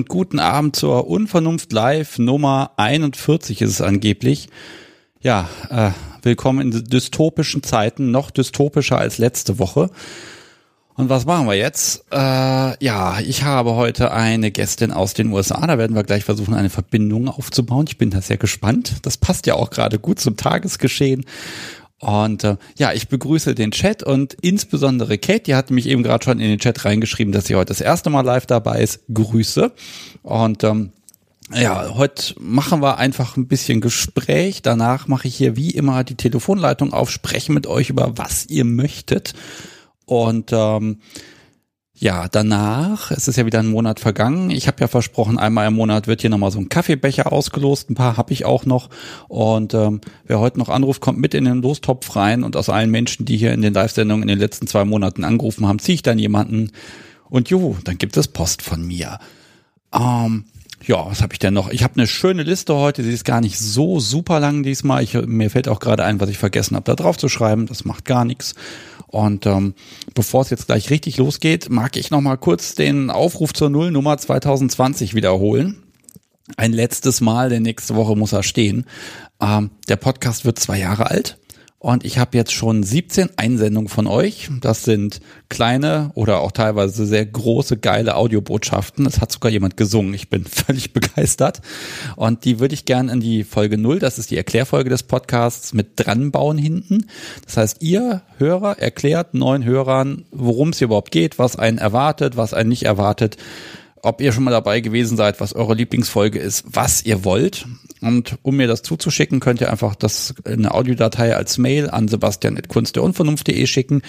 und guten Abend zur Unvernunft Live Nummer 41 ist es angeblich. Ja, äh, willkommen in dystopischen Zeiten, noch dystopischer als letzte Woche. Und was machen wir jetzt? Äh, ja, ich habe heute eine Gästin aus den USA. Da werden wir gleich versuchen, eine Verbindung aufzubauen. Ich bin da sehr gespannt. Das passt ja auch gerade gut zum Tagesgeschehen. Und äh, ja, ich begrüße den Chat und insbesondere Kate, die hat mich eben gerade schon in den Chat reingeschrieben, dass sie heute das erste Mal live dabei ist. Grüße. Und ähm, ja, heute machen wir einfach ein bisschen Gespräch. Danach mache ich hier wie immer die Telefonleitung auf, spreche mit euch über was ihr möchtet. Und ähm, ja, danach, es ist ja wieder ein Monat vergangen. Ich habe ja versprochen, einmal im Monat wird hier nochmal so ein Kaffeebecher ausgelost. Ein paar habe ich auch noch. Und ähm, wer heute noch anruft, kommt mit in den Lostopf rein. Und aus allen Menschen, die hier in den Live-Sendungen in den letzten zwei Monaten angerufen haben, ziehe ich dann jemanden. Und juhu, dann gibt es Post von mir. Ähm, ja, was habe ich denn noch? Ich habe eine schöne Liste heute, sie ist gar nicht so super lang diesmal. Ich, mir fällt auch gerade ein, was ich vergessen habe, da drauf zu schreiben. Das macht gar nichts. Und ähm, bevor es jetzt gleich richtig losgeht, mag ich noch mal kurz den Aufruf zur Nullnummer 2020 wiederholen. Ein letztes Mal, denn nächste Woche muss er stehen. Ähm, der Podcast wird zwei Jahre alt. Und ich habe jetzt schon 17 Einsendungen von euch. Das sind kleine oder auch teilweise sehr große, geile Audiobotschaften. Es hat sogar jemand gesungen. Ich bin völlig begeistert. Und die würde ich gerne in die Folge null. das ist die Erklärfolge des Podcasts, mit dran bauen hinten. Das heißt, ihr Hörer erklärt neuen Hörern, worum es überhaupt geht, was einen erwartet, was einen nicht erwartet ob ihr schon mal dabei gewesen seid, was eure Lieblingsfolge ist, was ihr wollt. Und um mir das zuzuschicken, könnt ihr einfach das eine Audiodatei als Mail an sebastian.kunstderunvernunft.de schicken.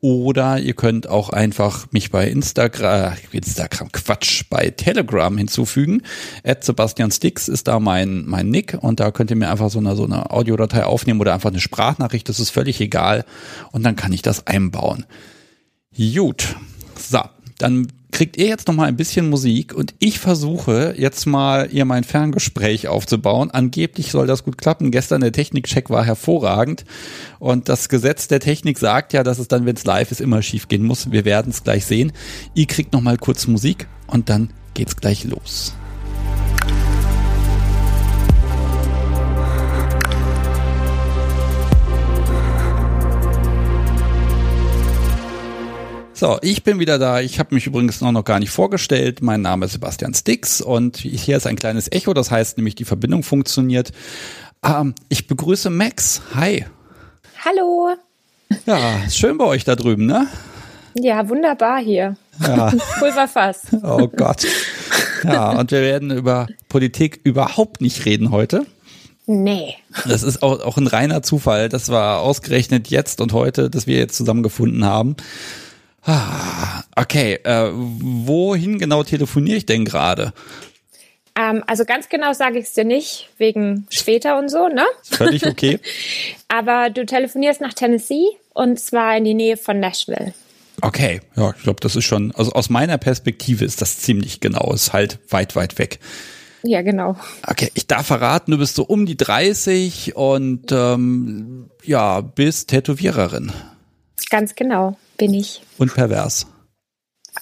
Oder ihr könnt auch einfach mich bei Instagram, Instagram, Quatsch, bei Telegram hinzufügen. At Sebastian Sticks ist da mein, mein Nick. Und da könnt ihr mir einfach so eine, so eine Audiodatei aufnehmen oder einfach eine Sprachnachricht. Das ist völlig egal. Und dann kann ich das einbauen. Gut. So, dann kriegt ihr jetzt noch mal ein bisschen Musik und ich versuche jetzt mal ihr mein Ferngespräch aufzubauen. Angeblich soll das gut klappen. Gestern der Technikcheck war hervorragend und das Gesetz der Technik sagt ja, dass es dann, wenn es live ist, immer schief gehen muss. Wir werden es gleich sehen. Ihr kriegt noch mal kurz Musik und dann geht's gleich los. So, ich bin wieder da. Ich habe mich übrigens noch, noch gar nicht vorgestellt. Mein Name ist Sebastian Stix und hier ist ein kleines Echo. Das heißt nämlich, die Verbindung funktioniert. Ähm, ich begrüße Max. Hi. Hallo. Ja, schön bei euch da drüben, ne? Ja, wunderbar hier. Ja. Pulverfass. Oh Gott. Ja, und wir werden über Politik überhaupt nicht reden heute. Nee. Das ist auch, auch ein reiner Zufall. Das war ausgerechnet jetzt und heute, dass wir jetzt zusammengefunden haben. Ah, okay, äh, wohin genau telefoniere ich denn gerade? Ähm, also ganz genau sage ich es dir nicht, wegen später und so, ne? Völlig okay. Aber du telefonierst nach Tennessee und zwar in die Nähe von Nashville. Okay, ja, ich glaube, das ist schon, also aus meiner Perspektive ist das ziemlich genau, ist halt weit, weit weg. Ja, genau. Okay, ich darf verraten, du bist so um die 30 und ähm, ja, bist Tätowiererin. Ganz genau bin ich. Und pervers.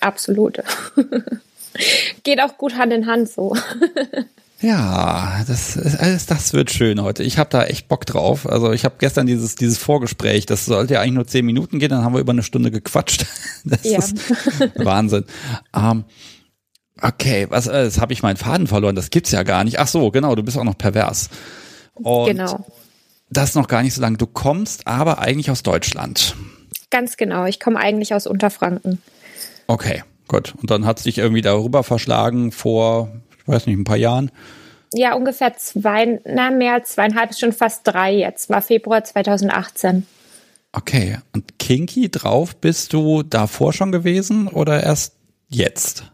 Absolut. Geht auch gut Hand in Hand so. Ja, das, ist, das wird schön heute. Ich habe da echt Bock drauf. Also ich habe gestern dieses, dieses Vorgespräch, das sollte ja eigentlich nur zehn Minuten gehen, dann haben wir über eine Stunde gequatscht. Das ja. ist Wahnsinn. Um, ähm, okay, was, äh, jetzt habe ich meinen Faden verloren, das gibt's ja gar nicht. Ach so, genau, du bist auch noch pervers. Und genau. Das noch gar nicht so lange. Du kommst aber eigentlich aus Deutschland. Ganz genau. Ich komme eigentlich aus Unterfranken. Okay, gut. Und dann hat es dich irgendwie darüber verschlagen vor, ich weiß nicht, ein paar Jahren? Ja, ungefähr zwei, na mehr zweieinhalb, schon fast drei jetzt. War Februar 2018. Okay. Und Kinky drauf bist du davor schon gewesen oder erst jetzt?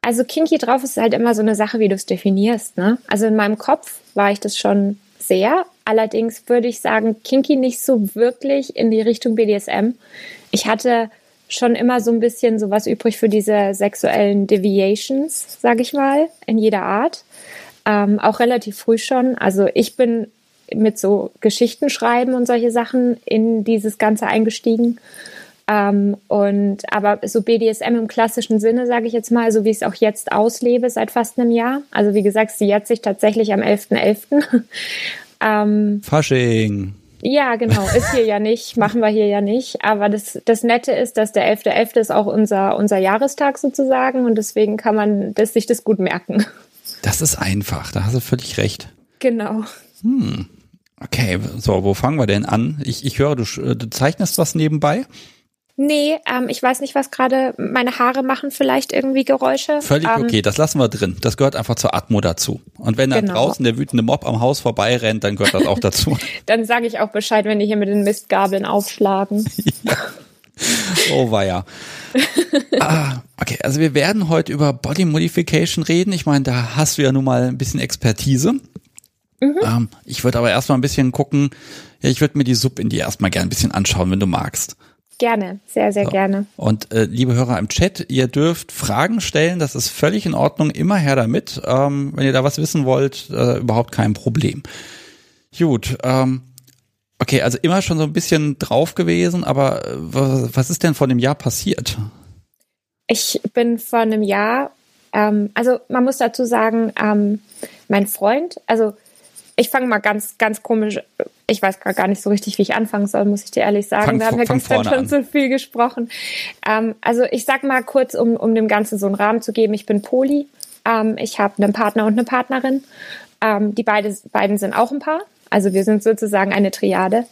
Also Kinky drauf ist halt immer so eine Sache, wie du es definierst. Ne? Also in meinem Kopf war ich das schon sehr. Allerdings würde ich sagen, Kinky nicht so wirklich in die Richtung BDSM. Ich hatte schon immer so ein bisschen sowas übrig für diese sexuellen Deviations, sage ich mal, in jeder Art. Ähm, auch relativ früh schon. Also ich bin mit so Geschichten schreiben und solche Sachen in dieses Ganze eingestiegen. Ähm, und aber so BDSM im klassischen Sinne, sage ich jetzt mal, so wie ich es auch jetzt auslebe seit fast einem Jahr. Also wie gesagt, sie jährt sich tatsächlich am 11.11. .11. ähm, Fasching. Ja, genau. Ist hier ja nicht, machen wir hier ja nicht. Aber das, das Nette ist, dass der 11.11. .11. ist auch unser, unser Jahrestag sozusagen und deswegen kann man das, sich das gut merken. Das ist einfach, da hast du völlig recht. Genau. Hm. Okay, so, wo fangen wir denn an? Ich, ich höre, du, du zeichnest was nebenbei. Nee, ähm, ich weiß nicht, was gerade meine Haare machen, vielleicht irgendwie Geräusche. Völlig ähm, okay, das lassen wir drin. Das gehört einfach zur Atmo dazu. Und wenn da genau. draußen der wütende Mob am Haus vorbeirennt, dann gehört das auch dazu. dann sage ich auch Bescheid, wenn die hier mit den Mistgabeln aufschlagen. ja. Oh weia. ah, okay, also wir werden heute über Body Modification reden. Ich meine, da hast du ja nun mal ein bisschen Expertise. Mhm. Ähm, ich würde aber erstmal ein bisschen gucken, ja, ich würde mir die Sub in die erstmal gerne ein bisschen anschauen, wenn du magst. Gerne, sehr, sehr so. gerne. Und äh, liebe Hörer im Chat, ihr dürft Fragen stellen, das ist völlig in Ordnung, immer her damit. Ähm, wenn ihr da was wissen wollt, äh, überhaupt kein Problem. Gut, ähm, okay, also immer schon so ein bisschen drauf gewesen, aber äh, was ist denn vor dem Jahr passiert? Ich bin vor einem Jahr, ähm, also man muss dazu sagen, ähm, mein Freund, also ich fange mal ganz, ganz komisch. Ich weiß gar nicht so richtig, wie ich anfangen soll, muss ich dir ehrlich sagen. Fang, Wir haben ja gestern schon an. so viel gesprochen. Ähm, also ich sag mal kurz, um, um dem Ganzen so einen Rahmen zu geben. Ich bin Poli. Ähm, ich habe einen Partner und eine Partnerin. Ähm, die beide, beiden sind auch ein Paar. Also wir sind sozusagen eine Triade.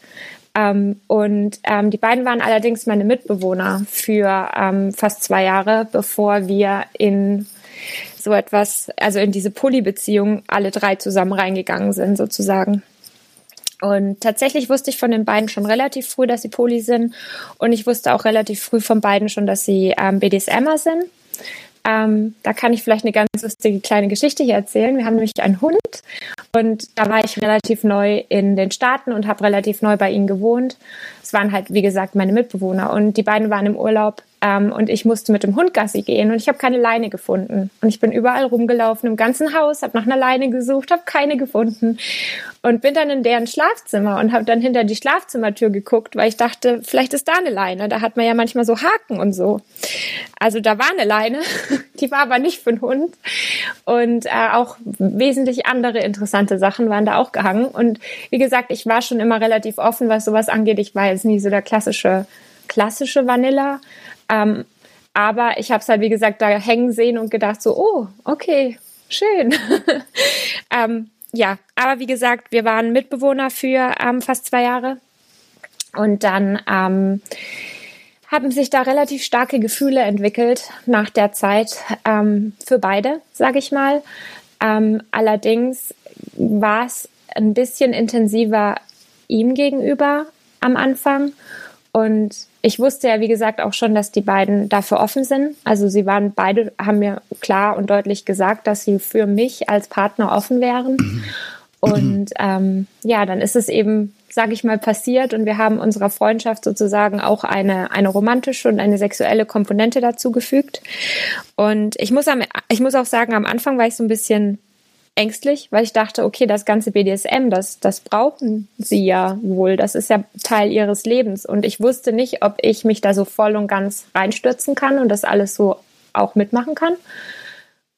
Ähm, und ähm, die beiden waren allerdings meine Mitbewohner für ähm, fast zwei Jahre, bevor wir in so etwas, also in diese Polybeziehung alle drei zusammen reingegangen sind sozusagen. Und tatsächlich wusste ich von den beiden schon relativ früh, dass sie Poly sind. Und ich wusste auch relativ früh von beiden schon, dass sie ähm, BDSMer sind. Ähm, da kann ich vielleicht eine ganz lustige kleine Geschichte hier erzählen. Wir haben nämlich einen Hund und da war ich relativ neu in den Staaten und habe relativ neu bei ihnen gewohnt. Es waren halt, wie gesagt, meine Mitbewohner und die beiden waren im Urlaub ähm, und ich musste mit dem Hund Gassi gehen und ich habe keine Leine gefunden. Und ich bin überall rumgelaufen im ganzen Haus, habe nach einer Leine gesucht, habe keine gefunden und bin dann in deren Schlafzimmer und habe dann hinter die Schlafzimmertür geguckt, weil ich dachte, vielleicht ist da eine Leine. Da hat man ja manchmal so Haken und so. Also da war eine Leine, die war aber nicht für den Hund. Und äh, auch wesentlich andere interessante Sachen waren da auch gehangen. Und wie gesagt, ich war schon immer relativ offen, was sowas angeht. Ich war jetzt nie so der klassische klassische Vanilla. Ähm, aber ich habe es halt, wie gesagt, da hängen sehen und gedacht so, oh, okay, schön. ähm, ja, aber wie gesagt, wir waren Mitbewohner für ähm, fast zwei Jahre. Und dann ähm, haben sich da relativ starke Gefühle entwickelt nach der Zeit ähm, für beide, sage ich mal. Ähm, allerdings war es ein bisschen intensiver ihm gegenüber am Anfang. Und ich wusste ja, wie gesagt, auch schon, dass die beiden dafür offen sind. Also sie waren beide, haben mir klar und deutlich gesagt, dass sie für mich als Partner offen wären. Mhm. Und ähm, ja, dann ist es eben, sage ich mal, passiert und wir haben unserer Freundschaft sozusagen auch eine, eine romantische und eine sexuelle Komponente dazu gefügt. Und ich muss, am, ich muss auch sagen, am Anfang war ich so ein bisschen ängstlich, weil ich dachte, okay, das ganze BDSM, das, das brauchen sie ja wohl. Das ist ja Teil ihres Lebens. Und ich wusste nicht, ob ich mich da so voll und ganz reinstürzen kann und das alles so auch mitmachen kann.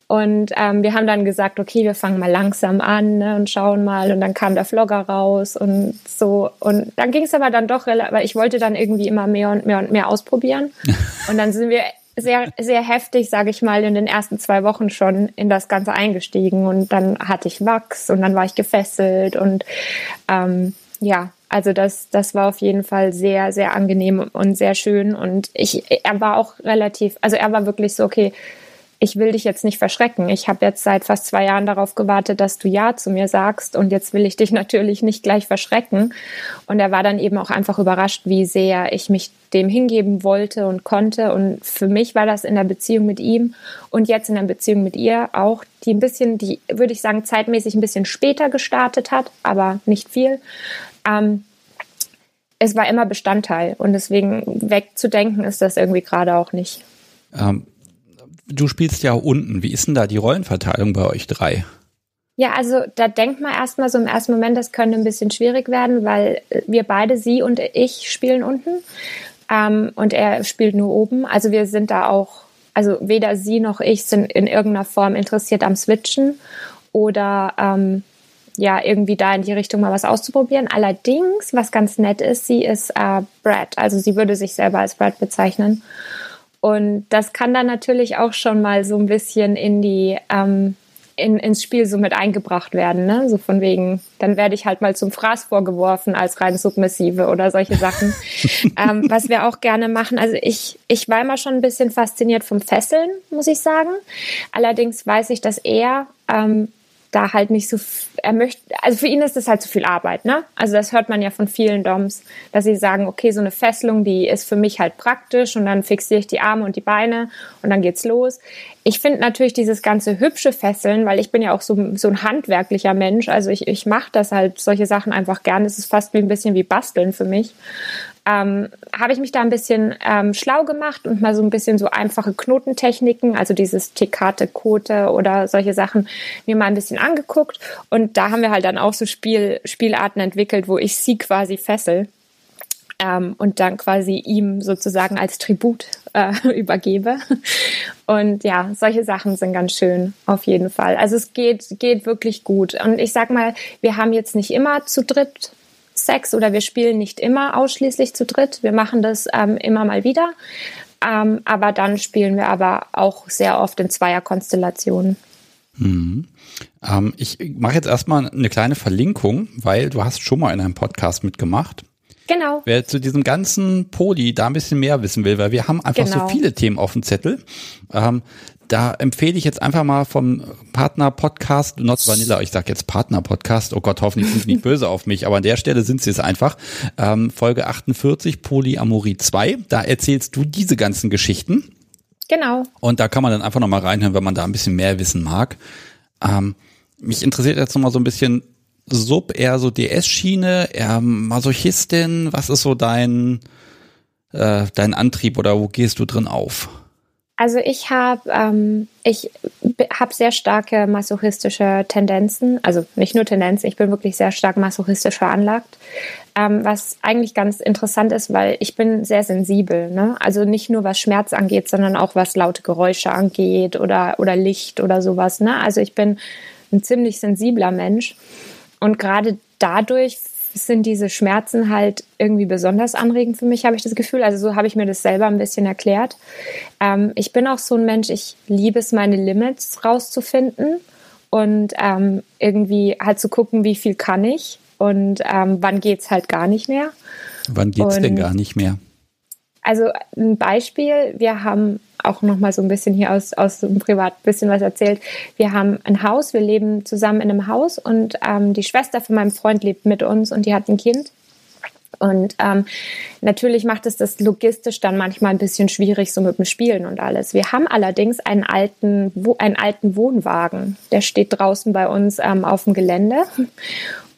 Und ähm, wir haben dann gesagt, okay, wir fangen mal langsam an ne, und schauen mal. Und dann kam der Vlogger raus und so. Und dann ging es aber dann doch, weil ich wollte dann irgendwie immer mehr und mehr und mehr ausprobieren. Und dann sind wir sehr, sehr heftig, sage ich mal, in den ersten zwei Wochen schon in das Ganze eingestiegen. Und dann hatte ich Wachs und dann war ich gefesselt. Und ähm, ja, also das, das war auf jeden Fall sehr, sehr angenehm und sehr schön. Und ich, er war auch relativ, also er war wirklich so, okay, ich will dich jetzt nicht verschrecken. Ich habe jetzt seit fast zwei Jahren darauf gewartet, dass du Ja zu mir sagst und jetzt will ich dich natürlich nicht gleich verschrecken. Und er war dann eben auch einfach überrascht, wie sehr ich mich dem hingeben wollte und konnte. Und für mich war das in der Beziehung mit ihm und jetzt in der Beziehung mit ihr auch, die ein bisschen, die würde ich sagen, zeitmäßig ein bisschen später gestartet hat, aber nicht viel. Ähm, es war immer Bestandteil und deswegen wegzudenken ist das irgendwie gerade auch nicht. Ähm, du spielst ja unten. Wie ist denn da die Rollenverteilung bei euch drei? Ja, also da denkt man erstmal so im ersten Moment, das könnte ein bisschen schwierig werden, weil wir beide, sie und ich, spielen unten. Ähm, und er spielt nur oben. Also wir sind da auch, also weder sie noch ich sind in irgendeiner Form interessiert am Switchen oder ähm, ja, irgendwie da in die Richtung mal was auszuprobieren. Allerdings, was ganz nett ist, sie ist äh, Brad. Also sie würde sich selber als Brad bezeichnen. Und das kann dann natürlich auch schon mal so ein bisschen in die ähm, in, ins Spiel so mit eingebracht werden, ne? So von wegen, dann werde ich halt mal zum Fraß vorgeworfen als rein Submissive oder solche Sachen. ähm, was wir auch gerne machen. Also ich, ich war immer schon ein bisschen fasziniert vom Fesseln, muss ich sagen. Allerdings weiß ich, dass er ähm, da halt nicht so, er möchte, also für ihn ist das halt zu viel Arbeit, ne? Also das hört man ja von vielen Doms, dass sie sagen, okay, so eine Fesselung, die ist für mich halt praktisch und dann fixiere ich die Arme und die Beine und dann geht's los. Ich finde natürlich dieses ganze hübsche Fesseln, weil ich bin ja auch so, so ein handwerklicher Mensch, also ich, ich mache das halt, solche Sachen einfach gern. Es ist fast wie ein bisschen wie Basteln für mich ähm, habe ich mich da ein bisschen ähm, schlau gemacht und mal so ein bisschen so einfache Knotentechniken, also dieses Tekate, Kote oder solche Sachen, mir mal ein bisschen angeguckt. Und da haben wir halt dann auch so Spiel, Spielarten entwickelt, wo ich sie quasi fessel. Ähm, und dann quasi ihm sozusagen als Tribut äh, übergebe. Und ja, solche Sachen sind ganz schön, auf jeden Fall. Also es geht, geht wirklich gut. Und ich sag mal, wir haben jetzt nicht immer zu dritt Sex oder wir spielen nicht immer ausschließlich zu dritt. Wir machen das ähm, immer mal wieder. Ähm, aber dann spielen wir aber auch sehr oft in Zweierkonstellationen. Mhm. Ähm, ich mache jetzt erstmal eine kleine Verlinkung, weil du hast schon mal in einem Podcast mitgemacht. Genau. Wer zu diesem ganzen Poli da ein bisschen mehr wissen will, weil wir haben einfach genau. so viele Themen auf dem Zettel. Ähm, da empfehle ich jetzt einfach mal vom Partner-Podcast, Not Vanilla, ich sage jetzt Partner-Podcast, oh Gott, hoffentlich sind sie nicht böse auf mich, aber an der Stelle sind sie es einfach. Ähm, Folge 48, Polyamorie 2, da erzählst du diese ganzen Geschichten. Genau. Und da kann man dann einfach nochmal reinhören, wenn man da ein bisschen mehr wissen mag. Ähm, mich interessiert jetzt nochmal so ein bisschen Sub, eher so DS-Schiene, eher Masochistin, was ist so dein, äh, dein Antrieb oder wo gehst du drin auf? Also ich habe ähm, ich habe sehr starke masochistische Tendenzen, also nicht nur Tendenzen, ich bin wirklich sehr stark masochistisch veranlagt, ähm, was eigentlich ganz interessant ist, weil ich bin sehr sensibel, ne? Also nicht nur was Schmerz angeht, sondern auch was laute Geräusche angeht oder oder Licht oder sowas, ne? Also ich bin ein ziemlich sensibler Mensch und gerade dadurch sind diese Schmerzen halt irgendwie besonders anregend für mich, habe ich das Gefühl. Also so habe ich mir das selber ein bisschen erklärt. Ähm, ich bin auch so ein Mensch, ich liebe es, meine Limits rauszufinden und ähm, irgendwie halt zu gucken, wie viel kann ich und ähm, wann es halt gar nicht mehr. Wann geht es denn gar nicht mehr? Also ein Beispiel, wir haben auch noch mal so ein bisschen hier aus, aus dem Privat bisschen was erzählt. Wir haben ein Haus, wir leben zusammen in einem Haus und ähm, die Schwester von meinem Freund lebt mit uns und die hat ein Kind. Und ähm, natürlich macht es das logistisch dann manchmal ein bisschen schwierig, so mit dem Spielen und alles. Wir haben allerdings einen alten, einen alten Wohnwagen. Der steht draußen bei uns ähm, auf dem Gelände.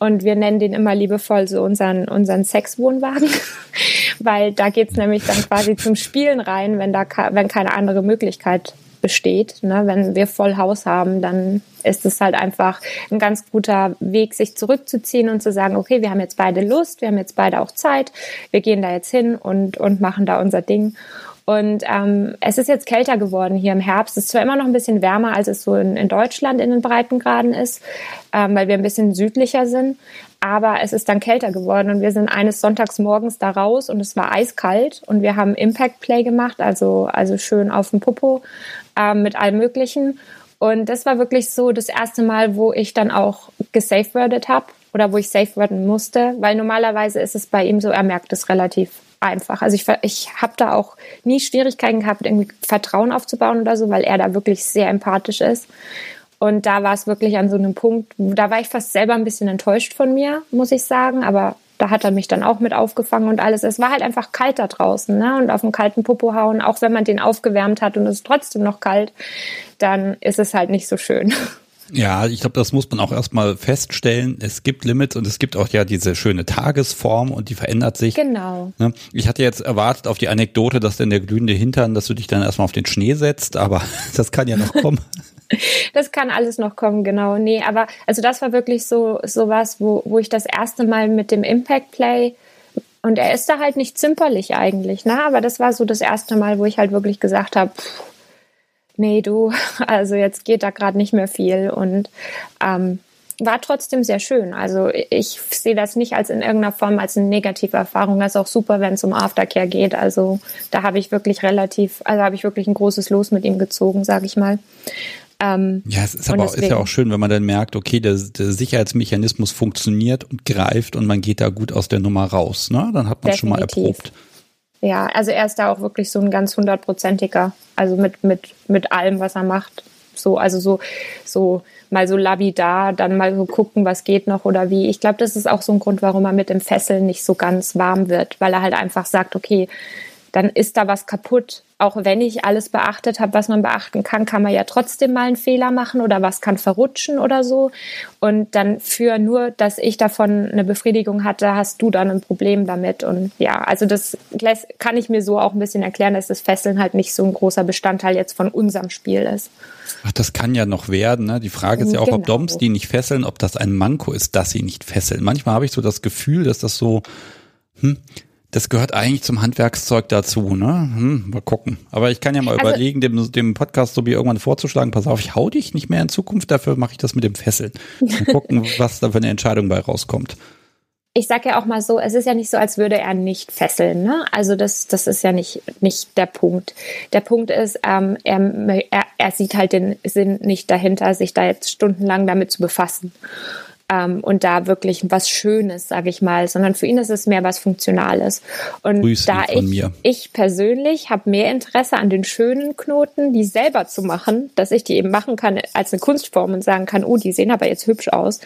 Und wir nennen den immer liebevoll so unseren, unseren Sexwohnwagen, weil da geht's nämlich dann quasi zum Spielen rein, wenn da wenn keine andere Möglichkeit besteht. Ne? Wenn wir voll Haus haben, dann ist es halt einfach ein ganz guter Weg, sich zurückzuziehen und zu sagen, okay, wir haben jetzt beide Lust, wir haben jetzt beide auch Zeit, wir gehen da jetzt hin und, und machen da unser Ding. Und ähm, es ist jetzt kälter geworden hier im Herbst. Es ist zwar immer noch ein bisschen wärmer, als es so in, in Deutschland in den Breitengraden ist, ähm, weil wir ein bisschen südlicher sind. Aber es ist dann kälter geworden und wir sind eines Sonntags morgens da raus und es war eiskalt und wir haben Impact Play gemacht, also, also schön auf dem Popo ähm, mit allem Möglichen. Und das war wirklich so das erste Mal, wo ich dann auch gesafewordet habe oder wo ich safeworden musste, weil normalerweise ist es bei ihm so, er merkt es relativ einfach. Also ich, ich habe da auch nie Schwierigkeiten gehabt, irgendwie Vertrauen aufzubauen oder so, weil er da wirklich sehr empathisch ist. Und da war es wirklich an so einem Punkt, da war ich fast selber ein bisschen enttäuscht von mir, muss ich sagen. Aber da hat er mich dann auch mit aufgefangen und alles. Es war halt einfach kalt da draußen, ne? Und auf dem kalten Popo hauen, auch wenn man den aufgewärmt hat und es ist trotzdem noch kalt, dann ist es halt nicht so schön. Ja, ich glaube, das muss man auch erstmal feststellen. Es gibt Limits und es gibt auch ja diese schöne Tagesform und die verändert sich. Genau. Ne? Ich hatte jetzt erwartet auf die Anekdote, dass denn der glühende Hintern, dass du dich dann erstmal auf den Schnee setzt, aber das kann ja noch kommen. Das kann alles noch kommen, genau. Nee, aber also das war wirklich so, so was, wo, wo ich das erste Mal mit dem Impact Play und er ist da halt nicht zimperlich eigentlich, ne? Aber das war so das erste Mal, wo ich halt wirklich gesagt habe, nee, du, also jetzt geht da gerade nicht mehr viel und ähm, war trotzdem sehr schön. Also ich sehe das nicht als in irgendeiner Form als eine negative Erfahrung. Das ist auch super, wenn es um Aftercare geht. Also da habe ich wirklich relativ, also habe ich wirklich ein großes Los mit ihm gezogen, sage ich mal. Ähm, ja, es ist aber deswegen, ist ja auch schön, wenn man dann merkt, okay, der, der, Sicherheitsmechanismus funktioniert und greift und man geht da gut aus der Nummer raus. Ne? Dann hat man schon mal erprobt. Ja, also er ist da auch wirklich so ein ganz hundertprozentiger, also mit, mit, mit allem, was er macht. So, also so, so mal so labidar, dann mal so gucken, was geht noch oder wie. Ich glaube, das ist auch so ein Grund, warum er mit dem Fesseln nicht so ganz warm wird, weil er halt einfach sagt, okay, dann ist da was kaputt. Auch wenn ich alles beachtet habe, was man beachten kann, kann man ja trotzdem mal einen Fehler machen oder was kann verrutschen oder so. Und dann für nur, dass ich davon eine Befriedigung hatte, hast du dann ein Problem damit. Und ja, also das kann ich mir so auch ein bisschen erklären, dass das Fesseln halt nicht so ein großer Bestandteil jetzt von unserem Spiel ist. Ach, das kann ja noch werden. Ne? Die Frage ist ja auch, genau. ob Doms die nicht fesseln, ob das ein Manko ist, dass sie nicht fesseln. Manchmal habe ich so das Gefühl, dass das so, hm, das gehört eigentlich zum Handwerkszeug dazu, ne? Hm, mal gucken. Aber ich kann ja mal also, überlegen, dem, dem Podcast so wie irgendwann vorzuschlagen, pass auf, ich hau dich nicht mehr in Zukunft, dafür mache ich das mit dem Fesseln. Mal gucken, was da für eine Entscheidung bei rauskommt. Ich sag ja auch mal so, es ist ja nicht so, als würde er nicht fesseln. Ne? Also das, das ist ja nicht, nicht der Punkt. Der Punkt ist, ähm, er, er, er sieht halt den Sinn nicht dahinter, sich da jetzt stundenlang damit zu befassen ähm, und da wirklich was Schönes, sage ich mal, sondern für ihn ist es mehr was Funktionales. Und Grüß da ich, mir. ich persönlich habe mehr Interesse an den schönen Knoten, die selber zu machen, dass ich die eben machen kann als eine Kunstform und sagen kann, oh, die sehen aber jetzt hübsch aus,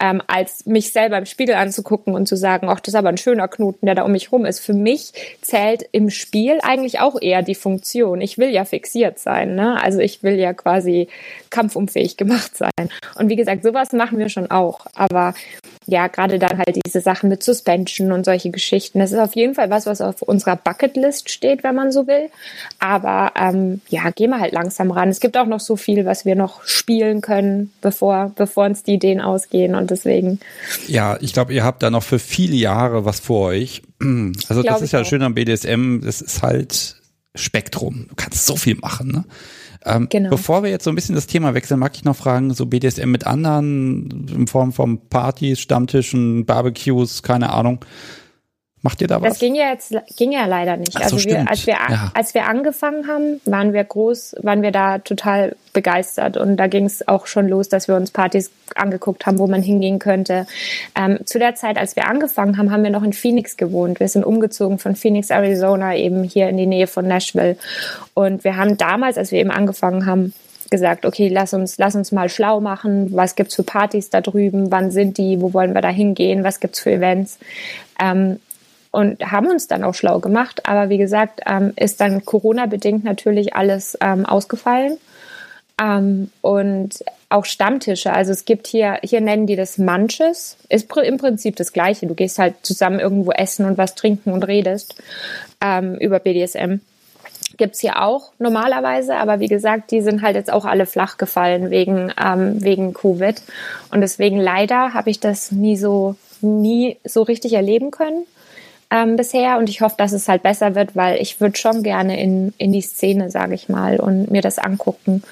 ähm, als mich selber im Spiegel anzugucken und zu sagen, ach, das ist aber ein schöner Knoten, der da um mich rum ist. Für mich zählt im Spiel eigentlich auch eher die Funktion. Ich will ja fixiert sein, ne? Also ich will ja quasi kampfunfähig gemacht sein. Und wie gesagt, sowas machen wir schon auch auch. Aber ja, gerade dann halt diese Sachen mit Suspension und solche Geschichten. Das ist auf jeden Fall was, was auf unserer Bucketlist steht, wenn man so will. Aber ähm, ja, gehen wir halt langsam ran. Es gibt auch noch so viel, was wir noch spielen können, bevor, bevor uns die Ideen ausgehen. Und deswegen. Ja, ich glaube, ihr habt da noch für viele Jahre was vor euch. Also das ist ja auch. schön am BDSM. Es ist halt Spektrum. Du kannst so viel machen, ne? Ähm, genau. Bevor wir jetzt so ein bisschen das Thema wechseln, mag ich noch fragen, so BDSM mit anderen in Form von Partys, Stammtischen, Barbecues, keine Ahnung. Macht ihr da was? Das ging ja jetzt ging ja leider nicht. So, also wir, als wir ja. als wir angefangen haben, waren wir groß, waren wir da total begeistert und da ging es auch schon los, dass wir uns Partys angeguckt haben, wo man hingehen könnte. Ähm, zu der Zeit, als wir angefangen haben, haben wir noch in Phoenix gewohnt. Wir sind umgezogen von Phoenix, Arizona, eben hier in die Nähe von Nashville. Und wir haben damals, als wir eben angefangen haben, gesagt, okay, lass uns, lass uns mal schlau machen. Was gibt's für Partys da drüben? Wann sind die? Wo wollen wir da hingehen? Was gibt's für Events? Ähm, und haben uns dann auch schlau gemacht. Aber wie gesagt, ähm, ist dann Corona-bedingt natürlich alles ähm, ausgefallen. Ähm, und auch Stammtische. Also es gibt hier, hier nennen die das Manches. Ist im Prinzip das Gleiche. Du gehst halt zusammen irgendwo essen und was trinken und redest ähm, über BDSM. Gibt's hier auch normalerweise, aber wie gesagt, die sind halt jetzt auch alle flach gefallen wegen, ähm, wegen Covid. Und deswegen leider habe ich das nie so, nie so richtig erleben können ähm, bisher und ich hoffe, dass es halt besser wird, weil ich würde schon gerne in, in die Szene, sage ich mal, und mir das angucken.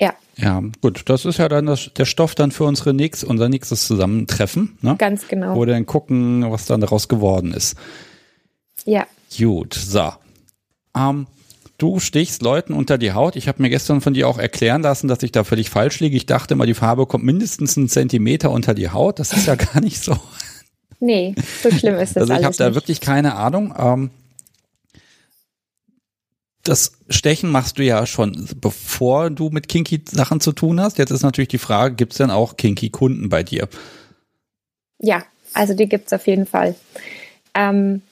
Ja. Ja, gut, das ist ja dann das, der Stoff dann für unsere nächst, unser nächstes Zusammentreffen. Ne? Ganz genau. Wo wir dann gucken, was dann daraus geworden ist. Ja. Gut, so. Ähm, du stichst Leuten unter die Haut. Ich habe mir gestern von dir auch erklären lassen, dass ich da völlig falsch liege. Ich dachte immer, die Farbe kommt mindestens einen Zentimeter unter die Haut. Das ist ja gar nicht so. Nee, so schlimm ist das Also ich habe da wirklich keine Ahnung. Ähm, das Stechen machst du ja schon, bevor du mit Kinky-Sachen zu tun hast. Jetzt ist natürlich die Frage, gibt es denn auch Kinky-Kunden bei dir? Ja, also die gibt es auf jeden Fall. Ähm,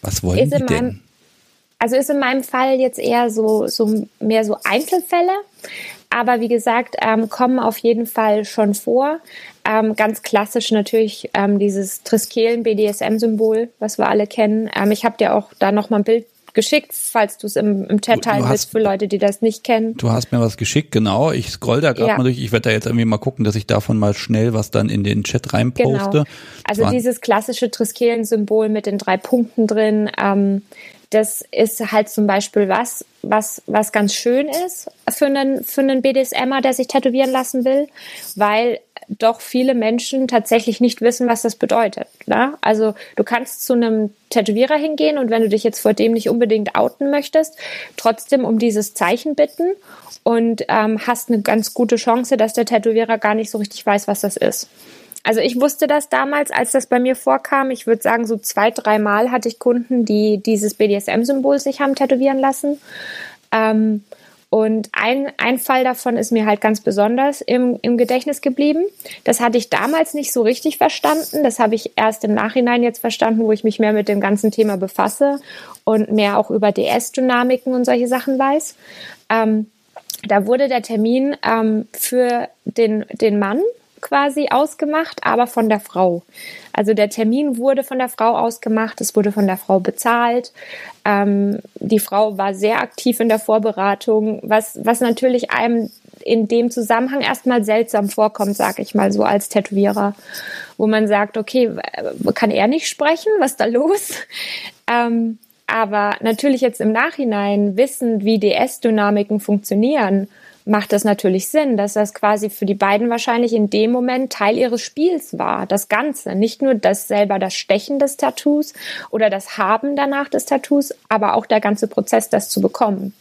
Was wollen die denn? Meinem, also ist in meinem Fall jetzt eher so, so mehr so Einzelfälle. Aber wie gesagt, ähm, kommen auf jeden Fall schon vor. Ähm, ganz klassisch natürlich ähm, dieses Triskelen-BDSM-Symbol, was wir alle kennen. Ähm, ich habe dir auch da nochmal ein Bild geschickt, falls du es im, im Chat teilen willst für Leute, die das nicht kennen. Du hast mir was geschickt, genau. Ich scroll da gerade ja. mal durch. Ich werde da jetzt irgendwie mal gucken, dass ich davon mal schnell was dann in den Chat reinposte. Genau. Also dieses klassische Triskelen-Symbol mit den drei Punkten drin. Ähm, das ist halt zum Beispiel was, was, was ganz schön ist für einen, für einen BDSMer, der sich tätowieren lassen will, weil doch viele Menschen tatsächlich nicht wissen, was das bedeutet. Ne? Also du kannst zu einem Tätowierer hingehen und wenn du dich jetzt vor dem nicht unbedingt outen möchtest, trotzdem um dieses Zeichen bitten und ähm, hast eine ganz gute Chance, dass der Tätowierer gar nicht so richtig weiß, was das ist. Also ich wusste das damals, als das bei mir vorkam. Ich würde sagen, so zwei, dreimal hatte ich Kunden, die dieses BDSM-Symbol sich haben tätowieren lassen. Ähm, und ein, ein Fall davon ist mir halt ganz besonders im, im Gedächtnis geblieben. Das hatte ich damals nicht so richtig verstanden. Das habe ich erst im Nachhinein jetzt verstanden, wo ich mich mehr mit dem ganzen Thema befasse und mehr auch über DS-Dynamiken und solche Sachen weiß. Ähm, da wurde der Termin ähm, für den, den Mann quasi ausgemacht, aber von der Frau. Also der Termin wurde von der Frau ausgemacht, es wurde von der Frau bezahlt. Ähm, die Frau war sehr aktiv in der Vorberatung, was, was natürlich einem in dem Zusammenhang erstmal seltsam vorkommt, sag ich mal so als Tätowierer, wo man sagt, okay, kann er nicht sprechen? Was ist da los? Ähm, aber natürlich jetzt im Nachhinein wissend, wie DS-Dynamiken funktionieren, macht das natürlich Sinn, dass das quasi für die beiden wahrscheinlich in dem Moment Teil ihres Spiels war. Das Ganze. Nicht nur das selber das Stechen des Tattoos oder das Haben danach des Tattoos, aber auch der ganze Prozess, das zu bekommen.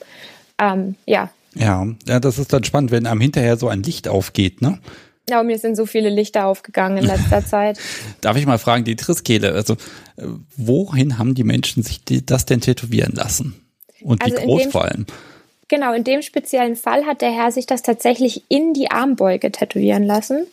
Ähm, ja. Ja, ja, das ist dann spannend, wenn einem hinterher so ein Licht aufgeht, ne? Ja, mir sind so viele Lichter aufgegangen in letzter Zeit. Darf ich mal fragen, die Triskele, also äh, wohin haben die Menschen sich das denn tätowieren lassen? Und wie also groß vor allem? Genau, in dem speziellen Fall hat der Herr sich das tatsächlich in die Armbeuge tätowieren lassen,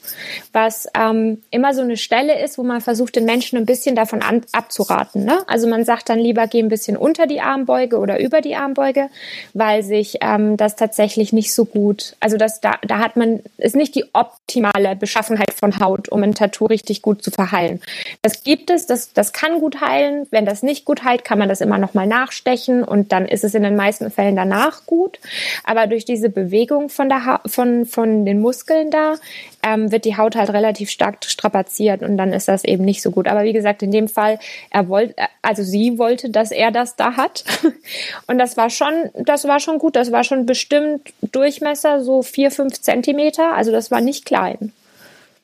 was ähm, immer so eine Stelle ist, wo man versucht, den Menschen ein bisschen davon an, abzuraten. Ne? Also man sagt dann lieber, geh ein bisschen unter die Armbeuge oder über die Armbeuge, weil sich ähm, das tatsächlich nicht so gut, also das, da, da hat man, ist nicht die optimale Beschaffenheit von Haut, um ein Tattoo richtig gut zu verheilen. Das gibt es, das, das kann gut heilen. Wenn das nicht gut heilt, kann man das immer nochmal nachstechen und dann ist es in den meisten Fällen danach gut gut. Aber durch diese Bewegung von, der ha von, von den Muskeln da ähm, wird die Haut halt relativ stark strapaziert und dann ist das eben nicht so gut. Aber wie gesagt, in dem Fall, er wollte, also sie wollte, dass er das da hat. Und das war schon, das war schon gut. Das war schon bestimmt Durchmesser so vier, fünf Zentimeter. Also das war nicht klein.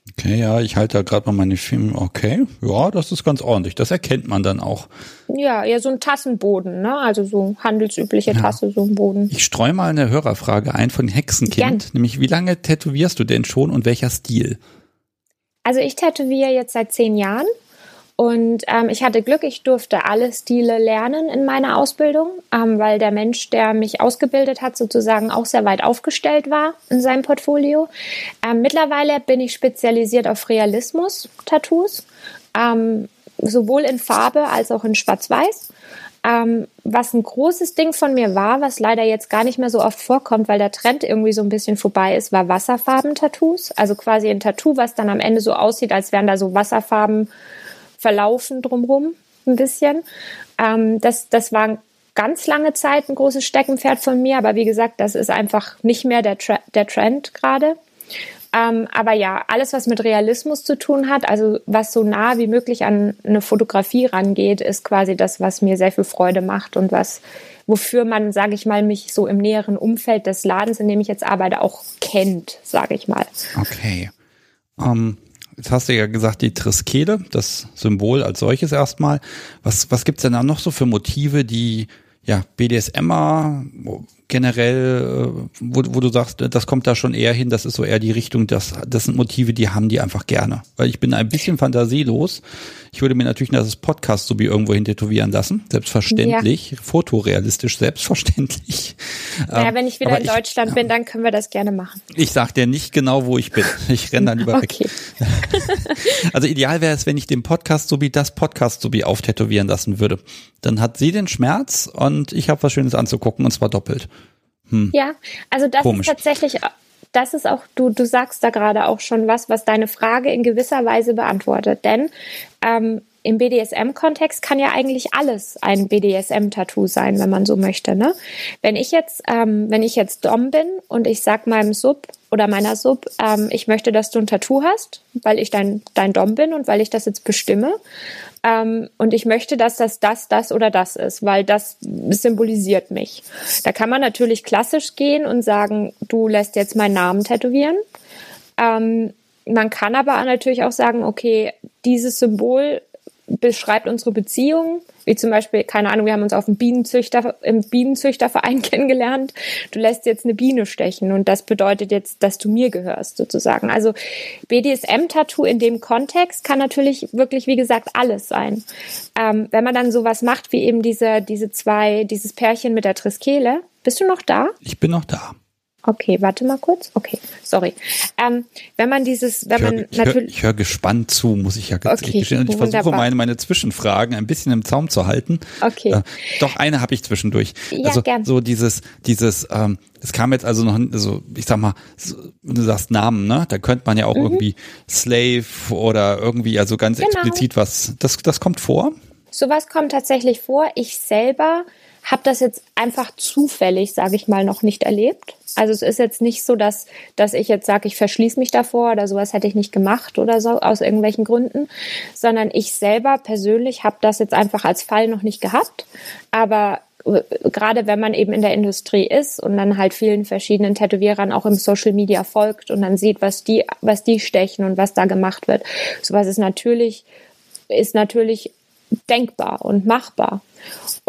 Okay, ja, ich halte da gerade mal meine Filme. Okay, ja, das ist ganz ordentlich. Das erkennt man dann auch. Ja, ja, so ein Tassenboden, ne? Also so handelsübliche ja. Tasse, so ein Boden. Ich streue mal eine Hörerfrage ein von Hexenkind, Gern. nämlich wie lange tätowierst du denn schon und welcher Stil? Also ich tätowiere jetzt seit zehn Jahren und ähm, ich hatte Glück, ich durfte alle Stile lernen in meiner Ausbildung, ähm, weil der Mensch, der mich ausgebildet hat, sozusagen auch sehr weit aufgestellt war in seinem Portfolio. Ähm, mittlerweile bin ich spezialisiert auf Realismus-Tattoos, ähm, sowohl in Farbe als auch in Schwarz-Weiß. Ähm, was ein großes Ding von mir war, was leider jetzt gar nicht mehr so oft vorkommt, weil der Trend irgendwie so ein bisschen vorbei ist, war Wasserfarben-Tattoos. Also quasi ein Tattoo, was dann am Ende so aussieht, als wären da so Wasserfarben verlaufen drumherum ein bisschen. Ähm, das, das war ganz lange Zeit ein großes Steckenpferd von mir, aber wie gesagt, das ist einfach nicht mehr der, Tra der Trend gerade. Ähm, aber ja, alles, was mit Realismus zu tun hat, also was so nah wie möglich an eine Fotografie rangeht, ist quasi das, was mir sehr viel Freude macht und was, wofür man, sage ich mal, mich so im näheren Umfeld des Ladens, in dem ich jetzt arbeite, auch kennt, sage ich mal. Okay. Um, ähm, Jetzt hast du ja gesagt, die Triskele, das Symbol als solches erstmal. Was, was gibt's denn da noch so für Motive, die ja, BDSMer generell, äh, wo, wo du sagst, das kommt da schon eher hin, das ist so eher die Richtung, das, das sind Motive, die haben die einfach gerne. Weil ich bin ein bisschen fantasielos. Ich würde mir natürlich das Podcast so wie irgendwo hin tätowieren lassen. Selbstverständlich. Ja. Fotorealistisch, selbstverständlich. Naja, ähm, wenn ich wieder in Deutschland ich, bin, dann können wir das gerne machen. Ich sag dir nicht genau, wo ich bin. Ich renne dann lieber okay. weg. also ideal wäre es, wenn ich den Podcast so wie das Podcast so wie auftätowieren lassen würde. Dann hat sie den Schmerz und ich habe was Schönes anzugucken und zwar doppelt. Hm. Ja, also das Komisch. ist tatsächlich, das ist auch, du, du sagst da gerade auch schon was, was deine Frage in gewisser Weise beantwortet. Denn ähm, im BDSM-Kontext kann ja eigentlich alles ein BDSM-Tattoo sein, wenn man so möchte. Ne? Wenn ich jetzt, ähm, wenn ich jetzt Dom bin und ich sag meinem Sub oder meiner Sub, ähm, ich möchte, dass du ein Tattoo hast, weil ich dein, dein Dom bin und weil ich das jetzt bestimme. Ähm, und ich möchte, dass das das, das oder das ist, weil das symbolisiert mich. Da kann man natürlich klassisch gehen und sagen, du lässt jetzt meinen Namen tätowieren. Ähm, man kann aber natürlich auch sagen, okay, dieses Symbol beschreibt unsere Beziehung, wie zum Beispiel, keine Ahnung, wir haben uns auf dem Bienenzüchter, im Bienenzüchterverein kennengelernt. Du lässt jetzt eine Biene stechen und das bedeutet jetzt, dass du mir gehörst, sozusagen. Also BDSM-Tattoo in dem Kontext kann natürlich wirklich, wie gesagt, alles sein. Ähm, wenn man dann sowas macht, wie eben diese, diese zwei, dieses Pärchen mit der Triskele, bist du noch da? Ich bin noch da. Okay, warte mal kurz. Okay, sorry. Ähm, wenn man dieses, wenn ich hör, man ich natürlich. Hör, ich höre gespannt zu, muss ich ja ganz Okay, gestehen. Und ich versuche wunderbar. meine, meine Zwischenfragen ein bisschen im Zaum zu halten. Okay. Äh, doch, eine habe ich zwischendurch. Ja, also gern. so dieses, dieses, ähm, es kam jetzt also noch, also ich sag mal, wenn du sagst Namen, ne? Da könnte man ja auch irgendwie Slave oder irgendwie, also ganz Mhm. Genau. explizit was, das, das kommt vor. Sowas kommt tatsächlich vor. Ich selber habe das jetzt einfach zufällig, sage ich mal, noch nicht erlebt. Also es ist jetzt nicht so, dass, dass ich jetzt sage, ich verschließe mich davor oder sowas hätte ich nicht gemacht oder so aus irgendwelchen Gründen, sondern ich selber persönlich habe das jetzt einfach als Fall noch nicht gehabt. Aber äh, gerade wenn man eben in der Industrie ist und dann halt vielen verschiedenen Tätowierern auch im Social Media folgt und dann sieht, was die, was die stechen und was da gemacht wird, sowas ist natürlich, ist natürlich denkbar und machbar.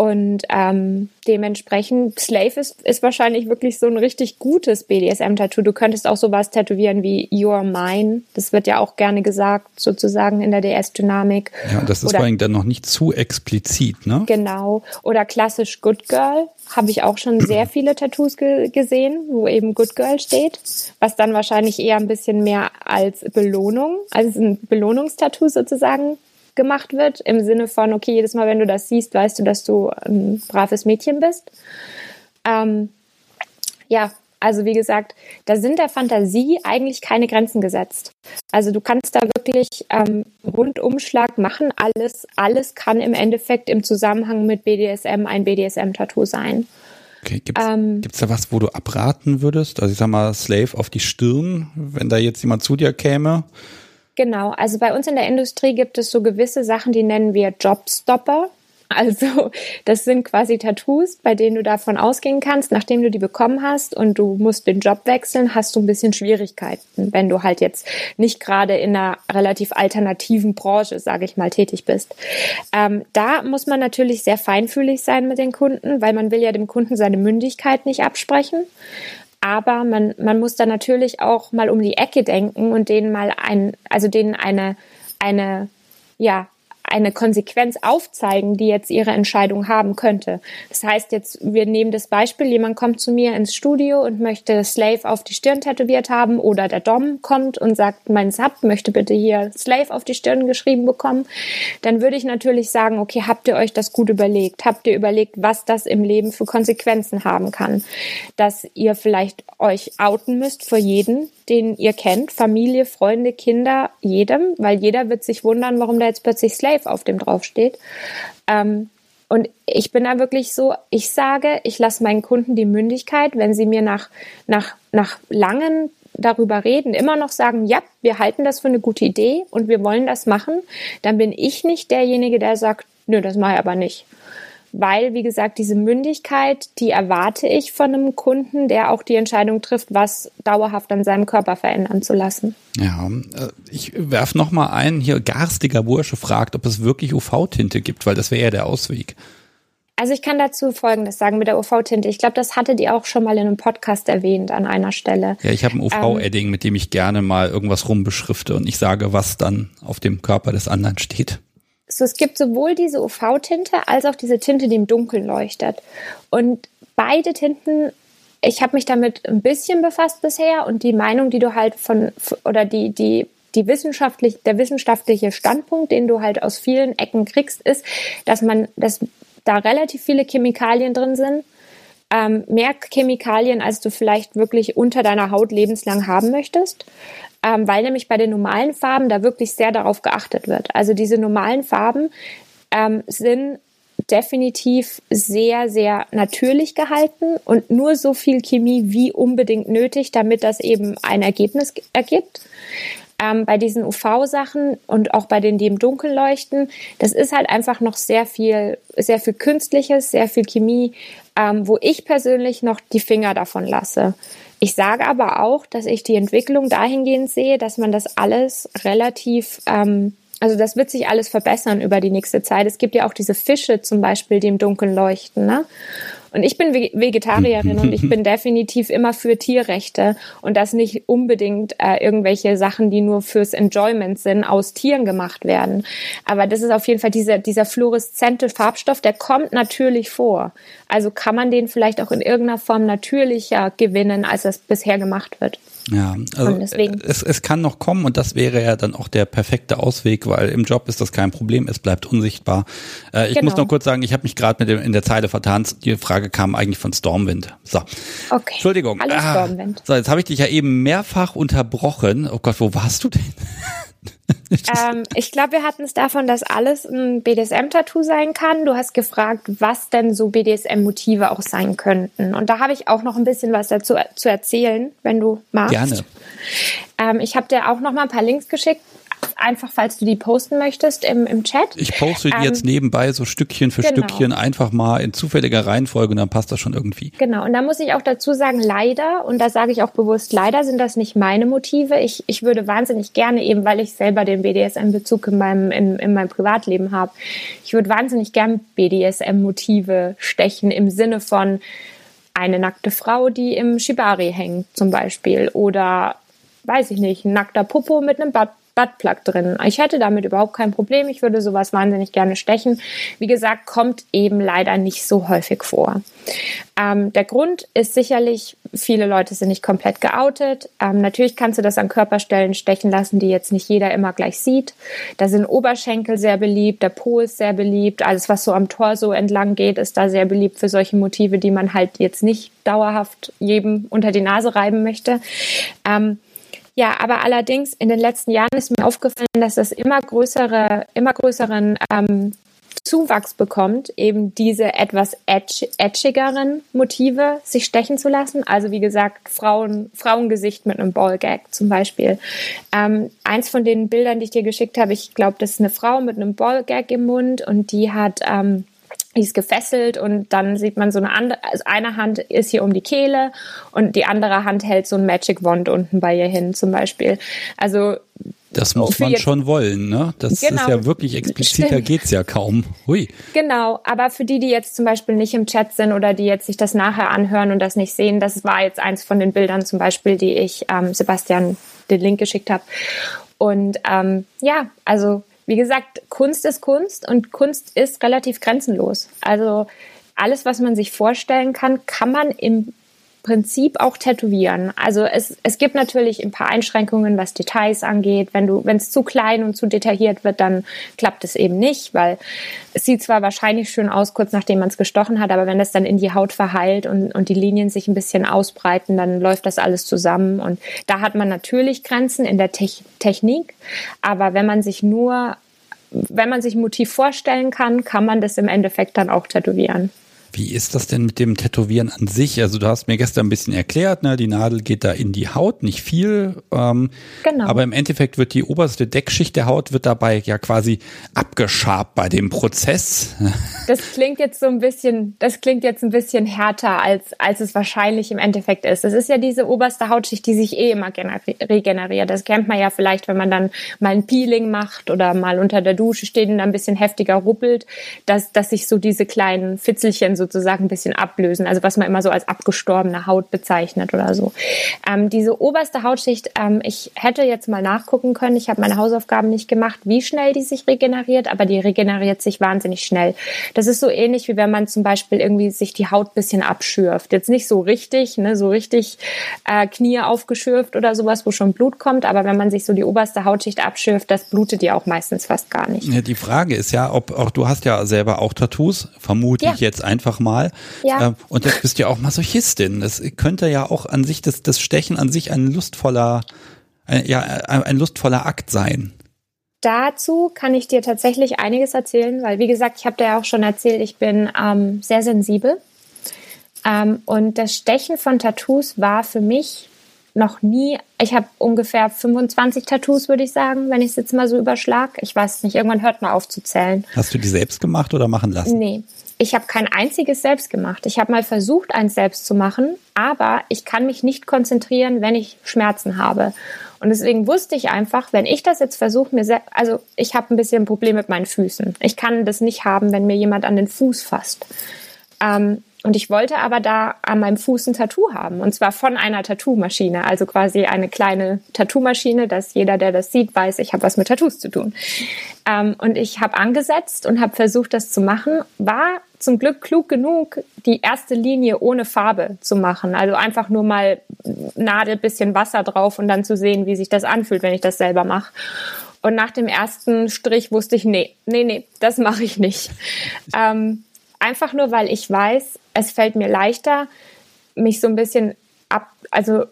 Und ähm, dementsprechend, Slave ist, ist wahrscheinlich wirklich so ein richtig gutes BDSM-Tattoo. Du könntest auch sowas tätowieren wie You're Mine. Das wird ja auch gerne gesagt, sozusagen in der DS-Dynamik. Ja, und das ist Oder- vor allem dann noch nicht zu explizit, ne? Genau. Oder klassisch Good Girl. Habe ich auch schon sehr viele Tattoos ge gesehen, wo eben Good Girl steht. Was dann wahrscheinlich eher ein bisschen mehr als Belohnung, als ein Belohnungstattoo sozusagen gemacht wird. Im Sinne von, okay, jedes Mal, wenn du das siehst, weißt du, dass du ein braves Mädchen bist. Ähm, ja, also wie gesagt, da sind der Fantasie eigentlich keine Grenzen gesetzt. Also du kannst da wirklich ähm, Rundumschlag machen. Alles, alles kann im Endeffekt im Zusammenhang mit BDSM ein BDSM-Tattoo sein. Okay, gibt's, Ähm, gibt's da was, wo du abraten würdest? Also ich sag mal, Slave auf die Stirn, wenn da jetzt jemand zu dir käme. Genau, also bei uns in der Industrie gibt es so gewisse Sachen, die nennen wir Jobstopper. Also das sind quasi Tattoos, bei denen du davon ausgehen kannst, nachdem du die bekommen hast und du musst den Job wechseln, hast du ein bisschen Schwierigkeiten, wenn du halt jetzt nicht gerade in einer relativ alternativen Branche, sage ich mal, tätig bist. Ähm, da muss man natürlich sehr feinfühlig sein mit den Kunden, weil man will ja dem Kunden seine Mündigkeit nicht absprechen. Aber man, man muss da natürlich auch mal um die Ecke denken und denen mal ein, also denen eine, eine, ja, eine Konsequenz aufzeigen, die jetzt ihre Entscheidung haben könnte. Das heißt jetzt, wir nehmen das Beispiel, jemand kommt zu mir ins Studio und möchte Slave auf die Stirn tätowiert haben oder der Dom kommt und sagt, mein Sub möchte bitte hier Slave auf die Stirn geschrieben bekommen. Dann würde ich natürlich sagen, okay, habt ihr euch das gut überlegt? Habt ihr überlegt, was das im Leben für Konsequenzen haben kann? Dass ihr vielleicht euch outen müsst vor jeden, den ihr kennt, Familie, Freunde, Kinder, jedem, weil jeder wird sich wundern, warum da jetzt plötzlich Slave auf dem draufsteht. Ähm, und ich bin da wirklich so, ich sage, ich lasse meinen Kunden die Mündigkeit, wenn sie mir nach, nach, nach langen darüber reden, immer noch sagen, ja, wir halten das für eine gute Idee und wir wollen das machen, dann bin ich nicht derjenige, der sagt, nö, das mache ich aber nicht weil, wie gesagt, diese Mündigkeit, die erwarte ich von einem Kunden, der auch die Entscheidung trifft, was dauerhaft an seinem Körper verändern zu lassen. Ja, äh, ich werf noch mal ein, hier garstiger Bursche fragt, ob es wirklich UV-Tinte gibt, weil das wäre ja der Ausweg. Also ich kann dazu Folgendes sagen mit der UV-Tinte. Ich glaube, das hattet ihr auch schon mal in einem Podcast erwähnt an einer Stelle. Ja, ich habe ein UV-Edding, mit dem ich gerne mal irgendwas rumbeschrifte und ich sage, was dann auf dem Körper des anderen steht. So, es gibt sowohl diese UV-Tinte als auch diese Tinte, die im Dunkeln leuchtet. Und beide Tinten, ich habe mich damit ein bisschen befasst bisher und die Meinung, die du halt von oder die die die wissenschaftlich der wissenschaftliche Standpunkt, den du halt aus vielen Ecken kriegst, ist, dass man dass da relativ viele Chemikalien drin sind. Ähm, mehr Chemikalien, als du vielleicht wirklich unter deiner Haut lebenslang haben möchtest. ähm, weil nämlich bei den normalen Farben da wirklich sehr darauf geachtet wird. Also diese normalen Farben ähm, sind definitiv sehr, sehr natürlich gehalten und nur so viel Chemie wie unbedingt nötig, damit das eben ein Ergebnis ergibt. Ähm, bei diesen UV-Sachen und auch bei den, die im Dunkeln leuchten, das ist halt einfach noch sehr viel, sehr viel Künstliches, sehr viel Chemie, ähm, wo ich persönlich noch die Finger davon lasse. Ich sage aber auch, dass ich die Entwicklung dahingehend sehe, dass man das alles relativ ähm, also das wird sich alles verbessern über die nächste Zeit. Es gibt ja auch diese Fische zum Beispiel, die im Dunkeln leuchten. Ne? Und ich bin Vegetarierin und ich bin definitiv immer für Tierrechte und dass nicht unbedingt äh, irgendwelche Sachen, die nur fürs Enjoyment sind, aus Tieren gemacht werden. Aber das ist auf jeden Fall dieser, dieser fluoreszente Farbstoff, der kommt natürlich vor. Also kann man den vielleicht auch in irgendeiner Form natürlicher gewinnen, als es bisher gemacht wird. Ja, also es, es kann noch kommen und das wäre ja dann auch der perfekte Ausweg, weil im Job ist das kein Problem, es bleibt unsichtbar. Äh, ich genau. muss noch kurz sagen, ich habe mich gerade mit dem in der Zeile vertan. Die Frage kam eigentlich von Stormwind. So. Okay. Entschuldigung. Hallo ah, Stormwind. So, jetzt habe ich dich ja eben mehrfach unterbrochen. Oh Gott, wo warst du denn? ähm, ich glaube, wir hatten es davon, dass alles ein BDSM-Tattoo sein kann. Du hast gefragt, was denn so BDSM-Motive auch sein könnten. Und da habe ich auch noch ein bisschen was dazu zu erzählen, wenn du magst. Gerne. Ähm, ich habe dir auch noch mal ein paar Links geschickt einfach, falls du die posten möchtest im, im Chat. Ich poste die ähm, jetzt nebenbei so Stückchen für genau. Stückchen einfach mal in zufälliger Reihenfolge und dann passt das schon irgendwie. Genau, und da muss ich auch dazu sagen, leider, und da sage ich auch bewusst, leider sind das nicht meine Motive. Ich, ich würde wahnsinnig gerne, eben weil ich selber den BDSM-Bezug in meinem, in, in meinem Privatleben habe, ich würde wahnsinnig gern BDSM-Motive stechen im Sinne von eine nackte Frau, die im Shibari hängt zum Beispiel oder weiß ich nicht, ein nackter Popo mit einem Butt Buttplug drin. Ich hätte damit überhaupt kein Problem. Ich würde sowas wahnsinnig gerne stechen. Wie gesagt, kommt eben leider nicht so häufig vor. Ähm, der Grund ist sicherlich, viele Leute sind nicht komplett geoutet. Ähm, natürlich kannst du das an Körperstellen stechen lassen, die jetzt nicht jeder immer gleich sieht. Da sind Oberschenkel sehr beliebt, der Po ist sehr beliebt. Alles, was so am Torso entlang geht, ist da sehr beliebt für solche Motive, die man halt jetzt nicht dauerhaft jedem unter die Nase reiben möchte. Ähm, ja, aber allerdings in den letzten Jahren ist mir aufgefallen, dass das immer größere, immer größeren ähm, Zuwachs bekommt, eben diese etwas edge, edgigeren Motive sich stechen zu lassen. Also wie gesagt, Frauen, Frauengesicht mit einem Ballgag zum Beispiel. Ähm, eins von den Bildern, die ich dir geschickt habe, ich glaube, das ist eine Frau mit einem Ballgag im Mund und die hat ähm, die ist gefesselt und dann sieht man so eine andere, also eine Hand ist hier um die Kehle und die andere Hand hält so ein Magic Wand unten bei ihr hin zum Beispiel. Also das muss man schon wollen, ne? Das genau, ist ja wirklich expliziter stimmt. geht's ja kaum. Hui. Genau, aber für die, die jetzt zum Beispiel nicht im Chat sind oder die jetzt sich das nachher anhören und das nicht sehen, das war jetzt eins von den Bildern zum Beispiel, die ich ähm, Sebastian den Link geschickt habe. Und ähm, ja, also wie gesagt, Kunst ist Kunst und Kunst ist relativ grenzenlos. Also alles, was man sich vorstellen kann, kann man im Prinzip auch tätowieren. Also es, es gibt natürlich ein paar Einschränkungen, was Details angeht. Wenn du, wenn es zu klein und zu detailliert wird, dann klappt es eben nicht, weil es sieht zwar wahrscheinlich schön aus, kurz nachdem man es gestochen hat, aber wenn es dann in die Haut verheilt und, und die Linien sich ein bisschen ausbreiten, dann läuft das alles zusammen. Und da hat man natürlich Grenzen in der Te Technik. Aber wenn man sich nur, wenn man sich ein Motiv vorstellen kann, kann man das im Endeffekt dann auch tätowieren. Wie ist das denn mit dem Tätowieren an sich? Also du hast mir gestern ein bisschen erklärt, ne, die Nadel geht da in die Haut, nicht viel. Ähm, genau. Aber im Endeffekt wird die oberste Deckschicht der Haut wird dabei ja quasi abgeschabt bei dem Prozess. Das klingt jetzt so ein bisschen, das klingt jetzt ein bisschen härter als als es wahrscheinlich im Endeffekt ist. Das ist ja diese oberste Hautschicht, die sich eh immer regeneriert. Das kennt man ja vielleicht, wenn man dann mal ein Peeling macht oder mal unter der Dusche steht und ein bisschen heftiger ruppelt, dass dass sich so diese kleinen Fitzelchen sozusagen ein bisschen ablösen, also was man immer so als abgestorbene Haut bezeichnet oder so. Ähm, diese oberste Hautschicht, ähm, ich hätte jetzt mal nachgucken können, ich habe meine Hausaufgaben nicht gemacht, wie schnell die sich regeneriert, aber die regeneriert sich wahnsinnig schnell. Das ist so ähnlich wie wenn man zum Beispiel irgendwie sich die Haut bisschen abschürft. Jetzt nicht so richtig, ne, so richtig äh, Knie aufgeschürft oder sowas, wo schon Blut kommt, aber wenn man sich so die oberste Hautschicht abschürft, das blutet ja auch meistens fast gar nicht. Ja, die Frage ist ja, ob auch du hast ja selber auch Tattoos, vermute ja. ich jetzt einfach einfach mal. Ja. Ähm, und jetzt bist ja auch Masochistin. Das könnte ja auch an sich, das, das Stechen an sich ein lustvoller ein, ja, ein lustvoller Akt sein? Dazu kann ich dir tatsächlich einiges erzählen, weil wie gesagt, ich habe dir ja auch schon erzählt, ich bin ähm, sehr sensibel. Ähm, und das Stechen von Tattoos war für mich noch nie, ich habe ungefähr 25 Tattoos, würde ich sagen, wenn ich es jetzt mal so überschlag. Ich weiß nicht, irgendwann hört man auf zu zählen. Hast du die selbst gemacht oder machen lassen? Nee, ich habe kein einziges selbst gemacht. Ich habe mal versucht, eins selbst zu machen, aber ich kann mich nicht konzentrieren, wenn ich Schmerzen habe. Und deswegen wusste ich einfach, wenn ich das jetzt versuche, mir selbst, also ich habe ein bisschen ein Problem mit meinen Füßen. Ich kann das nicht haben, wenn mir jemand an den Fuß fasst. Ähm, und ich wollte aber da an meinem Fuß ein Tattoo haben. Und zwar von einer Tattoo-Maschine. Also quasi eine kleine Tattoo-Maschine, dass jeder, der das sieht, weiß, ich habe was mit Tattoos zu tun. Ähm, und ich habe angesetzt und habe versucht, das zu machen. War zum Glück klug genug, die erste Linie ohne Farbe zu machen. Also einfach nur mal Nadel, bisschen Wasser drauf und dann zu sehen, wie sich das anfühlt, wenn ich das selber mache. Und nach dem ersten Strich wusste ich, nee, nee, nee, das mache ich nicht. Ähm, einfach nur, weil ich weiß, es fällt mir leichter, mich so ein bisschen ab, also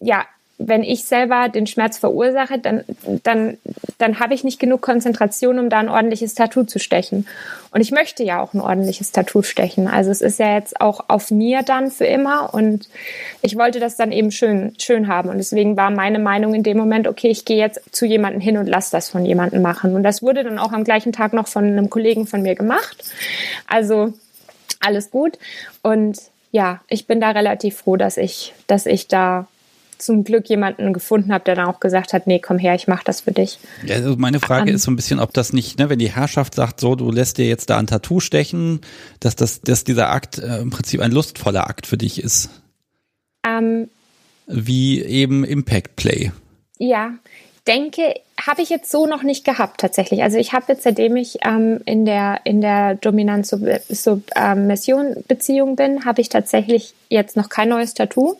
ja, wenn ich selber den Schmerz verursache, dann, dann, dann habe ich nicht genug Konzentration, um da ein ordentliches Tattoo zu stechen. Und ich möchte ja auch ein ordentliches Tattoo stechen. Also es ist ja jetzt auch auf mir dann für immer und ich wollte das dann eben schön, schön haben. Und deswegen war meine Meinung in dem Moment, okay, ich gehe jetzt zu jemandem hin und lass das von jemandem machen. Und das wurde dann auch am gleichen Tag noch von einem Kollegen von mir gemacht. Also alles gut. Und ja, ich bin da relativ froh, dass ich, dass ich da zum Glück jemanden gefunden habe, der dann auch gesagt hat, nee, komm her, ich mache das für dich. Ja, also meine Frage um, ist so ein bisschen, ob das nicht, ne, wenn die Herrschaft sagt, so, du lässt dir jetzt da ein Tattoo stechen, dass das, dass dieser Akt äh, im Prinzip ein lustvoller Akt für dich ist. Ähm, Wie eben Impact Play. Ja, denke, habe ich jetzt so noch nicht gehabt tatsächlich. Also ich habe jetzt, seitdem ich ähm, in der in der Dominanz-Submission-Beziehung ähm, bin, habe ich tatsächlich jetzt noch kein neues Tattoo.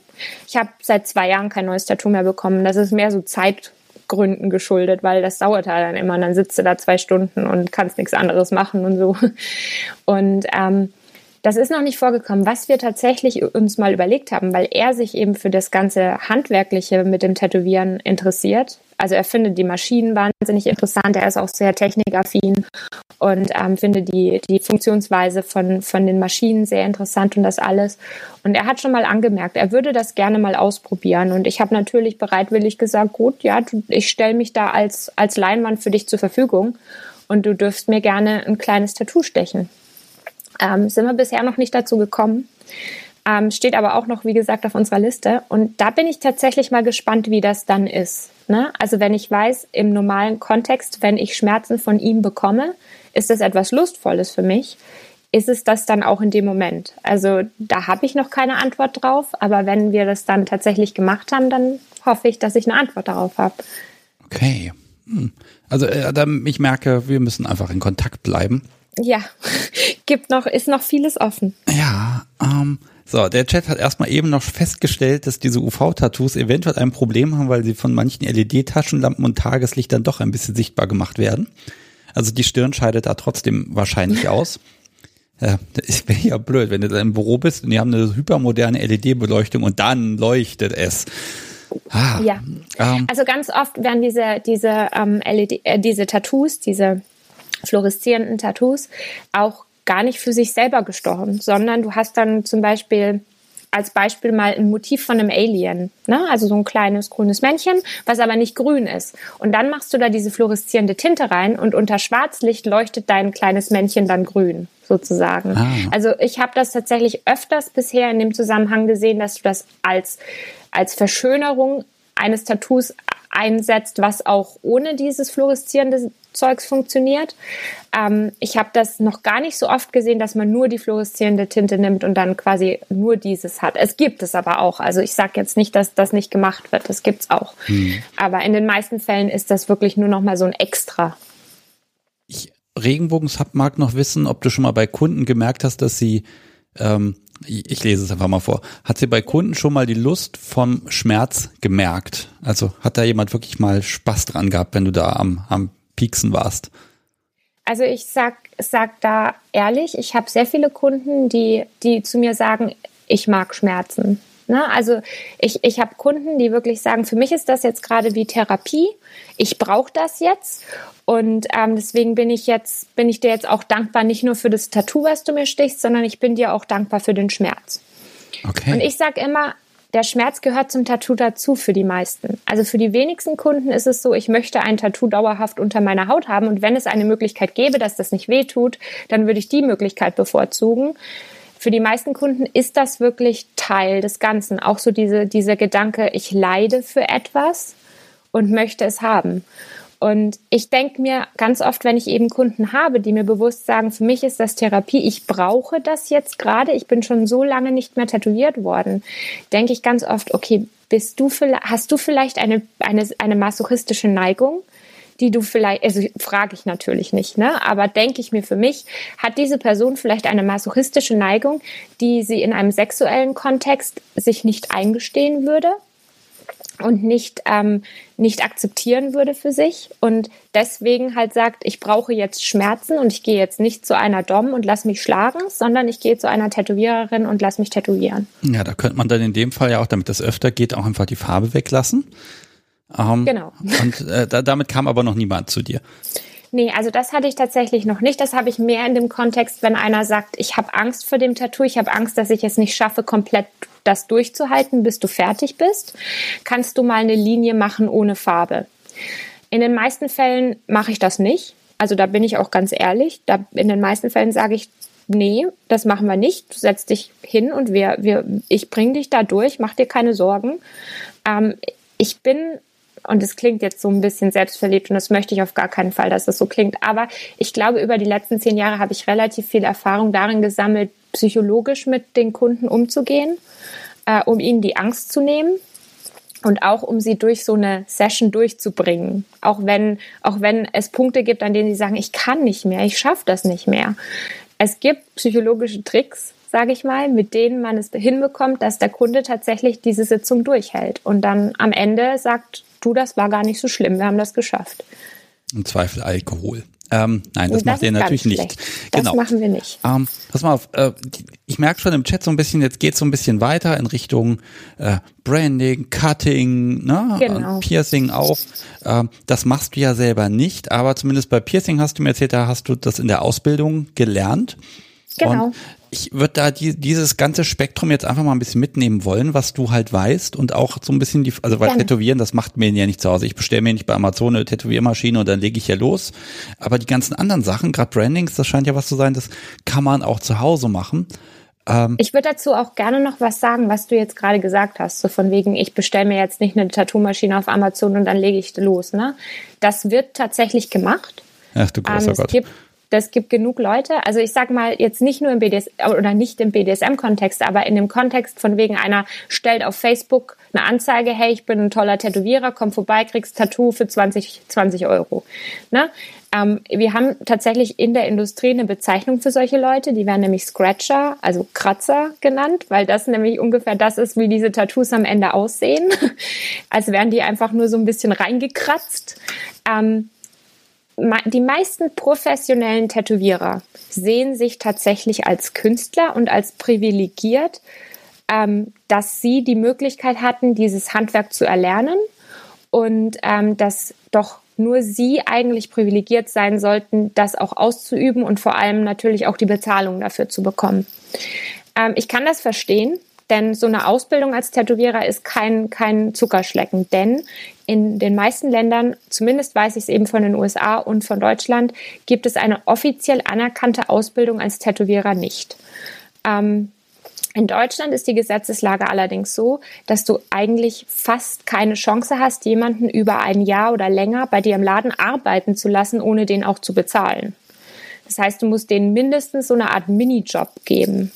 Ich habe seit zwei Jahren kein neues Tattoo mehr bekommen. Das ist mehr so Zeitgründen geschuldet, weil das dauert halt dann immer. Und dann sitzt du da zwei Stunden und kannst nichts anderes machen und so. Und ähm, das ist noch nicht vorgekommen. Was wir tatsächlich uns mal überlegt haben, weil er sich eben für das ganze Handwerkliche mit dem Tätowieren interessiert. Also er findet die Maschinen wahnsinnig interessant. Er ist auch sehr technikaffin und ähm, findet die, die Funktionsweise von, von den Maschinen sehr interessant und das alles. Und er hat schon mal angemerkt, er würde das gerne mal ausprobieren. Und ich habe natürlich bereitwillig gesagt, gut, ja, ich stelle mich da als, als Leinwand für dich zur Verfügung und du dürfst mir gerne ein kleines Tattoo stechen. Ähm, sind wir bisher noch nicht dazu gekommen. Ähm, steht aber auch noch, wie gesagt, auf unserer Liste. Und da bin ich tatsächlich mal gespannt, wie das dann ist. Ne? Also wenn ich weiß, im normalen Kontext, wenn ich Schmerzen von ihm bekomme, ist das etwas Lustvolles für mich. Ist es das dann auch in dem Moment? Also da habe ich noch keine Antwort drauf, aber wenn wir das dann tatsächlich gemacht haben, dann hoffe ich, dass ich eine Antwort darauf habe. Okay. Hm. Also äh, ich merke, wir müssen einfach in Kontakt bleiben ja, gibt noch, ist noch vieles offen. Ja, ähm, so, der Chat hat erstmal eben noch festgestellt, dass diese UV-Tattoos eventuell ein Problem haben, weil sie von manchen LED-Taschenlampen und Tageslicht dann doch ein bisschen sichtbar gemacht werden. Also die Stirn scheidet da trotzdem wahrscheinlich aus. Ja, das wäre ja blöd, wenn du da im Büro bist und die haben eine hypermoderne LED-Beleuchtung und dann leuchtet es. Ah, ja. Ähm, also ganz oft werden diese, diese ähm, LED, äh, diese Tattoos, diese fluoreszierenden Tattoos auch gar nicht für sich selber gestochen, sondern du hast dann zum Beispiel als Beispiel mal ein Motiv von einem Alien, ne? also so ein kleines grünes Männchen, was aber nicht grün ist. Und dann machst du da diese fluoreszierende Tinte rein und unter Schwarzlicht leuchtet dein kleines Männchen dann grün, sozusagen. Ah. Also ich habe das tatsächlich öfters bisher in dem Zusammenhang gesehen, dass du das als, als Verschönerung eines Tattoos einsetzt, was auch ohne dieses fluoreszierende Zeugs funktioniert. Ähm, ich habe das noch gar nicht so oft gesehen, dass man nur die fluoreszierende Tinte nimmt und dann quasi nur dieses hat. Es gibt es aber auch. Also ich sage jetzt nicht, dass das nicht gemacht wird. Das gibt es auch. Hm. Aber in den meisten Fällen ist das wirklich nur noch mal so ein Extra. Ich Regenbogensub mag noch wissen, ob du schon mal bei Kunden gemerkt hast, dass sie ähm, ich lese es einfach mal vor. Hat sie bei Kunden schon mal die Lust vom Schmerz gemerkt? Also hat da jemand wirklich mal Spaß dran gehabt, wenn du da am, am Pieksen warst? Also ich sag, sag da ehrlich, ich habe sehr viele Kunden, die, die zu mir sagen, ich mag Schmerzen. Ne? Also ich, ich habe Kunden, die wirklich sagen, für mich ist das jetzt gerade wie Therapie. Ich brauche das jetzt. Und ähm, deswegen bin ich jetzt, bin ich dir jetzt auch dankbar, nicht nur für das Tattoo, was du mir stichst, sondern ich bin dir auch dankbar für den Schmerz. Okay. Und ich sage immer, der Schmerz gehört zum Tattoo dazu für die meisten. Also für die wenigsten Kunden ist es so, ich möchte ein Tattoo dauerhaft unter meiner Haut haben und wenn es eine Möglichkeit gäbe, dass das nicht wehtut, dann würde ich die Möglichkeit bevorzugen. Für die meisten Kunden ist das wirklich Teil des Ganzen. Auch so diese, dieser Gedanke, ich leide für etwas und möchte es haben. Und ich denke mir ganz oft, wenn ich eben Kunden habe, die mir bewusst sagen, für mich ist das Therapie, ich brauche das jetzt gerade, ich bin schon so lange nicht mehr tätowiert worden, denke ich ganz oft, okay, bist du hast du vielleicht eine, eine, eine masochistische Neigung? Die du vielleicht, also frage ich natürlich nicht, ne? aber denke ich mir für mich, hat diese Person vielleicht eine masochistische Neigung, die sie in einem sexuellen Kontext sich nicht eingestehen würde? und nicht, ähm, nicht akzeptieren würde für sich und deswegen halt sagt, ich brauche jetzt Schmerzen und ich gehe jetzt nicht zu einer Dom und lass mich schlagen, sondern ich gehe zu einer Tätowiererin und lass mich tätowieren. Ja, da könnte man dann in dem Fall ja auch, damit das öfter geht, auch einfach die Farbe weglassen. Ähm, genau. Und äh, da, damit kam aber noch niemand zu dir. Nee, also das hatte ich tatsächlich noch nicht. Das habe ich mehr in dem Kontext, wenn einer sagt, ich habe Angst vor dem Tattoo, ich habe Angst, dass ich es nicht schaffe, komplett das durchzuhalten, bis du fertig bist. Kannst du mal eine Linie machen ohne Farbe? In den meisten Fällen mache ich das nicht. Also da bin ich auch ganz ehrlich. Da, in den meisten Fällen sage ich, nee, das machen wir nicht. Du setzt dich hin und wir, wir, ich bringe dich da durch, mach dir keine Sorgen. Ähm, ich bin und es klingt jetzt so ein bisschen selbstverliebt und das möchte ich auf gar keinen Fall, dass das so klingt. Aber ich glaube, über die letzten zehn Jahre habe ich relativ viel Erfahrung darin gesammelt, psychologisch mit den Kunden umzugehen, äh, um ihnen die Angst zu nehmen und auch um sie durch so eine Session durchzubringen. Auch wenn, auch wenn es Punkte gibt, an denen sie sagen, ich kann nicht mehr, ich schaffe das nicht mehr. Es gibt psychologische Tricks, sage ich mal, mit denen man es hinbekommt, dass der Kunde tatsächlich diese Sitzung durchhält und dann am Ende sagt, du, das war gar nicht so schlimm, wir haben das geschafft. Im Zweifel Alkohol. Ähm, nein, das, das macht ihr natürlich nicht. Das genau. machen wir nicht. Ähm, pass mal auf, äh, ich merke schon im Chat so ein bisschen, jetzt geht so ein bisschen weiter in Richtung äh, Branding, Cutting, ne? Genau. Piercing auch. Ähm, das machst du ja selber nicht, aber zumindest bei Piercing hast du mir erzählt, da hast du das in der Ausbildung gelernt. Genau. Und ich würde da die, dieses ganze Spektrum jetzt einfach mal ein bisschen mitnehmen wollen, was du halt weißt und auch so ein bisschen die, also weil Gerne. Tätowieren, das macht mir ja nicht zu Hause. Ich bestelle mir nicht bei Amazon eine Tätowiermaschine und dann lege ich ja los. Aber die ganzen anderen Sachen, gerade Brandings, das scheint ja was zu sein, das kann man auch zu Hause machen. Ähm, ich würde dazu auch gerne noch was sagen, was du jetzt gerade gesagt hast. So von wegen, ich bestelle mir jetzt nicht eine Tattoo-Maschine auf Amazon und dann lege ich los. Ne? Das wird tatsächlich gemacht. Ach du großer ähm, Gott. Gibt, das gibt genug Leute. Also ich sag mal jetzt nicht nur im BDS oder nicht im BDSM-Kontext, aber in dem Kontext von wegen einer stellt auf Facebook eine Anzeige, hey, ich bin ein toller Tätowierer, komm vorbei, kriegst Tattoo für 20, 20 Euro. Ne? Ähm, wir haben tatsächlich in der Industrie eine Bezeichnung für solche Leute, die werden nämlich Scratcher, also Kratzer genannt, weil das nämlich ungefähr das ist, wie diese Tattoos am Ende aussehen. Als wären die einfach nur so ein bisschen reingekratzt. Ähm, die meisten professionellen Tätowierer sehen sich tatsächlich als Künstler und als privilegiert, ähm, dass sie die Möglichkeit hatten, dieses Handwerk zu erlernen und ähm, dass doch nur sie eigentlich privilegiert sein sollten, das auch auszuüben und vor allem natürlich auch die Bezahlung dafür zu bekommen. Ähm, ich kann das verstehen. Denn so eine Ausbildung als Tätowierer ist kein, kein Zuckerschlecken. Denn in den meisten Ländern, zumindest weiß ich es eben von den USA und von Deutschland, gibt es eine offiziell anerkannte Ausbildung als Tätowierer nicht. Ähm, in Deutschland ist die Gesetzeslage allerdings so, dass du eigentlich fast keine Chance hast, jemanden über ein Jahr oder länger bei dir im Laden arbeiten zu lassen, ohne den auch zu bezahlen. Das heißt, du musst denen mindestens so eine Art Minijob geben.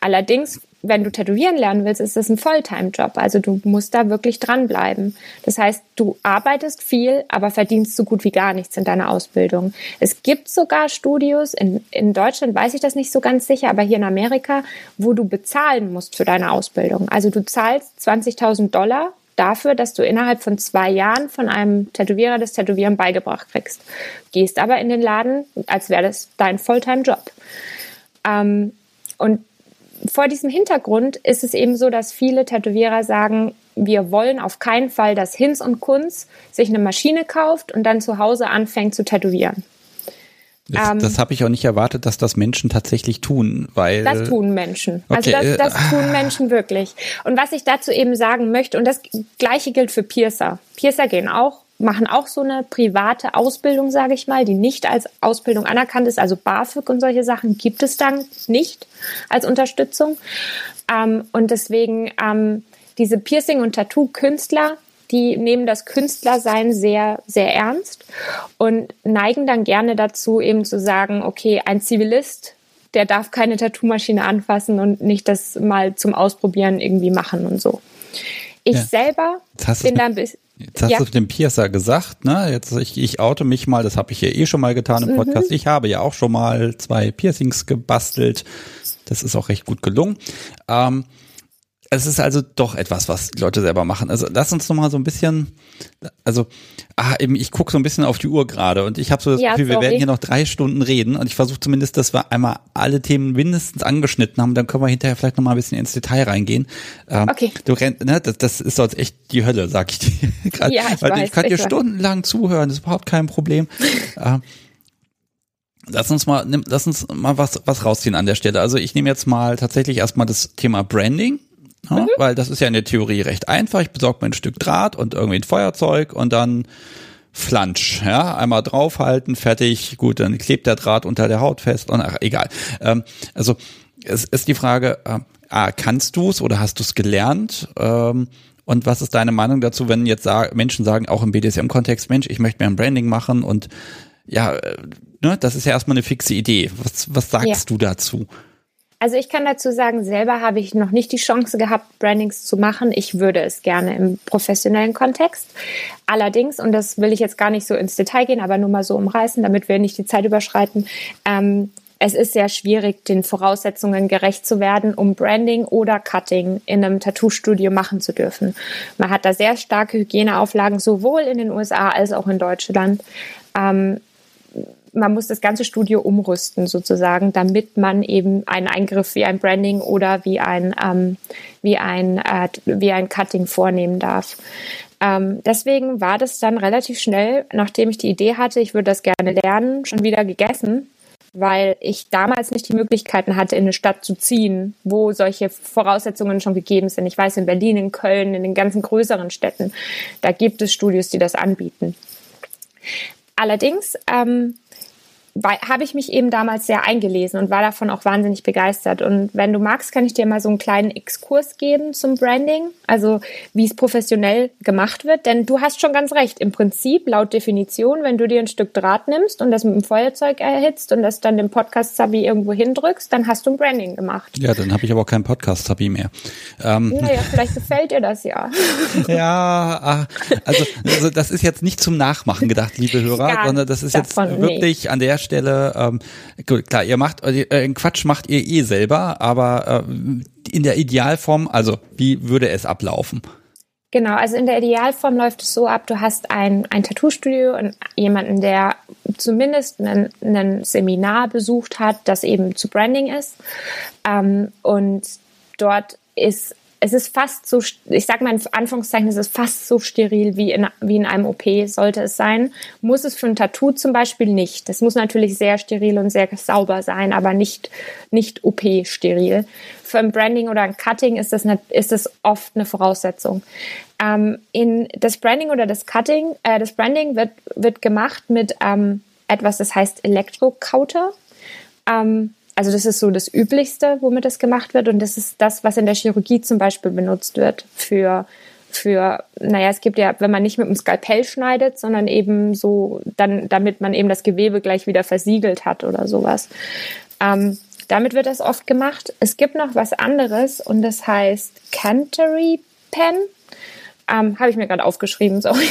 Allerdings wenn du tätowieren lernen willst, ist das ein Volltime-Job. Also du musst da wirklich dranbleiben. Das heißt, du arbeitest viel, aber verdienst so gut wie gar nichts in deiner Ausbildung. Es gibt sogar Studios, in, in Deutschland weiß ich das nicht so ganz sicher, aber hier in Amerika, wo du bezahlen musst für deine Ausbildung. Also du zahlst 20.000 Dollar dafür, dass du innerhalb von zwei Jahren von einem Tätowierer das Tätowieren beigebracht kriegst. Gehst aber in den Laden, als wäre das dein Volltime-Job. Ähm, und vor diesem Hintergrund ist es eben so, dass viele Tätowierer sagen, wir wollen auf keinen Fall, dass Hinz und Kunz sich eine Maschine kauft und dann zu Hause anfängt zu tätowieren. Das, ähm, das habe ich auch nicht erwartet, dass das Menschen tatsächlich tun, weil. Das tun Menschen. Also okay, also das, das äh, tun Menschen wirklich. Und was ich dazu eben sagen möchte, und das gleiche gilt für Piercer. Piercer gehen auch, machen auch so eine private Ausbildung, sage ich mal, die nicht als Ausbildung anerkannt ist. Also BAföG und solche Sachen gibt es dann nicht als Unterstützung. Ähm, und deswegen ähm, diese Piercing- und Tattoo-Künstler, die nehmen das Künstlersein sehr, sehr ernst und neigen dann gerne dazu, eben zu sagen, okay, ein Zivilist, der darf keine Tattoo-Maschine anfassen und nicht das mal zum Ausprobieren irgendwie machen und so. Ich ja. selber bin da ein bisschen. Jetzt hast ja. du dem Piercer gesagt, ne? Jetzt ich, ich oute mich mal, das habe ich ja eh schon mal getan im mhm. Podcast. Mhm. Ich habe ja auch schon mal zwei Piercings gebastelt. Das ist auch recht gut gelungen. Ähm, es ist also doch etwas, was Leute selber machen. Also lass uns noch mal so ein bisschen, also ah, eben, ich gucke so ein bisschen auf die Uhr gerade und ich habe so das ja, Gefühl, wir werden hier noch drei Stunden reden und ich versuche zumindest, dass wir einmal alle Themen mindestens angeschnitten haben. Dann können wir hinterher vielleicht noch mal ein bisschen ins Detail reingehen. Ähm, okay. Du rennt, ne, das, das ist sonst echt die Hölle, sag ich dir. Grad, ja, ich weil weiß, ich kann dir stundenlang zuhören, das ist überhaupt kein Problem. ähm, Lass uns mal, lass uns mal was, was rausziehen an der Stelle. Also ich nehme jetzt mal tatsächlich erstmal das Thema Branding ja, mhm. Weil das ist ja in der Theorie recht einfach. Ich besorge mir ein Stück Draht und irgendwie ein Feuerzeug und dann Flansch, ja, einmal draufhalten, fertig, gut, dann klebt der Draht unter der Haut fest und ach, egal. Ähm, also es ist die Frage, äh, ah, kannst du es oder hast du es gelernt? Ähm, und was ist deine Meinung dazu, wenn jetzt sag, Menschen sagen, auch im BDSM-Kontext, Mensch, ich möchte mir ein Branding machen und ja, äh, ne, das ist ja erstmal eine fixe Idee. Was, was sagst ja. du dazu? Also ich kann dazu sagen, selber habe ich noch nicht die Chance gehabt, Brandings zu machen. Ich würde es gerne im professionellen Kontext. Allerdings, und das will ich jetzt gar nicht so ins Detail gehen, aber nur mal so umreißen, damit wir nicht die Zeit überschreiten, ähm, es ist sehr schwierig, den Voraussetzungen gerecht zu werden, um Branding oder Cutting in einem Tattoo-Studio machen zu dürfen. Man hat da sehr starke Hygieneauflagen, sowohl in den USA als auch in Deutschland. Ähm, man muss das ganze Studio umrüsten sozusagen, damit man eben einen Eingriff wie ein Branding oder wie ein, ähm, wie ein, äh, wie ein Cutting vornehmen darf. Ähm, deswegen war das dann relativ schnell, nachdem ich die Idee hatte, ich würde das gerne lernen, schon wieder gegessen, weil ich damals nicht die Möglichkeiten hatte, in eine Stadt zu ziehen, wo solche Voraussetzungen schon gegeben sind. Ich weiß, in Berlin, in Köln, in den ganzen größeren Städten, da gibt es Studios, die das anbieten. Allerdings ähm, habe ich mich eben damals sehr eingelesen und war davon auch wahnsinnig begeistert. Und wenn du magst, kann ich dir mal so einen kleinen Exkurs geben zum Branding, also wie es professionell gemacht wird. Denn du hast schon ganz recht. Im Prinzip, laut Definition, wenn du dir ein Stück Draht nimmst und das mit dem Feuerzeug erhitzt und das dann dem Podcast-Zabi irgendwo hindrückst, dann hast du ein Branding gemacht. Ja, dann habe ich aber auch keinen Podcast-Zabi mehr. Ähm. Ja, ja, vielleicht gefällt dir das ja. ja, ah, also, also das ist jetzt nicht zum Nachmachen gedacht, liebe Hörer, Gar sondern das ist jetzt wirklich nee. an der Stelle Stelle, ähm, gut, klar, ihr macht, äh, Quatsch macht ihr eh selber, aber äh, in der Idealform, also wie würde es ablaufen? Genau, also in der Idealform läuft es so ab, du hast ein, ein Tattoo-Studio und jemanden, der zumindest ein Seminar besucht hat, das eben zu Branding ist. Ähm, und dort ist es ist fast so, ich sage mal in Anführungszeichen, es ist fast so steril wie in, wie in einem OP sollte es sein. Muss es für ein Tattoo zum Beispiel nicht. Das muss natürlich sehr steril und sehr sauber sein, aber nicht, nicht OP-steril. Für ein Branding oder ein Cutting ist das, eine, ist das oft eine Voraussetzung. Ähm, in das Branding oder das Cutting, äh, das Branding wird, wird gemacht mit ähm, etwas, das heißt Elektrokauter. Ähm, also das ist so das Üblichste, womit das gemacht wird. Und das ist das, was in der Chirurgie zum Beispiel benutzt wird für für, naja, es gibt ja, wenn man nicht mit dem Skalpell schneidet, sondern eben so, dann, damit man eben das Gewebe gleich wieder versiegelt hat oder sowas. Ähm, damit wird das oft gemacht. Es gibt noch was anderes und das heißt Cantery Pen. Ähm, Habe ich mir gerade aufgeschrieben, sorry.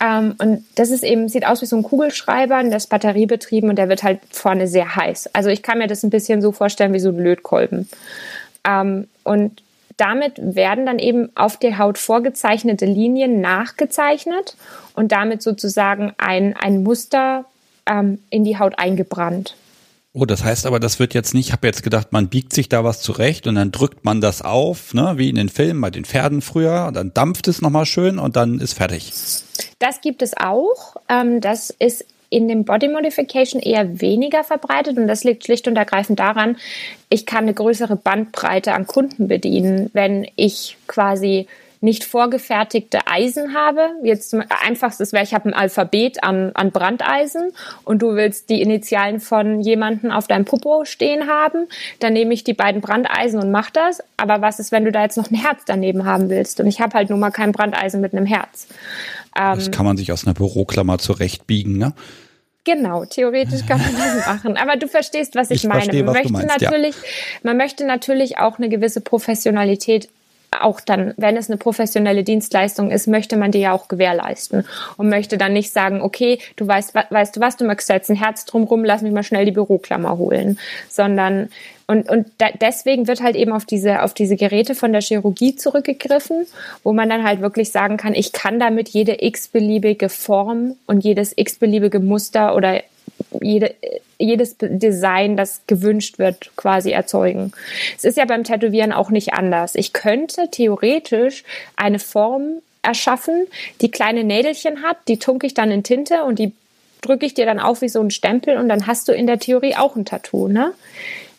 Ähm, und das ist eben, sieht aus wie so ein Kugelschreiber, der ist batteriebetrieben und der wird halt vorne sehr heiß. Also ich kann mir das ein bisschen so vorstellen wie so ein Lötkolben. Ähm, und damit werden dann eben auf der Haut vorgezeichnete Linien nachgezeichnet und damit sozusagen ein, ein Muster ähm, in die Haut eingebrannt. Oh, das heißt aber, das wird jetzt nicht, ich habe jetzt gedacht, man biegt sich da was zurecht und dann drückt man das auf, ne, wie in den Filmen bei den Pferden früher, und dann dampft es nochmal schön und dann ist fertig. Das gibt es auch. Ähm, das ist in dem Body Modification eher weniger verbreitet und das liegt schlicht und ergreifend daran, ich kann eine größere Bandbreite an Kunden bedienen, wenn ich quasi nicht vorgefertigte Eisen habe. Jetzt zum einfachstes wäre, ich habe ein Alphabet an, an Brandeisen und du willst die Initialen von jemandem auf deinem Popo stehen haben, dann nehme ich die beiden Brandeisen und mache das. Aber was ist, wenn du da jetzt noch ein Herz daneben haben willst? Und ich habe halt nun mal kein Brandeisen mit einem Herz. das ähm, kann man sich aus einer Büroklammer zurechtbiegen, ne? Genau, theoretisch kann man das machen. Aber du verstehst, was ich, ich meine. Verstehe, man, möchte meinst, natürlich, ja. man möchte natürlich auch eine gewisse Professionalität auch dann, wenn es eine professionelle Dienstleistung ist, möchte man die ja auch gewährleisten und möchte dann nicht sagen, okay, du weißt, weißt du was, du möchtest jetzt ein Herz drumrum, lass mich mal schnell die Büroklammer holen, sondern und, und da, deswegen wird halt eben auf diese, auf diese Geräte von der Chirurgie zurückgegriffen, wo man dann halt wirklich sagen kann, ich kann damit jede x-beliebige Form und jedes x-beliebige Muster oder jede, jedes Design, das gewünscht wird, quasi erzeugen. Es ist ja beim Tätowieren auch nicht anders. Ich könnte theoretisch eine Form erschaffen, die kleine Nädelchen hat, die tunke ich dann in Tinte und die drücke ich dir dann auf wie so ein Stempel und dann hast du in der Theorie auch ein Tattoo, ne?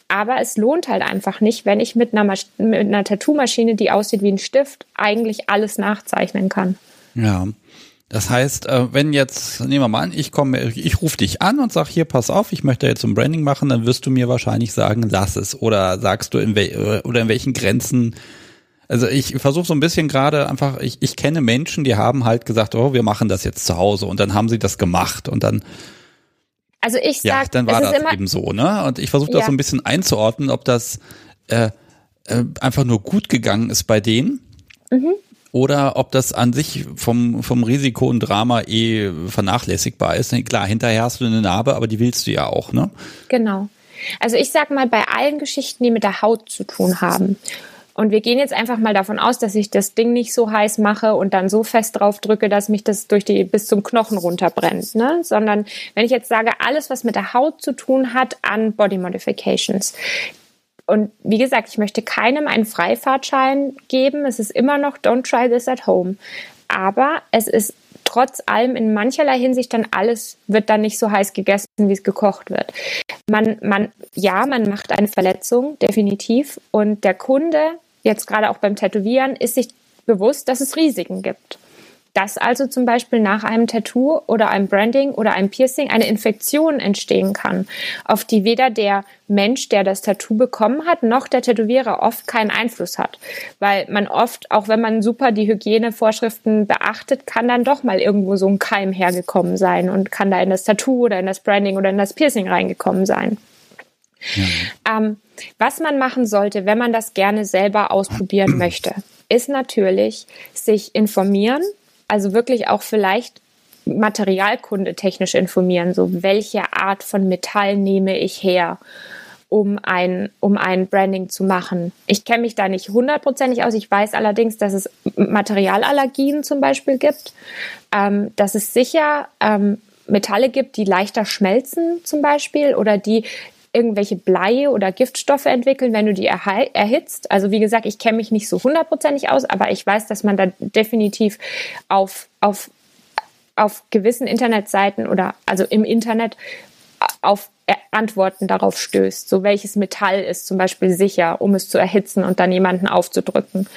Aber es lohnt halt einfach nicht, wenn ich mit einer, mit einer Tattoo-Maschine, die aussieht wie ein Stift, eigentlich alles nachzeichnen kann. Ja, das heißt, äh, wenn jetzt, nehmen wir mal an, ich komme, ich rufe dich an und sag hier, pass auf, ich möchte jetzt ein Branding machen, dann wirst du mir wahrscheinlich sagen, lass es. Oder sagst du, in wel oder in welchen Grenzen. Also ich versuche so ein bisschen gerade einfach, ich, ich kenne Menschen, die haben halt gesagt, oh, wir machen das jetzt zu Hause und dann haben sie das gemacht und dann also ich sag, ja, dann war das eben so, ne? Und ich versuche das ja. so ein bisschen einzuordnen, ob das äh, äh, einfach nur gut gegangen ist bei denen. Mhm oder ob das an sich vom, vom Risiko und Drama eh vernachlässigbar ist. Klar, hinterher hast du eine Narbe, aber die willst du ja auch, ne? Genau. Also ich sag mal, bei allen Geschichten, die mit der Haut zu tun haben, und wir gehen jetzt einfach mal davon aus, dass ich das Ding nicht so heiß mache und dann so fest drauf drücke, dass mich das durch die bis zum Knochen runterbrennt, ne? Sondern wenn ich jetzt sage, alles, was mit der Haut zu tun hat an Body Modifications, und wie gesagt, ich möchte keinem einen Freifahrtschein geben. Es ist immer noch Don't try this at home. Aber es ist trotz allem in mancherlei Hinsicht dann alles wird dann nicht so heiß gegessen, wie es gekocht wird. Man, man, ja, man macht eine Verletzung, definitiv. Und der Kunde, jetzt gerade auch beim Tätowieren, ist sich bewusst, dass es Risiken gibt dass also zum Beispiel nach einem Tattoo oder einem Branding oder einem Piercing eine Infektion entstehen kann, auf die weder der Mensch, der das Tattoo bekommen hat, noch der Tätowierer oft keinen Einfluss hat. Weil man oft, auch wenn man super die Hygienevorschriften beachtet, kann dann doch mal irgendwo so ein Keim hergekommen sein und kann da in das Tattoo oder in das Branding oder in das Piercing reingekommen sein. Ja. Ähm, was man machen sollte, wenn man das gerne selber ausprobieren möchte, ist natürlich sich informieren, also wirklich auch vielleicht Materialkunde technisch informieren, so welche Art von Metall nehme ich her, um ein, um ein Branding zu machen. Ich kenne mich da nicht hundertprozentig aus. Ich weiß allerdings, dass es Materialallergien zum Beispiel gibt, ähm, dass es sicher ähm, Metalle gibt, die leichter schmelzen zum Beispiel oder die irgendwelche Bleie oder Giftstoffe entwickeln, wenn du die erhitzt. Also wie gesagt, ich kenne mich nicht so hundertprozentig aus, aber ich weiß, dass man da definitiv auf, auf, auf gewissen Internetseiten oder also im Internet auf Antworten darauf stößt. So welches Metall ist zum Beispiel sicher, um es zu erhitzen und dann jemanden aufzudrücken.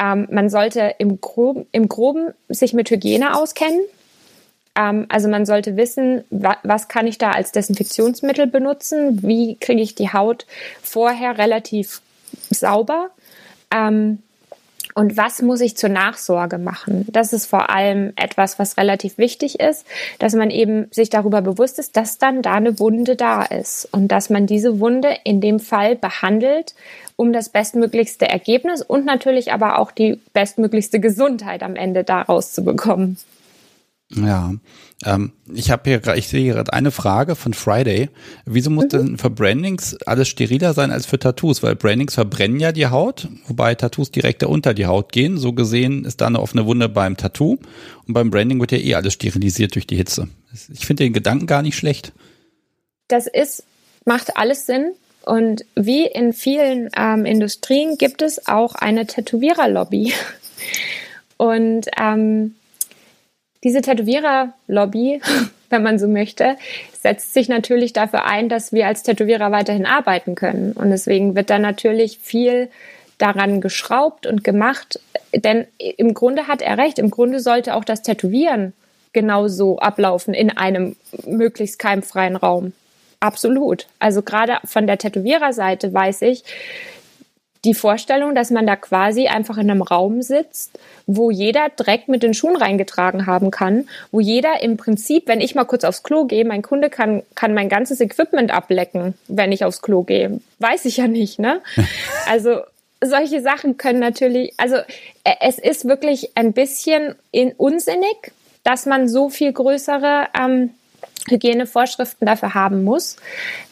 Ähm, man sollte im Groben, im Groben sich mit Hygiene auskennen. Ähm, also man sollte wissen, wa was kann ich da als Desinfektionsmittel benutzen, wie kriege ich die Haut vorher relativ sauber ähm, und was muss ich zur Nachsorge machen. Das ist vor allem etwas, was relativ wichtig ist, dass man eben sich darüber bewusst ist, dass dann da eine Wunde da ist und dass man diese Wunde in dem Fall behandelt, um das bestmöglichste Ergebnis und natürlich aber auch die bestmöglichste Gesundheit am Ende daraus zu bekommen. Ja, ähm, ich habe hier, ich sehe gerade eine Frage von Friday. Wieso muss mhm. denn für Brandings alles steriler sein als für Tattoos? Weil Brandings verbrennen ja die Haut, wobei Tattoos direkter unter die Haut gehen. So gesehen ist da eine offene Wunde beim Tattoo und beim Branding wird ja eh alles sterilisiert durch die Hitze. Ich finde den Gedanken gar nicht schlecht. Das ist macht alles Sinn. Und wie in vielen ähm, Industrien gibt es auch eine Tätowiererlobby. Und ähm, diese Tätowiererlobby, wenn man so möchte, setzt sich natürlich dafür ein, dass wir als Tätowierer weiterhin arbeiten können. Und deswegen wird da natürlich viel daran geschraubt und gemacht. Denn im Grunde hat er recht. Im Grunde sollte auch das Tätowieren genauso ablaufen in einem möglichst keimfreien Raum. Absolut. Also gerade von der Tätowiererseite weiß ich, die Vorstellung, dass man da quasi einfach in einem Raum sitzt, wo jeder Dreck mit den Schuhen reingetragen haben kann, wo jeder im Prinzip, wenn ich mal kurz aufs Klo gehe, mein Kunde kann, kann mein ganzes Equipment ablecken, wenn ich aufs Klo gehe. Weiß ich ja nicht, ne? Also solche Sachen können natürlich, also äh, es ist wirklich ein bisschen in, unsinnig, dass man so viel größere ähm, Hygienevorschriften dafür haben muss.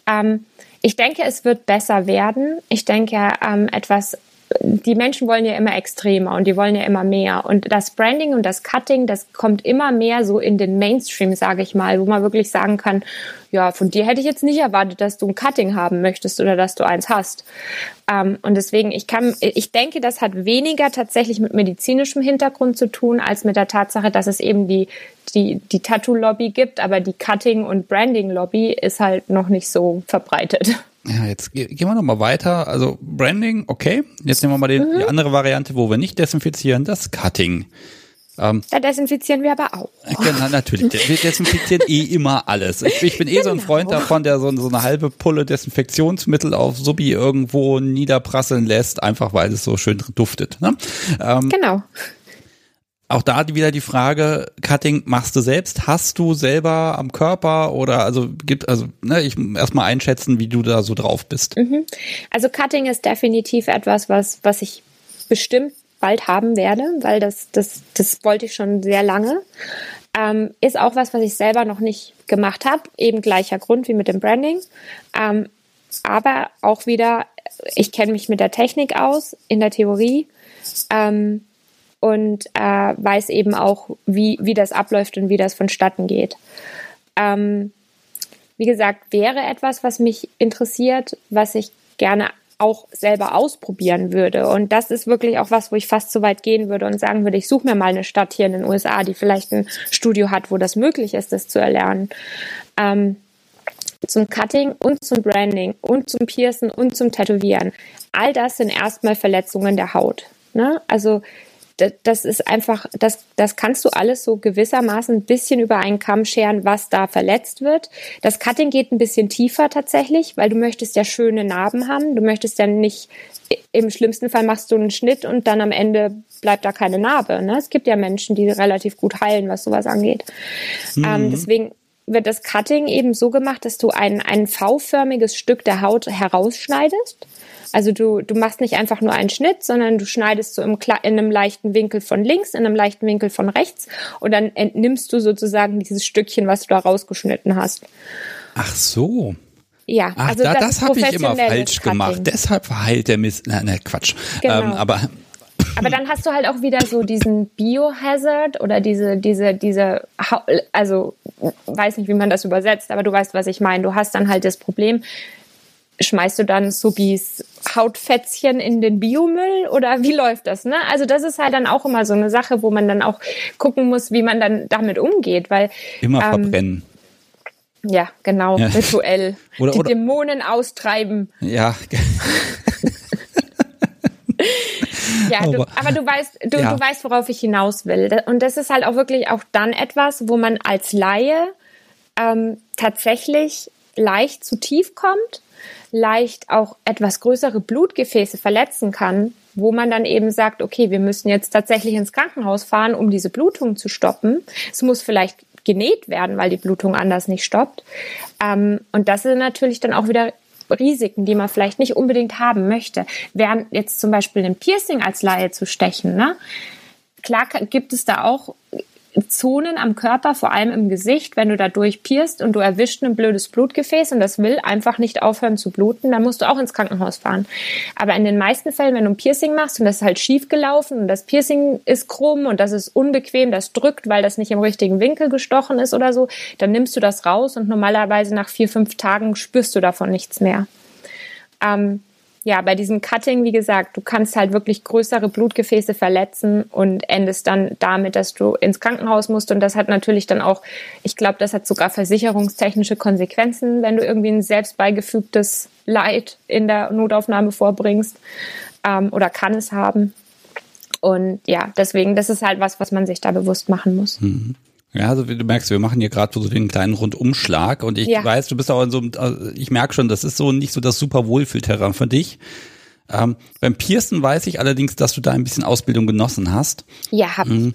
Ähm, ich denke, es wird besser werden. Ich denke, ähm, etwas die Menschen wollen ja immer extremer und die wollen ja immer mehr. Und das Branding und das Cutting, das kommt immer mehr so in den Mainstream, sage ich mal, wo man wirklich sagen kann, ja, von dir hätte ich jetzt nicht erwartet, dass du ein Cutting haben möchtest oder dass du eins hast. Ähm, und deswegen, ich kann, ich denke, das hat weniger tatsächlich mit medizinischem Hintergrund zu tun, als mit der Tatsache, dass es eben die, die, die Tattoo-Lobby gibt, aber die Cutting- und Branding-Lobby ist halt noch nicht so verbreitet. Ja, jetzt gehen wir nochmal weiter. Also Branding, okay. Jetzt nehmen wir mal die, mhm. die andere Variante, wo wir nicht desinfizieren, das Cutting. Ähm, da desinfizieren wir aber auch. Genau, natürlich. Wir desinfizieren eh immer alles. Ich, ich bin eh genau. so ein Freund genau. davon, der so, so, eine halbe Pulle Desinfektionsmittel auf Subi irgendwo niederprasseln lässt, einfach weil es so schön duftet. Ne? Ähm, genau auch da wieder die Frage, Cutting machst du selbst? Hast du selber am Körper oder also gibt, also ne, ich erstmal einschätzen, wie du da so drauf bist. Mhm. Also Cutting ist definitiv etwas, was, was ich bestimmt bald haben werde, weil das, das, das wollte ich schon sehr lange. Ähm, ist auch was, was ich selber noch nicht gemacht habe, eben gleicher Grund wie mit dem Branding. Ähm, aber auch wieder, ich kenne mich mit der Technik aus, in der Theorie. Ähm, und äh, weiß eben auch, wie, wie das abläuft und wie das vonstatten geht. Ähm, wie gesagt, wäre etwas, was mich interessiert, was ich gerne auch selber ausprobieren würde. Und das ist wirklich auch was, wo ich fast so weit gehen würde und sagen würde, ich suche mir mal eine Stadt hier in den USA, die vielleicht ein Studio hat, wo das möglich ist, das zu erlernen. Ähm, zum Cutting und zum Branding und zum Piercen und zum Tätowieren. All das sind erstmal Verletzungen der Haut. Ne? Also das ist einfach, das, das kannst du alles so gewissermaßen ein bisschen über einen Kamm scheren, was da verletzt wird. Das Cutting geht ein bisschen tiefer tatsächlich, weil du möchtest ja schöne Narben haben. Du möchtest ja nicht, im schlimmsten Fall machst du einen Schnitt und dann am Ende bleibt da keine Narbe. Ne? Es gibt ja Menschen, die relativ gut heilen, was sowas angeht. Mhm. Ähm, deswegen wird das Cutting eben so gemacht, dass du ein, ein V-förmiges Stück der Haut herausschneidest also du, du machst nicht einfach nur einen Schnitt, sondern du schneidest so im, in einem leichten Winkel von links, in einem leichten Winkel von rechts und dann entnimmst du sozusagen dieses Stückchen, was du da rausgeschnitten hast. Ach so. Ja, Ach, also da, das, das habe ich immer falsch Cutting. gemacht. Deshalb verheilt der Mist. Na, na Quatsch. Genau. Ähm, aber aber dann hast du halt auch wieder so diesen Biohazard oder diese, diese, diese, also weiß nicht, wie man das übersetzt, aber du weißt, was ich meine. Du hast dann halt das Problem, schmeißt du dann Subis Hautfätzchen in den Biomüll oder wie läuft das? Ne? Also das ist halt dann auch immer so eine Sache, wo man dann auch gucken muss, wie man dann damit umgeht, weil immer ähm, verbrennen. Ja, genau, ja. rituell. Oder, Die oder, Dämonen austreiben. Ja. ja, du, aber du weißt, du, ja. du weißt, worauf ich hinaus will. Und das ist halt auch wirklich auch dann etwas, wo man als Laie ähm, tatsächlich leicht zu tief kommt leicht auch etwas größere Blutgefäße verletzen kann, wo man dann eben sagt, okay, wir müssen jetzt tatsächlich ins Krankenhaus fahren, um diese Blutung zu stoppen. Es muss vielleicht genäht werden, weil die Blutung anders nicht stoppt. Ähm, und das sind natürlich dann auch wieder Risiken, die man vielleicht nicht unbedingt haben möchte. Während jetzt zum Beispiel ein Piercing als Laie zu stechen, ne? Klar gibt es da auch Zonen am Körper, vor allem im Gesicht, wenn du da durchpierst und du erwischt ein blödes Blutgefäß und das will einfach nicht aufhören zu bluten, dann musst du auch ins Krankenhaus fahren. Aber in den meisten Fällen, wenn du ein Piercing machst und das ist halt schief gelaufen und das Piercing ist krumm und das ist unbequem, das drückt, weil das nicht im richtigen Winkel gestochen ist oder so, dann nimmst du das raus und normalerweise nach vier, fünf Tagen spürst du davon nichts mehr. Ähm, ja, bei diesem Cutting, wie gesagt, du kannst halt wirklich größere Blutgefäße verletzen und endest dann damit, dass du ins Krankenhaus musst. Und das hat natürlich dann auch, ich glaube, das hat sogar versicherungstechnische Konsequenzen, wenn du irgendwie ein selbst beigefügtes Leid in der Notaufnahme vorbringst ähm, oder kann es haben. Und ja, deswegen, das ist halt was, was man sich da bewusst machen muss. Mhm. Ja, also wie du merkst, wir machen hier gerade so den kleinen Rundumschlag und ich ja. weiß, du bist auch in so einem, also ich merke schon, das ist so nicht so das super Wohlfühlterrain für dich. Ähm, beim Pearson weiß ich allerdings, dass du da ein bisschen Ausbildung genossen hast. Ja, hab ich. Mhm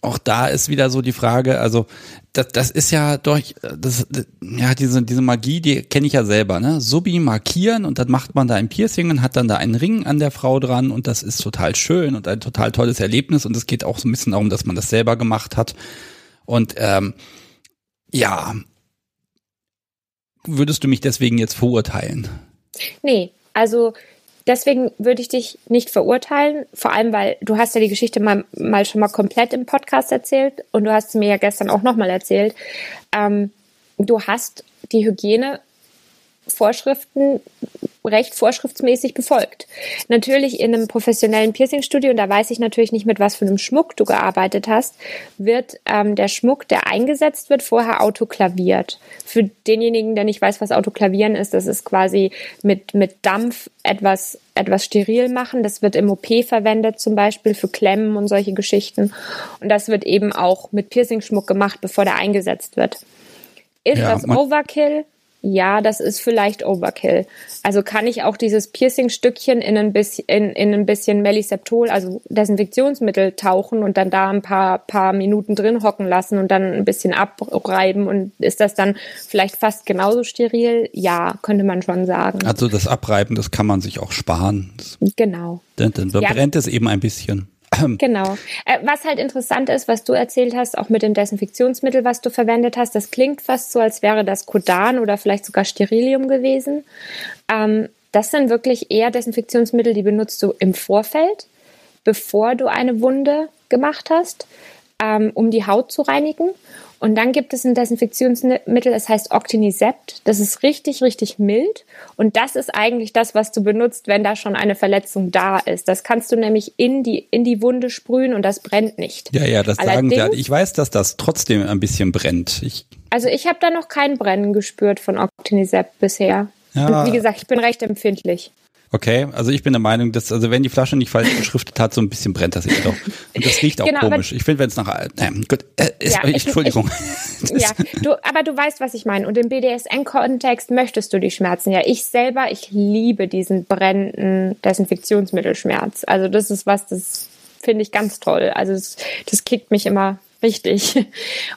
auch da ist wieder so die Frage, also das, das ist ja durch, das, ja, diese, diese Magie, die kenne ich ja selber, ne? Subi markieren und dann macht man da ein Piercing und hat dann da einen Ring an der Frau dran und das ist total schön und ein total tolles Erlebnis und es geht auch so ein bisschen darum, dass man das selber gemacht hat. Und ähm, ja, würdest du mich deswegen jetzt verurteilen? Nee, also Deswegen würde ich dich nicht verurteilen, vor allem weil du hast ja die Geschichte mal, mal schon mal komplett im Podcast erzählt und du hast mir ja gestern auch nochmal erzählt. Ähm, du hast die Hygienevorschriften recht vorschriftsmäßig befolgt. Natürlich in einem professionellen Piercingstudio, und da weiß ich natürlich nicht, mit was für einem Schmuck du gearbeitet hast, wird ähm, der Schmuck, der eingesetzt wird, vorher autoklaviert. Für denjenigen, der nicht weiß, was Autoklavieren ist, das ist quasi mit, mit Dampf etwas, etwas steril machen. Das wird im OP verwendet, zum Beispiel für Klemmen und solche Geschichten. Und das wird eben auch mit Piercing-Schmuck gemacht, bevor der eingesetzt wird. Ist ja, das Overkill? Ja, das ist vielleicht Overkill. Also kann ich auch dieses Piercing-Stückchen in ein bisschen, in, in ein bisschen Meliseptol, also Desinfektionsmittel tauchen und dann da ein paar, paar Minuten drin hocken lassen und dann ein bisschen abreiben und ist das dann vielleicht fast genauso steril? Ja, könnte man schon sagen. Also das Abreiben, das kann man sich auch sparen. Genau. Dann, dann verbrennt ja. es eben ein bisschen. Genau. Äh, was halt interessant ist, was du erzählt hast, auch mit dem Desinfektionsmittel, was du verwendet hast, das klingt fast so, als wäre das Kodan oder vielleicht sogar Sterilium gewesen. Ähm, das sind wirklich eher Desinfektionsmittel, die benutzt du im Vorfeld, bevor du eine Wunde gemacht hast, ähm, um die Haut zu reinigen. Und dann gibt es ein Desinfektionsmittel, es heißt Octinisept. Das ist richtig, richtig mild. Und das ist eigentlich das, was du benutzt, wenn da schon eine Verletzung da ist. Das kannst du nämlich in die, in die Wunde sprühen und das brennt nicht. Ja, ja, das Allerdings, sagen sie. Ich weiß, dass das trotzdem ein bisschen brennt. Ich also ich habe da noch kein Brennen gespürt von Octinisept bisher. Ja. Und wie gesagt, ich bin recht empfindlich. Okay, also ich bin der Meinung, dass, also wenn die Flasche nicht falsch beschriftet hat, so ein bisschen brennt das eben doch. Und das riecht auch genau, komisch. Ich finde, wenn es nach, äh, gut, äh, ist, ja, ich, Entschuldigung. Ich, ja, du, aber du weißt, was ich meine. Und im BDSN-Kontext möchtest du die Schmerzen ja. Ich selber, ich liebe diesen brennenden Desinfektionsmittelschmerz. Also das ist was, das finde ich ganz toll. Also das, das kickt mich immer richtig.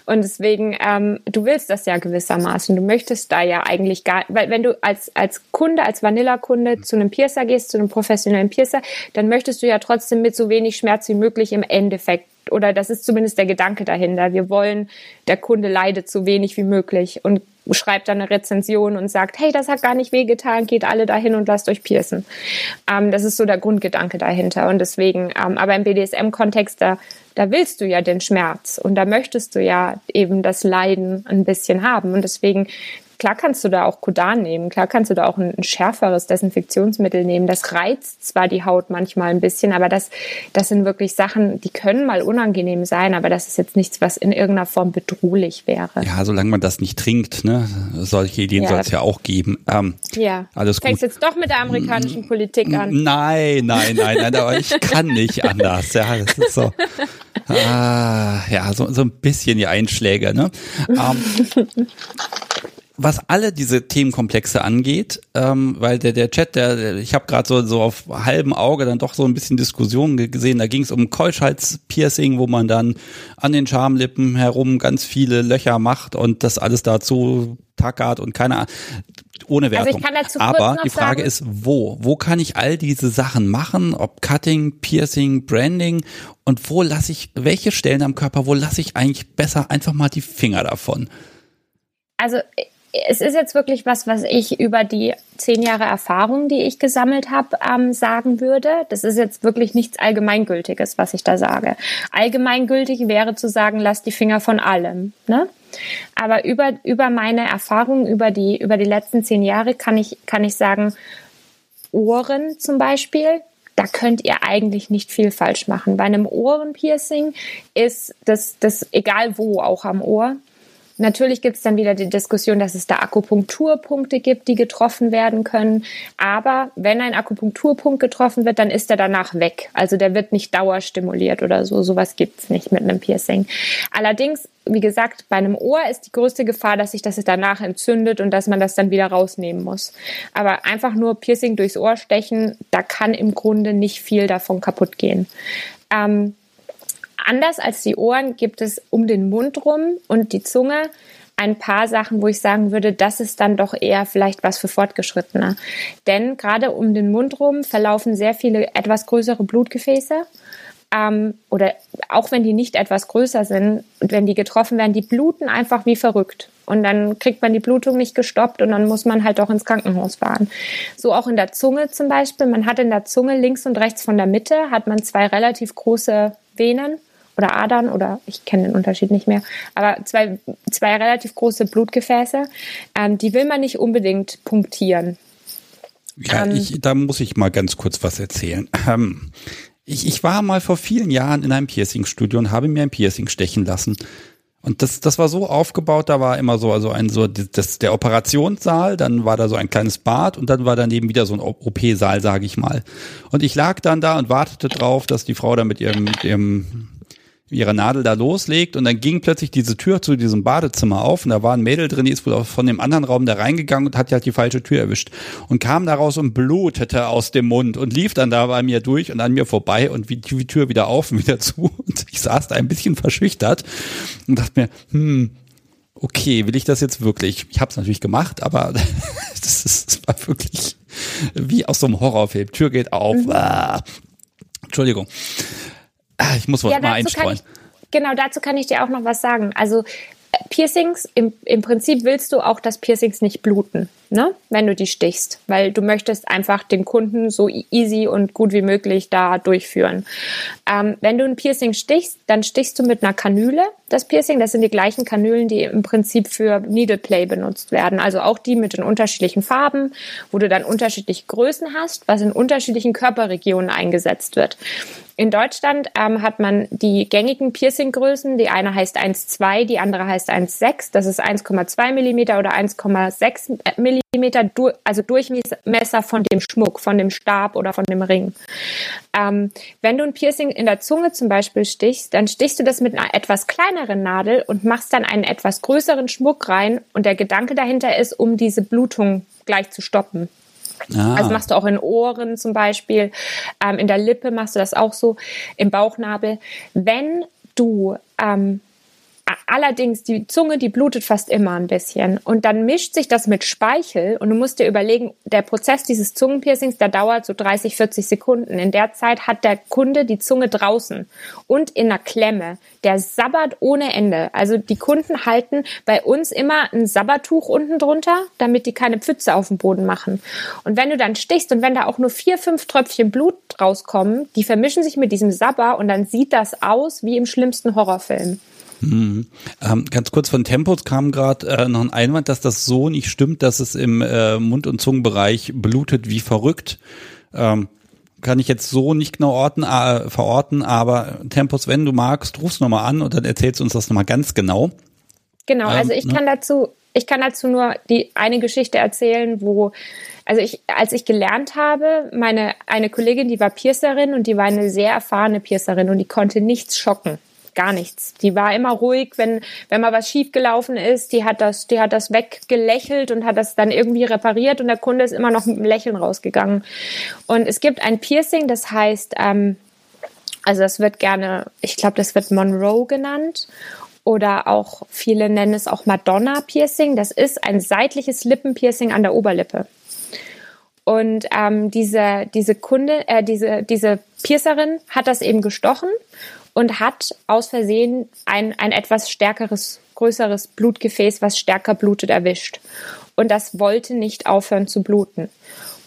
Und deswegen, ähm, du willst das ja gewissermaßen. Du möchtest da ja eigentlich gar, weil wenn du als, als Kunde, als Vanilla-Kunde zu einem Piercer gehst, zu einem professionellen Piercer, dann möchtest du ja trotzdem mit so wenig Schmerz wie möglich im Endeffekt oder das ist zumindest der Gedanke dahinter. Wir wollen, der Kunde leidet so wenig wie möglich und schreibt dann eine Rezension und sagt, hey, das hat gar nicht wehgetan, geht alle dahin und lasst euch piercen. Ähm, das ist so der Grundgedanke dahinter. Und deswegen, ähm, aber im BDSM-Kontext, da, da willst du ja den Schmerz und da möchtest du ja eben das Leiden ein bisschen haben. Und deswegen Klar kannst du da auch Kodan nehmen, klar kannst du da auch ein, ein, schärferes Desinfektionsmittel nehmen. Das reizt zwar die Haut manchmal ein bisschen, aber das, das sind wirklich Sachen, die können mal unangenehm sein, aber das ist jetzt nichts, was in irgendeiner Form bedrohlich wäre. Ja, solange man das nicht trinkt, ne? Solche Ideen ja. soll es ja auch geben. Ähm, ja. Alles gut. Fängst jetzt doch mit der amerikanischen Politik an. Nein, nein, nein, nein, aber ich kann nicht anders. Ja, das ist so. Ah, ja, so, so ein bisschen die Einschläge, ne? Ähm, was alle diese Themenkomplexe angeht, ähm, weil der der Chat, der ich habe gerade so so auf halbem Auge dann doch so ein bisschen Diskussionen gesehen. Da ging es um Keuschheitspiercing, wo man dann an den Schamlippen herum ganz viele Löcher macht und das alles dazu tackert und keine Ahnung. ohne also Wertung. Also Aber die Frage sagen, ist, wo? Wo kann ich all diese Sachen machen? Ob Cutting, Piercing, Branding und wo lasse ich, welche Stellen am Körper, wo lasse ich eigentlich besser einfach mal die Finger davon? Also es ist jetzt wirklich was, was ich über die zehn Jahre Erfahrung, die ich gesammelt habe, ähm, sagen würde. Das ist jetzt wirklich nichts Allgemeingültiges, was ich da sage. Allgemeingültig wäre zu sagen, lass die Finger von allem. Ne? Aber über, über meine Erfahrung, über die, über die letzten zehn Jahre kann ich, kann ich sagen, Ohren zum Beispiel, da könnt ihr eigentlich nicht viel falsch machen. Bei einem Ohrenpiercing ist das, das egal wo, auch am Ohr, Natürlich gibt es dann wieder die Diskussion, dass es da Akupunkturpunkte gibt, die getroffen werden können. Aber wenn ein Akupunkturpunkt getroffen wird, dann ist er danach weg. Also der wird nicht dauerstimuliert oder so. Sowas gibt es nicht mit einem Piercing. Allerdings, wie gesagt, bei einem Ohr ist die größte Gefahr, dass sich das danach entzündet und dass man das dann wieder rausnehmen muss. Aber einfach nur Piercing durchs Ohr stechen, da kann im Grunde nicht viel davon kaputt gehen. Ähm, Anders als die Ohren gibt es um den Mund rum und die Zunge ein paar Sachen, wo ich sagen würde, das ist dann doch eher vielleicht was für Fortgeschrittene. Denn gerade um den Mund rum verlaufen sehr viele etwas größere Blutgefäße. Ähm, oder auch wenn die nicht etwas größer sind und wenn die getroffen werden, die bluten einfach wie verrückt. Und dann kriegt man die Blutung nicht gestoppt und dann muss man halt auch ins Krankenhaus fahren. So auch in der Zunge zum Beispiel. Man hat in der Zunge links und rechts von der Mitte hat man zwei relativ große Venen oder Adern oder ich kenne den Unterschied nicht mehr, aber zwei, zwei relativ große Blutgefäße, ähm, die will man nicht unbedingt punktieren. Ja, ähm, ich, da muss ich mal ganz kurz was erzählen. Ähm, ich, ich war mal vor vielen Jahren in einem Piercing-Studio und habe mir ein Piercing stechen lassen. Und das, das war so aufgebaut, da war immer so, also ein so das, der Operationssaal, dann war da so ein kleines Bad und dann war daneben wieder so ein OP-Saal, sage ich mal. Und ich lag dann da und wartete drauf, dass die Frau da mit ihrem, mit ihrem ihre Nadel da loslegt und dann ging plötzlich diese Tür zu diesem Badezimmer auf und da war ein Mädel drin, die ist wohl auch von dem anderen Raum da reingegangen und hat halt die falsche Tür erwischt und kam daraus und blutete aus dem Mund und lief dann da bei mir durch und an mir vorbei und wie die Tür wieder auf und wieder zu und ich saß da ein bisschen verschüchtert und dachte mir, hm, okay, will ich das jetzt wirklich? Ich habe es natürlich gemacht, aber das, ist, das war wirklich wie aus so einem Horrorfilm. Tür geht auf. Ah. Entschuldigung. Ah, ich muss was ja, mal einstreuen. Ich, genau, dazu kann ich dir auch noch was sagen. Also äh, Piercings, im, im Prinzip willst du auch, dass Piercings nicht bluten ne, wenn du die stichst, weil du möchtest einfach den Kunden so e-, easy und gut wie möglich da durchführen. Ähm, wenn du ein Piercing stichst, dann stichst du mit einer Kanüle das Piercing. Das sind die gleichen Kanülen, die im Prinzip für Needle Play benutzt werden. Also auch die mit den unterschiedlichen Farben, wo du dann unterschiedliche Größen hast, was in unterschiedlichen Körperregionen eingesetzt wird. In Deutschland ähm, hat man die gängigen Piercinggrößen. Die eine heißt 1,2, die andere heißt 1,6. Das ist 1,2 Millimeter oder 1,6 Millimeter Millimeter, also Durchmesser von dem Schmuck, von dem Stab oder von dem Ring. Ähm, wenn du ein Piercing in der Zunge zum Beispiel stichst, dann stichst du das mit einer etwas kleineren Nadel und machst dann einen etwas größeren Schmuck rein. Und der Gedanke dahinter ist, um diese Blutung gleich zu stoppen. Ah. Also machst du auch in Ohren zum Beispiel, ähm, in der Lippe machst du das auch so, im Bauchnabel. Wenn du ähm, Allerdings, die Zunge, die blutet fast immer ein bisschen. Und dann mischt sich das mit Speichel. Und du musst dir überlegen, der Prozess dieses Zungenpiercings, der dauert so 30, 40 Sekunden. In der Zeit hat der Kunde die Zunge draußen und in einer Klemme. Der sabbert ohne Ende. Also die Kunden halten bei uns immer ein Sabbertuch unten drunter, damit die keine Pfütze auf dem Boden machen. Und wenn du dann stichst und wenn da auch nur vier, fünf Tröpfchen Blut rauskommen, die vermischen sich mit diesem Sabber und dann sieht das aus wie im schlimmsten Horrorfilm. Mhm. Ähm, ganz kurz von Tempos kam gerade äh, noch ein Einwand, dass das so nicht stimmt, dass es im äh, Mund- und Zungenbereich blutet wie verrückt. Ähm, kann ich jetzt so nicht genau orten, äh, verorten, aber Tempos, wenn du magst, rufst nochmal an und dann erzählst du uns das nochmal ganz genau. Genau, ähm, also ich ne? kann dazu, ich kann dazu nur die eine Geschichte erzählen, wo, also ich, als ich gelernt habe, meine eine Kollegin, die war Piercerin und die war eine sehr erfahrene Piercerin und die konnte nichts schocken gar nichts. Die war immer ruhig, wenn, wenn mal was schiefgelaufen ist. Die hat das, die hat das weggelächelt und hat das dann irgendwie repariert und der Kunde ist immer noch mit einem Lächeln rausgegangen. Und es gibt ein Piercing, das heißt, ähm, also das wird gerne, ich glaube, das wird Monroe genannt. oder auch viele nennen es auch Madonna-Piercing. Das ist ein seitliches Lippenpiercing an der Oberlippe. Und ähm, diese, diese Kunde, äh, diese, diese Piercerin hat das eben gestochen und hat aus Versehen ein, ein etwas stärkeres, größeres Blutgefäß, was stärker blutet, erwischt. Und das wollte nicht aufhören zu bluten.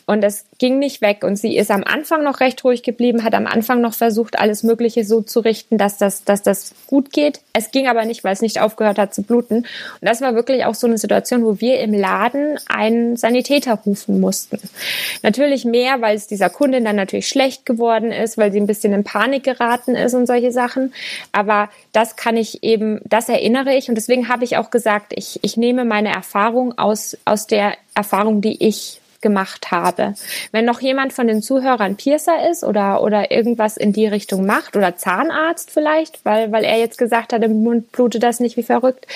Und es ging nicht weg. Und sie ist am Anfang noch recht ruhig geblieben, hat am Anfang noch versucht, alles Mögliche so zu richten, dass das, dass das gut geht. Es ging aber nicht, weil es nicht aufgehört hat zu bluten. Und das war wirklich auch so eine Situation, wo wir im Laden einen Sanitäter rufen mussten. Natürlich mehr, weil es dieser Kundin dann natürlich schlecht geworden ist, weil sie ein bisschen in Panik geraten ist und solche Sachen. Aber das kann ich eben, das erinnere ich. Und deswegen habe ich auch gesagt, ich, ich nehme meine Erfahrung aus, aus der Erfahrung, die ich gemacht habe. Wenn noch jemand von den Zuhörern Piercer ist oder, oder irgendwas in die Richtung macht oder Zahnarzt vielleicht, weil, weil er jetzt gesagt hat, im Mund blutet das nicht wie verrückt,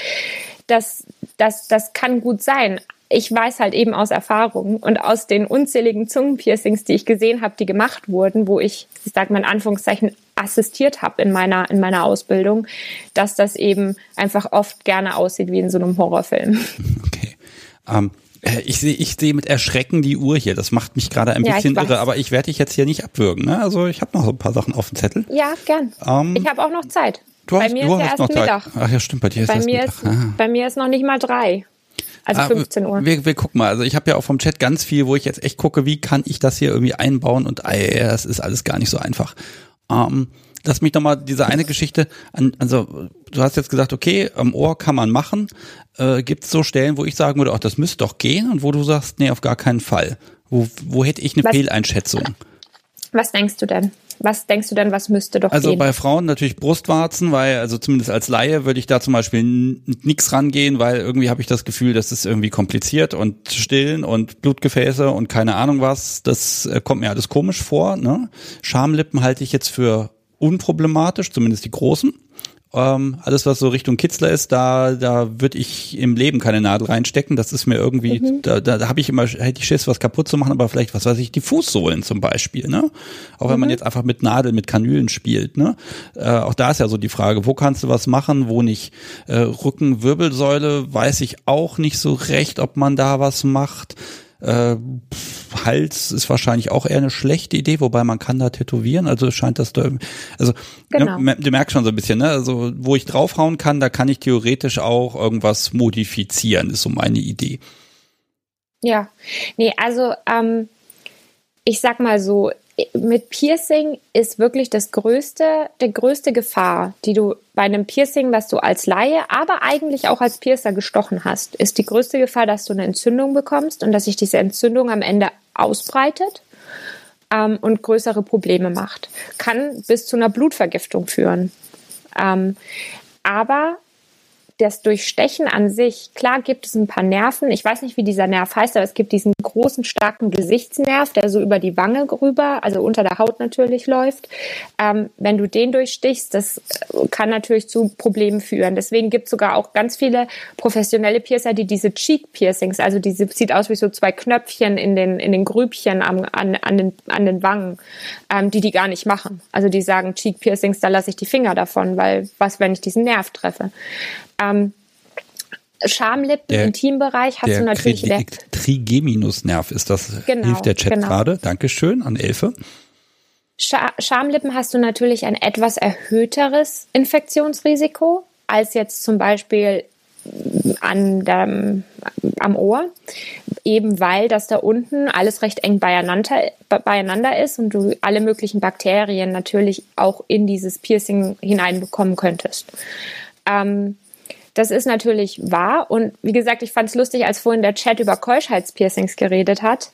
das, das, das kann gut sein. Ich weiß halt eben aus Erfahrung und aus den unzähligen Zungenpiercings, die ich gesehen habe, die gemacht wurden, wo ich, ich sage mal in Anführungszeichen, assistiert habe in meiner, in meiner Ausbildung, dass das eben einfach oft gerne aussieht wie in so einem Horrorfilm. Okay. Um äh, ich sehe ich sehe mit Erschrecken die Uhr hier. Das macht mich gerade ein ja, bisschen irre, aber ich werde dich jetzt hier nicht abwürgen. Ne? Also ich habe noch so ein paar Sachen auf dem Zettel. Ja, gern. Ähm, ich habe auch noch Zeit. Du hast, bei mir du ist ja erst noch Mittag. Zeit. Ach ja, stimmt, bei dir ist bei erst mir Mittag. Ist, ah. Bei mir ist noch nicht mal drei. Also ah, 15 Uhr. Wir, wir gucken mal. Also ich habe ja auch vom Chat ganz viel, wo ich jetzt echt gucke, wie kann ich das hier irgendwie einbauen und ey, das ist alles gar nicht so einfach. Ähm, lass mich doch mal diese eine Geschichte an, also du hast jetzt gesagt, okay, am Ohr kann man machen. Äh, Gibt es so Stellen, wo ich sagen würde, ach, das müsste doch gehen und wo du sagst, nee, auf gar keinen Fall. Wo, wo hätte ich eine was, Fehleinschätzung? Was denkst du denn? Was denkst du denn, was müsste doch also gehen? Also bei Frauen natürlich Brustwarzen, weil, also zumindest als Laie würde ich da zum Beispiel nix rangehen, weil irgendwie habe ich das Gefühl, das ist irgendwie kompliziert und stillen und Blutgefäße und keine Ahnung was. Das äh, kommt mir alles komisch vor. Ne? Schamlippen halte ich jetzt für unproblematisch, zumindest die großen. Ähm, alles, was so Richtung Kitzler ist, da, da würde ich im Leben keine Nadel reinstecken. Das ist mir irgendwie, mhm. da, da, da habe ich immer, hätte ich Schiss, was kaputt zu machen, aber vielleicht, was weiß ich, die Fußsohlen zum Beispiel, ne? Auch mhm. wenn man mhm. jetzt einfach mit Nadel, mit Kanülen spielt, ne? Äh, auch da ist ja so die Frage, wo kannst du was machen, wo nicht? Äh, Rücken, Wirbelsäule, weiß ich auch nicht so recht, ob man da was macht. Äh, Hals ist wahrscheinlich auch eher eine schlechte Idee, wobei man kann da tätowieren, also scheint das da, also ne, genau. ne, du merkst schon so ein bisschen, ne? Also wo ich draufhauen kann, da kann ich theoretisch auch irgendwas modifizieren, ist so meine Idee. Ja, nee, also ähm, ich sag mal so, mit Piercing ist wirklich das größte, der größte Gefahr, die du bei einem Piercing, was du als Laie, aber eigentlich auch als Piercer gestochen hast, ist die größte Gefahr, dass du eine Entzündung bekommst und dass sich diese Entzündung am Ende ausbreitet ähm, und größere Probleme macht. Kann bis zu einer Blutvergiftung führen. Ähm, aber das Durchstechen an sich, klar gibt es ein paar Nerven. Ich weiß nicht, wie dieser Nerv heißt, aber es gibt diesen großen, starken Gesichtsnerv, der so über die Wange rüber, also unter der Haut natürlich läuft. Ähm, wenn du den durchstichst, das kann natürlich zu Problemen führen. Deswegen gibt es sogar auch ganz viele professionelle Piercer, die diese Cheek-Piercings, also diese sieht aus wie so zwei Knöpfchen in den, in den Grübchen am, an, an, den, an den Wangen, ähm, die die gar nicht machen. Also die sagen Cheek-Piercings, da lasse ich die Finger davon, weil was, wenn ich diesen Nerv treffe. Ähm, Schamlippen, der, Intimbereich hast du natürlich. Der Trigeminusnerv ist das, genau, hilft der Chat genau. gerade. Dankeschön an Elfe. Scha Schamlippen hast du natürlich ein etwas erhöhteres Infektionsrisiko als jetzt zum Beispiel an der, am Ohr, eben weil das da unten alles recht eng beieinander, beieinander ist und du alle möglichen Bakterien natürlich auch in dieses Piercing hineinbekommen könntest. Ähm, das ist natürlich wahr. Und wie gesagt, ich fand es lustig, als vorhin der Chat über Keuschheitspiercings geredet hat.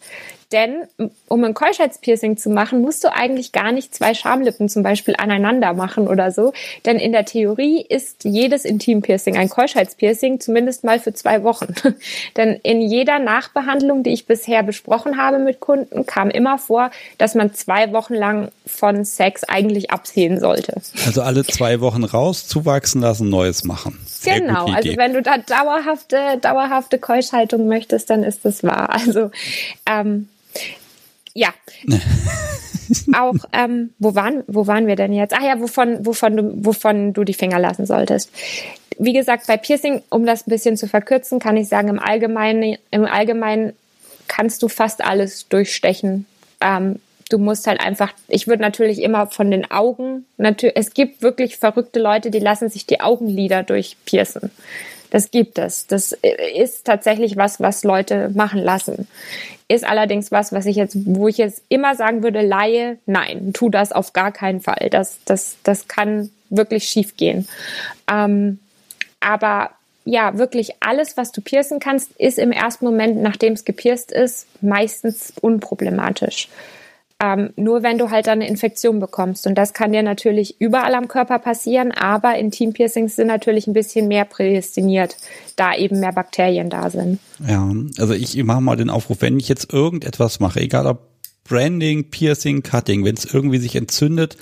Denn um ein Keuschheitspiercing zu machen, musst du eigentlich gar nicht zwei Schamlippen zum Beispiel aneinander machen oder so. Denn in der Theorie ist jedes Intimpiercing ein Keuschheitspiercing, zumindest mal für zwei Wochen. Denn in jeder Nachbehandlung, die ich bisher besprochen habe mit Kunden, kam immer vor, dass man zwei Wochen lang von Sex eigentlich absehen sollte. Also alle zwei Wochen raus, zuwachsen lassen, Neues machen. Sehr genau, also wenn du da dauerhafte, dauerhafte Keuschhaltung möchtest, dann ist das wahr. Also ähm, ja. auch, ähm, wo waren, wo waren wir denn jetzt? Ach ja, wovon, wovon du, wovon du die Finger lassen solltest. wie gesagt, bei Piercing, um das ein bisschen zu verkürzen, kann ich sagen, im Allgemeinen, im Allgemeinen kannst du fast alles durchstechen. Ähm, du musst halt einfach, ich würde natürlich immer von den Augen, natürlich, es gibt wirklich verrückte Leute, die lassen sich die Augenlider durchpiercen. Das gibt es. Das ist tatsächlich was, was Leute machen lassen. Ist allerdings was, was ich jetzt, wo ich jetzt immer sagen würde, Laie, nein, tu das auf gar keinen Fall. Das, das, das kann wirklich schief gehen. Ähm, aber ja, wirklich alles, was du piercen kannst, ist im ersten Moment, nachdem es gepierst ist, meistens unproblematisch. Ähm, nur wenn du halt eine Infektion bekommst. Und das kann dir natürlich überall am Körper passieren, aber Intimpiercings sind natürlich ein bisschen mehr prädestiniert, da eben mehr Bakterien da sind. Ja, also ich mache mal den Aufruf, wenn ich jetzt irgendetwas mache, egal ob Branding, Piercing, Cutting, wenn es irgendwie sich entzündet,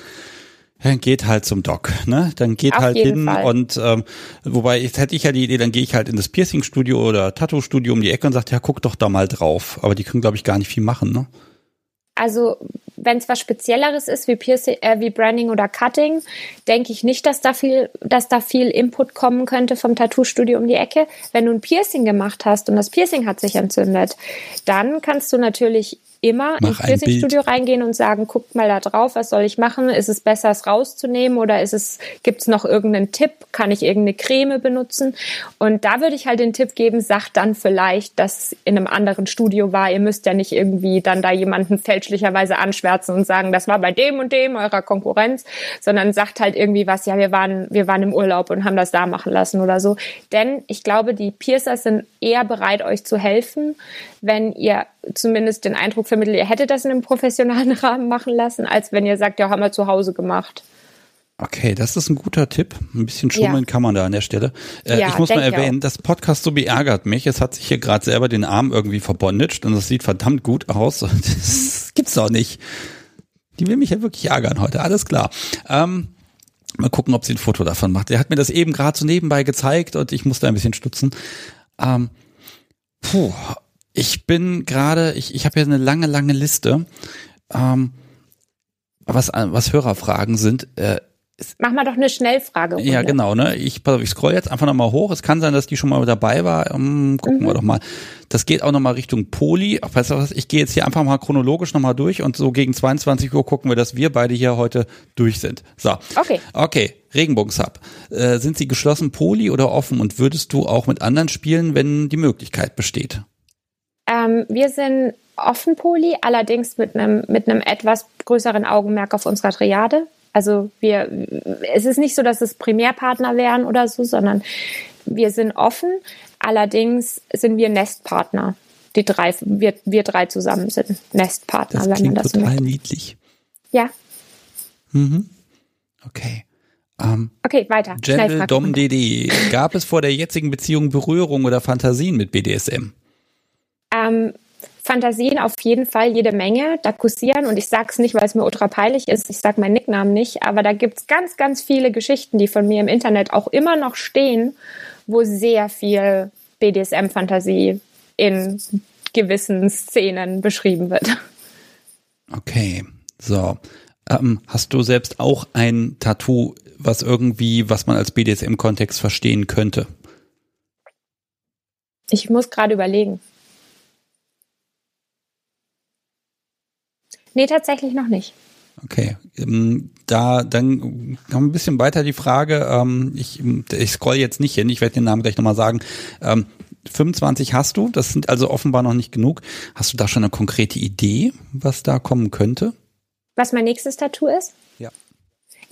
dann geht halt zum Doc, ne? Dann geht Auf halt hin Fall. und ähm, wobei jetzt hätte ich ja die Idee, dann gehe ich halt in das Piercing-Studio oder Tattoo-Studio um die Ecke und sage, ja, guck doch da mal drauf. Aber die können, glaube ich, gar nicht viel machen, ne? Also wenn es was Spezielleres ist wie Piercing, äh, wie Branding oder Cutting, denke ich nicht, dass da viel, dass da viel Input kommen könnte vom Tattoo-Studio um die Ecke. Wenn du ein Piercing gemacht hast und das Piercing hat sich entzündet, dann kannst du natürlich immer Mach ins Piercing-Studio reingehen und sagen, guckt mal da drauf, was soll ich machen? Ist es besser, es rauszunehmen oder ist es, gibt es noch irgendeinen Tipp? Kann ich irgendeine Creme benutzen? Und da würde ich halt den Tipp geben, sagt dann vielleicht, dass in einem anderen Studio war. Ihr müsst ja nicht irgendwie dann da jemanden fälschlicherweise anschwärzen und sagen, das war bei dem und dem eurer Konkurrenz, sondern sagt halt irgendwie was, ja, wir waren, wir waren im Urlaub und haben das da machen lassen oder so. Denn ich glaube, die Piercers sind eher bereit, euch zu helfen, wenn ihr zumindest den Eindruck vermittelt, ihr hättet das in einem professionalen Rahmen machen lassen, als wenn ihr sagt, ja, haben wir zu Hause gemacht. Okay, das ist ein guter Tipp. Ein bisschen schummeln ja. kann man da an der Stelle. Äh, ja, ich muss mal erwähnen, das Podcast so beärgert mich. Es hat sich hier gerade selber den Arm irgendwie verbondet und das sieht verdammt gut aus. Das gibt's doch nicht. Die will mich ja wirklich ärgern heute, alles klar. Ähm, mal gucken, ob sie ein Foto davon macht. Er hat mir das eben gerade so nebenbei gezeigt und ich musste ein bisschen stutzen. Ähm, puh, ich bin gerade, ich, ich habe hier eine lange, lange Liste, ähm, was, was Hörerfragen sind. Äh, Mach mal doch eine Schnellfrage. Ja, genau. Ne? Ich, ich scroll jetzt einfach nochmal hoch. Es kann sein, dass die schon mal dabei war. Um, gucken mhm. wir doch mal. Das geht auch nochmal Richtung Poli. Weißt du was? Ich gehe jetzt hier einfach mal chronologisch nochmal durch und so gegen 22 Uhr gucken wir, dass wir beide hier heute durch sind. So. Okay. Okay. Regenbogensub. Äh, sind sie geschlossen Poli oder offen? Und würdest du auch mit anderen spielen, wenn die Möglichkeit besteht? Ähm, wir sind offen Poli, allerdings mit einem mit einem etwas größeren Augenmerk auf unserer Triade. Also wir, es ist nicht so, dass es Primärpartner wären oder so, sondern wir sind offen. Allerdings sind wir Nestpartner. Die drei, wir, wir drei zusammen sind Nestpartner, das wenn man das total möchte. niedlich. Ja. Mhm. Okay. Um, okay, weiter. Dom DD. Gab es vor der jetzigen Beziehung Berührung oder Fantasien mit BDSM? Ähm, Fantasien auf jeden Fall jede Menge. Da kursieren, und ich sage es nicht, weil es mir ultra peinlich ist, ich sage meinen Nicknamen nicht, aber da gibt es ganz, ganz viele Geschichten, die von mir im Internet auch immer noch stehen, wo sehr viel BDSM-Fantasie in gewissen Szenen beschrieben wird. Okay, so. Ähm, hast du selbst auch ein Tattoo, was irgendwie, was man als BDSM-Kontext verstehen könnte? Ich muss gerade überlegen. Nee, tatsächlich noch nicht. Okay, ähm, da dann kommt ein bisschen weiter die Frage. Ähm, ich, ich scroll jetzt nicht hin, ich werde den Namen gleich nochmal sagen. 25 ähm, hast du, das sind also offenbar noch nicht genug. Hast du da schon eine konkrete Idee, was da kommen könnte? Was mein nächstes Tattoo ist?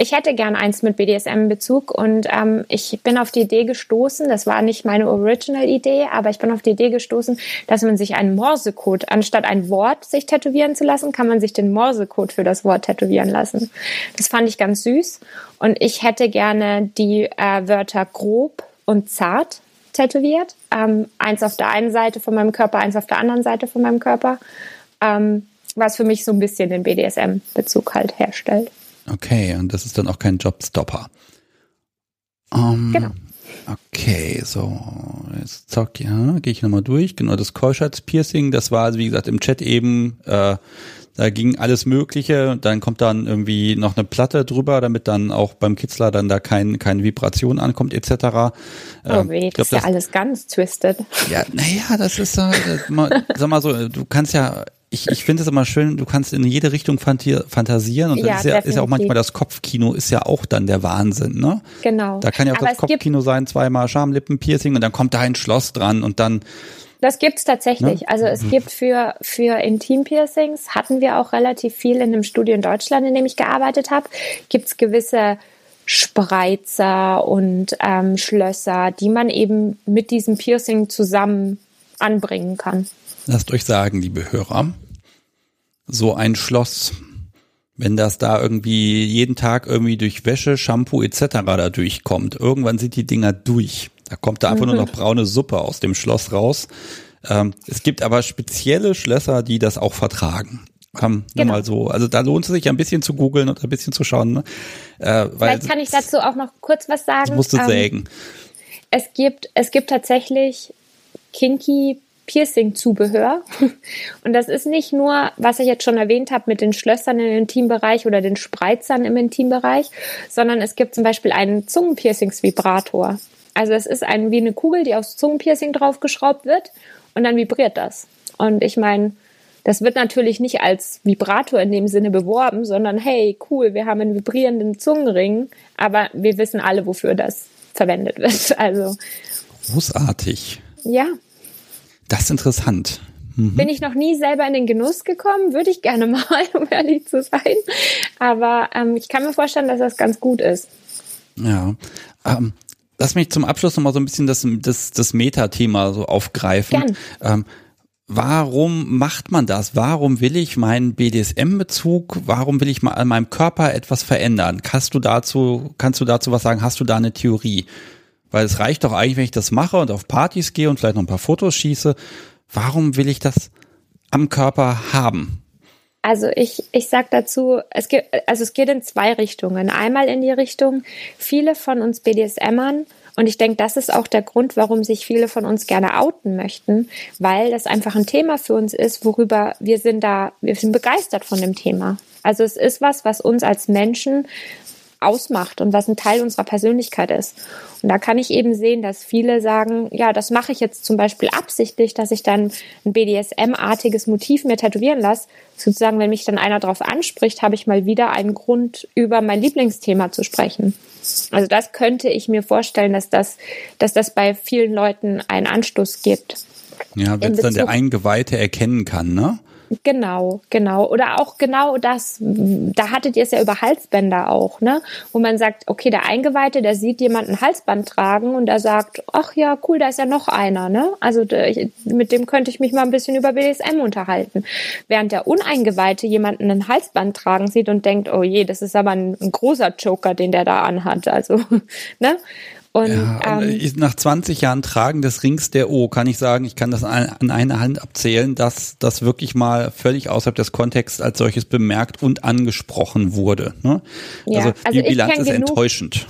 Ich hätte gern eins mit BDSM-Bezug und ähm, ich bin auf die Idee gestoßen, das war nicht meine Original-Idee, aber ich bin auf die Idee gestoßen, dass man sich einen Morsecode, anstatt ein Wort sich tätowieren zu lassen, kann man sich den Morsecode für das Wort tätowieren lassen. Das fand ich ganz süß und ich hätte gerne die äh, Wörter grob und zart tätowiert. Ähm, eins auf der einen Seite von meinem Körper, eins auf der anderen Seite von meinem Körper. Ähm, was für mich so ein bisschen den BDSM-Bezug halt herstellt. Okay, und das ist dann auch kein Jobstopper. Um, ähm, genau. Okay, so, jetzt zack, ja, gehe ich nochmal durch. Genau, das Keuschheitspiercing, das war, also wie gesagt, im Chat eben, äh, da ging alles Mögliche. Dann kommt dann irgendwie noch eine Platte drüber, damit dann auch beim Kitzler dann da kein, keine Vibration ankommt, etc. Oh ähm, weh, das glaub, ist ja das, alles ganz twisted. Ja, naja, das ist so, sag mal so, du kannst ja ich, ich finde es immer schön, du kannst in jede Richtung fantasieren und ja, ist, ja, ist ja auch manchmal das Kopfkino ist ja auch dann der Wahnsinn, ne? Genau. Da kann ja auch Aber das Kopfkino sein, zweimal Schamlippenpiercing und dann kommt da ein Schloss dran und dann das gibt's tatsächlich. Ne? Also es mhm. gibt für, für Intim-Piercings, hatten wir auch relativ viel in einem Studio in Deutschland, in dem ich gearbeitet habe, gibt's gewisse Spreizer und ähm, Schlösser, die man eben mit diesem Piercing zusammen anbringen kann. Lasst euch sagen, liebe Hörer, so ein Schloss, wenn das da irgendwie jeden Tag irgendwie durch Wäsche, Shampoo etc. da durchkommt, irgendwann sind die Dinger durch. Da kommt da einfach mhm. nur noch braune Suppe aus dem Schloss raus. Ähm, es gibt aber spezielle Schlösser, die das auch vertragen. Ähm, genau. mal so. Also da lohnt es sich ein bisschen zu googeln und ein bisschen zu schauen. Ne? Äh, Vielleicht kann ich dazu auch noch kurz was sagen. Das musst du ähm, sägen. Es gibt, es gibt tatsächlich kinky Piercing-Zubehör. Und das ist nicht nur, was ich jetzt schon erwähnt habe, mit den Schlössern im Intimbereich oder den Spreizern im Intimbereich, sondern es gibt zum Beispiel einen Zungenpiercings-Vibrator. Also es ist ein, wie eine Kugel, die aufs Zungenpiercing draufgeschraubt wird und dann vibriert das. Und ich meine, das wird natürlich nicht als Vibrator in dem Sinne beworben, sondern hey, cool, wir haben einen vibrierenden Zungenring, aber wir wissen alle, wofür das verwendet wird. Also großartig. Ja, das ist interessant. Mhm. Bin ich noch nie selber in den Genuss gekommen, würde ich gerne mal, um ehrlich zu sein. Aber ähm, ich kann mir vorstellen, dass das ganz gut ist. Ja. Ähm, lass mich zum Abschluss nochmal so ein bisschen das, das, das Meta-Thema so aufgreifen. Ähm, warum macht man das? Warum will ich meinen BDSM-Bezug, warum will ich mal an meinem Körper etwas verändern? Kannst du dazu, kannst du dazu was sagen? Hast du da eine Theorie? Weil es reicht doch eigentlich, wenn ich das mache und auf Partys gehe und vielleicht noch ein paar Fotos schieße. Warum will ich das am Körper haben? Also ich, ich sag dazu, es geht, also es geht in zwei Richtungen. Einmal in die Richtung, viele von uns BDSMern, und ich denke, das ist auch der Grund, warum sich viele von uns gerne outen möchten, weil das einfach ein Thema für uns ist, worüber wir sind da, wir sind begeistert von dem Thema. Also es ist was, was uns als Menschen ausmacht und was ein Teil unserer Persönlichkeit ist. Und da kann ich eben sehen, dass viele sagen, ja, das mache ich jetzt zum Beispiel absichtlich, dass ich dann ein BDSM-artiges Motiv mir tätowieren lasse. Sozusagen, wenn mich dann einer darauf anspricht, habe ich mal wieder einen Grund, über mein Lieblingsthema zu sprechen. Also das könnte ich mir vorstellen, dass das, dass das bei vielen Leuten einen Anstoß gibt. Ja, wenn es dann der Eingeweihte erkennen kann, ne? Genau, genau. Oder auch genau das, da hattet ihr es ja über Halsbänder auch, ne? Wo man sagt, okay, der Eingeweihte, der sieht jemanden Halsband tragen und der sagt, ach ja, cool, da ist ja noch einer, ne? Also mit dem könnte ich mich mal ein bisschen über BDSM unterhalten. Während der Uneingeweihte jemanden ein Halsband tragen sieht und denkt, oh je, das ist aber ein, ein großer Joker, den der da anhat. Also, ne? Und, ja, ähm, nach 20 Jahren Tragen des Rings der O kann ich sagen, ich kann das an einer Hand abzählen, dass das wirklich mal völlig außerhalb des Kontexts als solches bemerkt und angesprochen wurde. Ne? Ja, also, also die Bilanz ist genug, enttäuschend.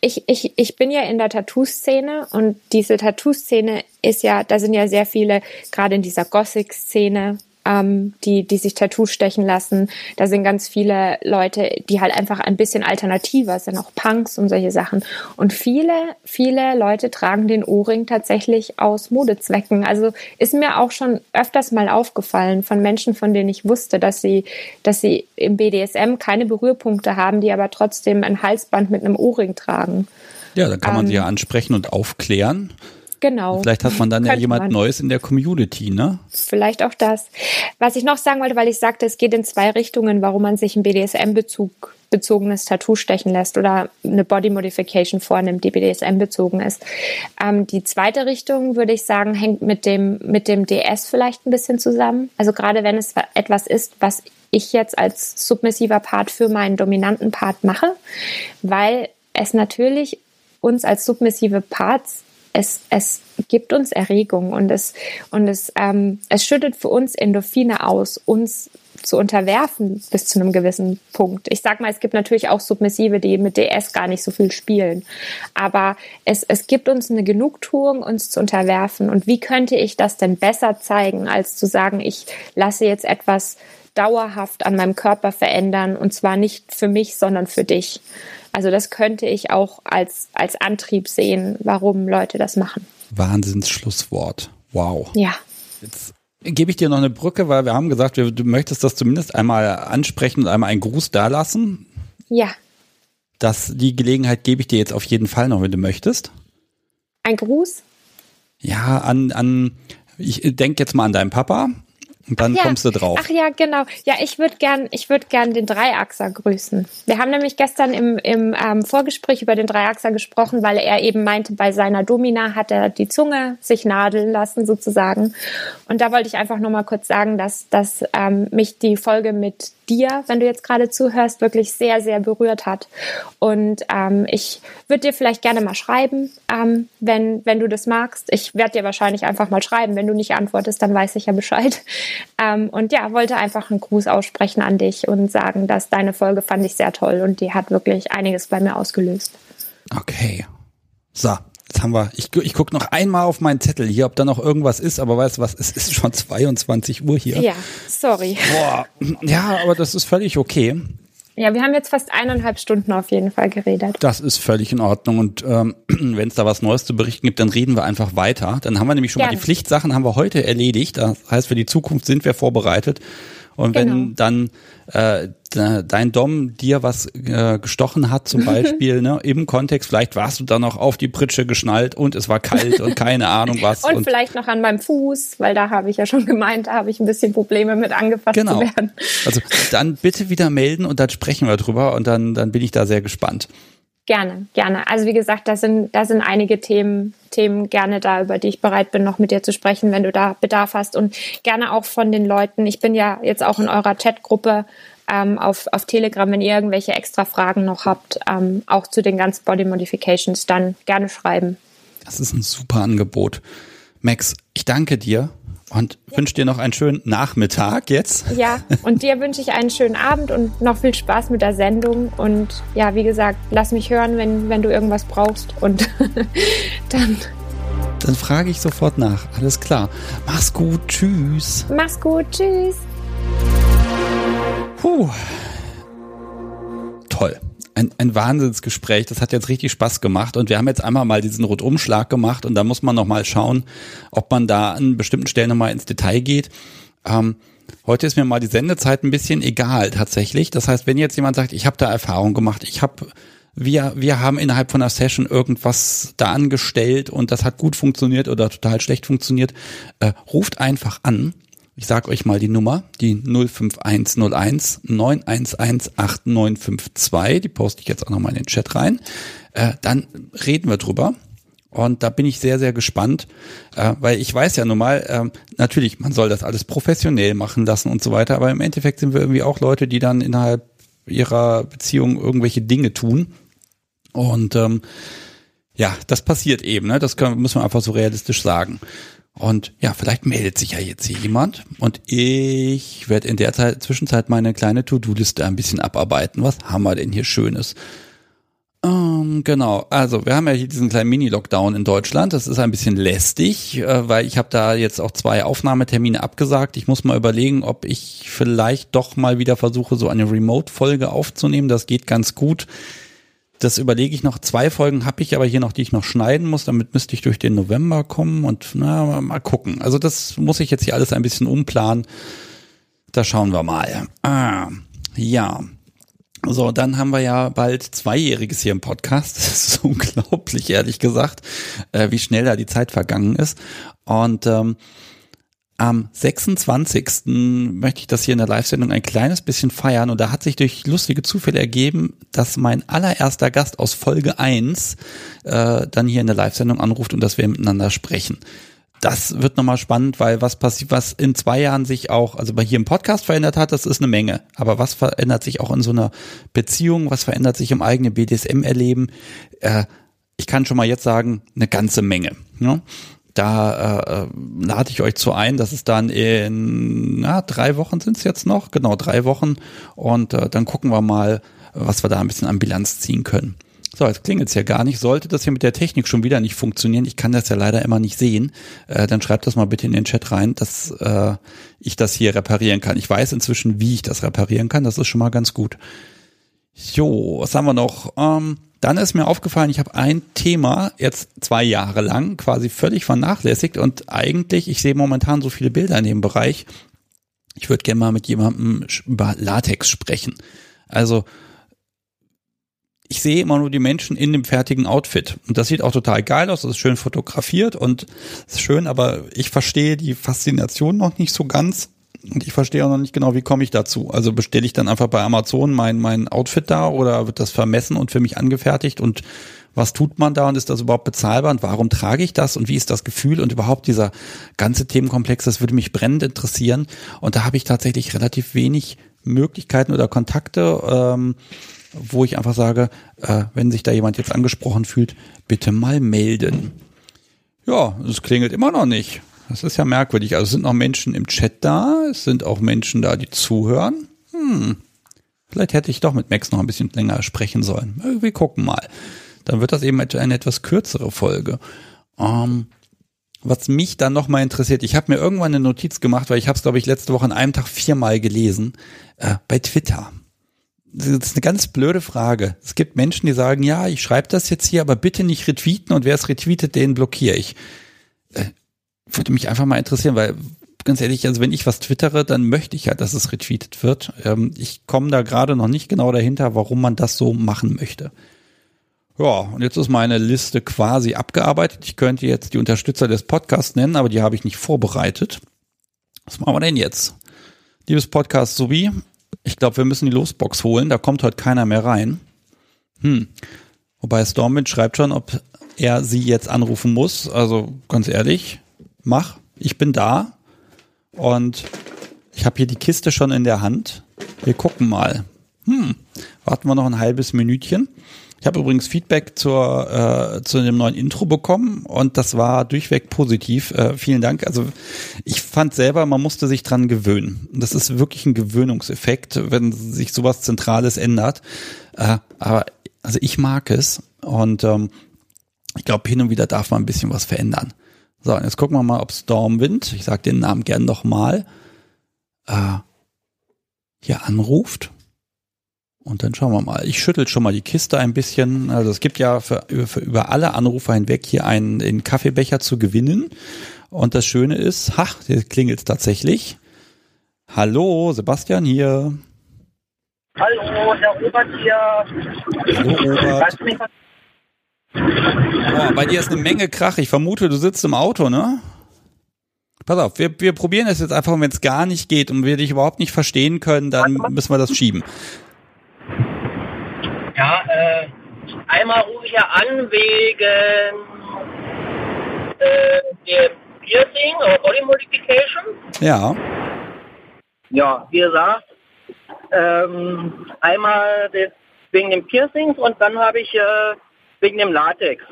Ich, ich, ich bin ja in der Tattoo-Szene und diese Tattoo-Szene ist ja, da sind ja sehr viele, gerade in dieser Gothic-Szene, ähm, die, die sich Tattoos stechen lassen. Da sind ganz viele Leute, die halt einfach ein bisschen alternativer sind, auch Punks und solche Sachen. Und viele, viele Leute tragen den Ohrring tatsächlich aus Modezwecken. Also ist mir auch schon öfters mal aufgefallen von Menschen, von denen ich wusste, dass sie, dass sie im BDSM keine Berührpunkte haben, die aber trotzdem ein Halsband mit einem Ohrring tragen. Ja, dann kann man ähm, sie ja ansprechen und aufklären. Genau. Vielleicht hat man dann ja jemand man. Neues in der Community, ne? Vielleicht auch das. Was ich noch sagen wollte, weil ich sagte, es geht in zwei Richtungen, warum man sich ein BDSM-Bezug bezogenes Tattoo stechen lässt oder eine Body Modification vornimmt, die BDSM bezogen ist. Ähm, die zweite Richtung würde ich sagen hängt mit dem mit dem DS vielleicht ein bisschen zusammen. Also gerade wenn es etwas ist, was ich jetzt als submissiver Part für meinen dominanten Part mache, weil es natürlich uns als submissive Parts es, es gibt uns Erregung und es, und es, ähm, es schüttet für uns Endorphine aus, uns zu unterwerfen bis zu einem gewissen Punkt. Ich sag mal, es gibt natürlich auch Submissive, die mit DS gar nicht so viel spielen. Aber es, es gibt uns eine Genugtuung, uns zu unterwerfen. Und wie könnte ich das denn besser zeigen, als zu sagen, ich lasse jetzt etwas dauerhaft an meinem Körper verändern und zwar nicht für mich, sondern für dich. Also das könnte ich auch als, als Antrieb sehen, warum Leute das machen. Wahnsinnsschlusswort. Wow. Ja. Jetzt gebe ich dir noch eine Brücke, weil wir haben gesagt, du möchtest das zumindest einmal ansprechen und einmal einen Gruß dalassen. Ja. Das, die Gelegenheit gebe ich dir jetzt auf jeden Fall noch, wenn du möchtest. Ein Gruß? Ja, an, an, ich denke jetzt mal an deinen Papa. Und dann ja. kommst du drauf. Ach ja, genau. Ja, ich würde gern, ich würde gern den Dreiachser grüßen. Wir haben nämlich gestern im, im ähm, Vorgespräch über den Dreiachser gesprochen, weil er eben meinte, bei seiner Domina hat er die Zunge sich nadeln lassen sozusagen. Und da wollte ich einfach nur mal kurz sagen, dass, dass ähm, mich die Folge mit dir, wenn du jetzt gerade zuhörst, wirklich sehr, sehr berührt hat. Und ähm, ich würde dir vielleicht gerne mal schreiben, ähm, wenn, wenn du das magst. Ich werde dir wahrscheinlich einfach mal schreiben. Wenn du nicht antwortest, dann weiß ich ja Bescheid. Ähm, und ja, wollte einfach einen Gruß aussprechen an dich und sagen, dass deine Folge fand ich sehr toll und die hat wirklich einiges bei mir ausgelöst. Okay. So, Jetzt haben wir, ich, ich gucke noch einmal auf meinen Zettel hier, ob da noch irgendwas ist, aber weißt du was, es ist schon 22 Uhr hier. Ja, sorry. Boah, ja, aber das ist völlig okay. Ja, wir haben jetzt fast eineinhalb Stunden auf jeden Fall geredet. Das ist völlig in Ordnung. Und ähm, wenn es da was Neues zu berichten gibt, dann reden wir einfach weiter. Dann haben wir nämlich schon Gerne. mal die Pflichtsachen haben wir heute erledigt. Das heißt, für die Zukunft sind wir vorbereitet. Und wenn genau. dann äh, dein Dom dir was äh, gestochen hat, zum Beispiel, ne, im Kontext, vielleicht warst du da noch auf die Pritsche geschnallt und es war kalt und keine Ahnung was. und, und, vielleicht noch an meinem Fuß, weil da habe ich ja schon gemeint, da habe ich ein bisschen Probleme mit angefasst genau. zu werden. Also dann bitte wieder melden und dann sprechen wir drüber und dann, dann bin ich da sehr gespannt. Gerne, gerne. Also wie gesagt, da sind, da sind einige Themen, Themen gerne da, über die ich bereit bin, noch mit dir zu sprechen, wenn du da Bedarf hast. Und gerne auch von den Leuten. Ich bin ja jetzt auch in eurer Chatgruppe ähm, auf, auf Telegram, wenn ihr irgendwelche extra Fragen noch habt, ähm, auch zu den ganzen Body Modifications, dann gerne schreiben. Das ist ein super Angebot. Max, ich danke dir und ja. wünsche dir noch einen schönen Nachmittag jetzt. Ja, und dir wünsche ich einen schönen Abend und noch viel Spaß mit der Sendung. Und ja, wie gesagt, lass mich hören, wenn, wenn du irgendwas brauchst. Und dann. Dann frage ich sofort nach. Alles klar. Mach's gut. Tschüss. Mach's gut. Tschüss. Puh. Toll ein, ein Wahnsinnsgespräch. Das hat jetzt richtig Spaß gemacht und wir haben jetzt einmal mal diesen Rundumschlag gemacht und da muss man noch mal schauen, ob man da an bestimmten Stellen noch mal ins Detail geht. Ähm, heute ist mir mal die Sendezeit ein bisschen egal tatsächlich. Das heißt, wenn jetzt jemand sagt, ich habe da Erfahrung gemacht, ich habe wir, wir haben innerhalb von einer Session irgendwas da angestellt und das hat gut funktioniert oder total schlecht funktioniert, äh, ruft einfach an ich sage euch mal die Nummer, die 05101 911 8952. Die poste ich jetzt auch nochmal in den Chat rein. Äh, dann reden wir drüber. Und da bin ich sehr, sehr gespannt, äh, weil ich weiß ja nun mal, äh, natürlich, man soll das alles professionell machen lassen und so weiter, aber im Endeffekt sind wir irgendwie auch Leute, die dann innerhalb ihrer Beziehung irgendwelche Dinge tun. Und ähm, ja, das passiert eben, ne? Das können, muss man einfach so realistisch sagen. Und ja, vielleicht meldet sich ja jetzt hier jemand und ich werde in der Zeit, Zwischenzeit meine kleine To-Do-Liste ein bisschen abarbeiten. Was haben wir denn hier Schönes? Ähm, genau, also wir haben ja hier diesen kleinen Mini-Lockdown in Deutschland. Das ist ein bisschen lästig, äh, weil ich habe da jetzt auch zwei Aufnahmetermine abgesagt. Ich muss mal überlegen, ob ich vielleicht doch mal wieder versuche, so eine Remote-Folge aufzunehmen. Das geht ganz gut. Das überlege ich noch. Zwei Folgen habe ich aber hier noch, die ich noch schneiden muss. Damit müsste ich durch den November kommen und na, mal gucken. Also das muss ich jetzt hier alles ein bisschen umplanen. Da schauen wir mal. Ah, ja. So, dann haben wir ja bald Zweijähriges hier im Podcast. Das ist unglaublich, ehrlich gesagt, äh, wie schnell da die Zeit vergangen ist. Und ähm, am 26. möchte ich das hier in der Live-Sendung ein kleines bisschen feiern und da hat sich durch lustige Zufälle ergeben, dass mein allererster Gast aus Folge 1 äh, dann hier in der Live-Sendung anruft und dass wir miteinander sprechen. Das wird nochmal spannend, weil was passiert, was in zwei Jahren sich auch, also bei hier im Podcast verändert hat, das ist eine Menge. Aber was verändert sich auch in so einer Beziehung, was verändert sich im eigenen BDSM-Erleben? Äh, ich kann schon mal jetzt sagen, eine ganze Menge. Ne? Da äh, lade ich euch zu ein, dass es dann in na, drei Wochen sind es jetzt noch, genau drei Wochen. Und äh, dann gucken wir mal, was wir da ein bisschen an Bilanz ziehen können. So, jetzt klingelt es ja gar nicht. Sollte das hier mit der Technik schon wieder nicht funktionieren, ich kann das ja leider immer nicht sehen, äh, dann schreibt das mal bitte in den Chat rein, dass äh, ich das hier reparieren kann. Ich weiß inzwischen, wie ich das reparieren kann. Das ist schon mal ganz gut. Jo, was haben wir noch? Ähm, dann ist mir aufgefallen, ich habe ein Thema jetzt zwei Jahre lang quasi völlig vernachlässigt und eigentlich, ich sehe momentan so viele Bilder in dem Bereich. Ich würde gerne mal mit jemandem über Latex sprechen. Also ich sehe immer nur die Menschen in dem fertigen Outfit. Und das sieht auch total geil aus, das ist schön fotografiert und ist schön, aber ich verstehe die Faszination noch nicht so ganz. Und ich verstehe auch noch nicht genau, wie komme ich dazu. Also bestelle ich dann einfach bei Amazon mein, mein Outfit da oder wird das vermessen und für mich angefertigt und was tut man da und ist das überhaupt bezahlbar und warum trage ich das und wie ist das Gefühl und überhaupt dieser ganze Themenkomplex, das würde mich brennend interessieren. Und da habe ich tatsächlich relativ wenig Möglichkeiten oder Kontakte, ähm, wo ich einfach sage, äh, wenn sich da jemand jetzt angesprochen fühlt, bitte mal melden. Ja, es klingelt immer noch nicht. Das ist ja merkwürdig. Also sind noch Menschen im Chat da, es sind auch Menschen da, die zuhören. Hm. Vielleicht hätte ich doch mit Max noch ein bisschen länger sprechen sollen. Wir gucken mal. Dann wird das eben eine etwas kürzere Folge. Ähm, was mich dann nochmal interessiert, ich habe mir irgendwann eine Notiz gemacht, weil ich habe es, glaube ich, letzte Woche an einem Tag viermal gelesen, äh, bei Twitter. Das ist eine ganz blöde Frage. Es gibt Menschen, die sagen, ja, ich schreibe das jetzt hier, aber bitte nicht retweeten und wer es retweetet, den blockiere ich. Äh, würde mich einfach mal interessieren, weil ganz ehrlich, also wenn ich was twittere, dann möchte ich ja, dass es retweetet wird. Ähm, ich komme da gerade noch nicht genau dahinter, warum man das so machen möchte. Ja, und jetzt ist meine Liste quasi abgearbeitet. Ich könnte jetzt die Unterstützer des Podcasts nennen, aber die habe ich nicht vorbereitet. Was machen wir denn jetzt? Liebes Podcast Subi, ich glaube, wir müssen die Losbox holen. Da kommt heute keiner mehr rein. Hm. Wobei Stormwind schreibt schon, ob er sie jetzt anrufen muss. Also ganz ehrlich, mach, ich bin da und ich habe hier die Kiste schon in der Hand. Wir gucken mal. Hm, warten wir noch ein halbes Minütchen. Ich habe übrigens Feedback zur, äh, zu dem neuen Intro bekommen und das war durchweg positiv. Äh, vielen Dank. Also ich fand selber, man musste sich dran gewöhnen. Das ist wirklich ein Gewöhnungseffekt, wenn sich sowas Zentrales ändert. Äh, aber also ich mag es und ähm, ich glaube, hin und wieder darf man ein bisschen was verändern. So, und jetzt gucken wir mal, ob Stormwind, ich sage den Namen gern nochmal, äh, hier anruft. Und dann schauen wir mal. Ich schüttel schon mal die Kiste ein bisschen. Also es gibt ja für, für über alle Anrufer hinweg hier einen, einen Kaffeebecher zu gewinnen. Und das Schöne ist, ha, hier klingelt tatsächlich. Hallo, Sebastian hier. Hallo, Herr Robert hier. Hallo, Robert. Boah, bei dir ist eine Menge Krach. Ich vermute, du sitzt im Auto, ne? Pass auf, wir, wir probieren es jetzt einfach, wenn es gar nicht geht und wir dich überhaupt nicht verstehen können, dann müssen wir das schieben. Ja, äh, einmal rufe ich ja an wegen äh, dem Piercing oder Body Modification. Ja. Ja, wie gesagt, ähm, einmal wegen dem Piercings und dann habe ich äh, wegen dem Latex.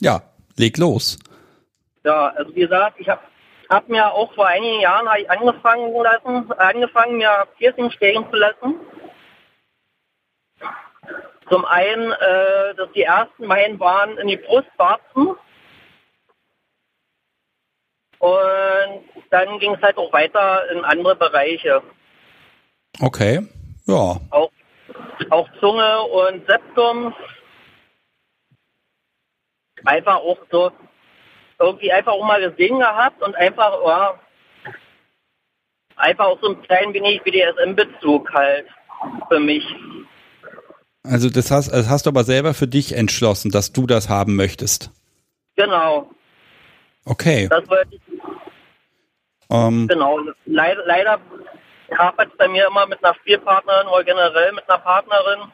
Ja, leg los. Ja, also wie gesagt, ich habe hab mir auch vor einigen Jahren ich angefangen lassen, angefangen mir Piercing stehen zu lassen. Zum einen, äh, dass die ersten meinen waren in die Brustwarzen. Und dann ging es halt auch weiter in andere Bereiche. Okay, ja. Auch, auch Zunge und Septum einfach auch so irgendwie einfach auch mal gesehen gehabt und einfach, ja, einfach auch so ein klein wenig BDSM-Bezug halt für mich. Also das hast, das hast du aber selber für dich entschlossen, dass du das haben möchtest. Genau. Okay. Das wollte ich. Ähm, Genau. Leider, leider hapert es bei mir immer mit einer Spielpartnerin oder generell mit einer Partnerin.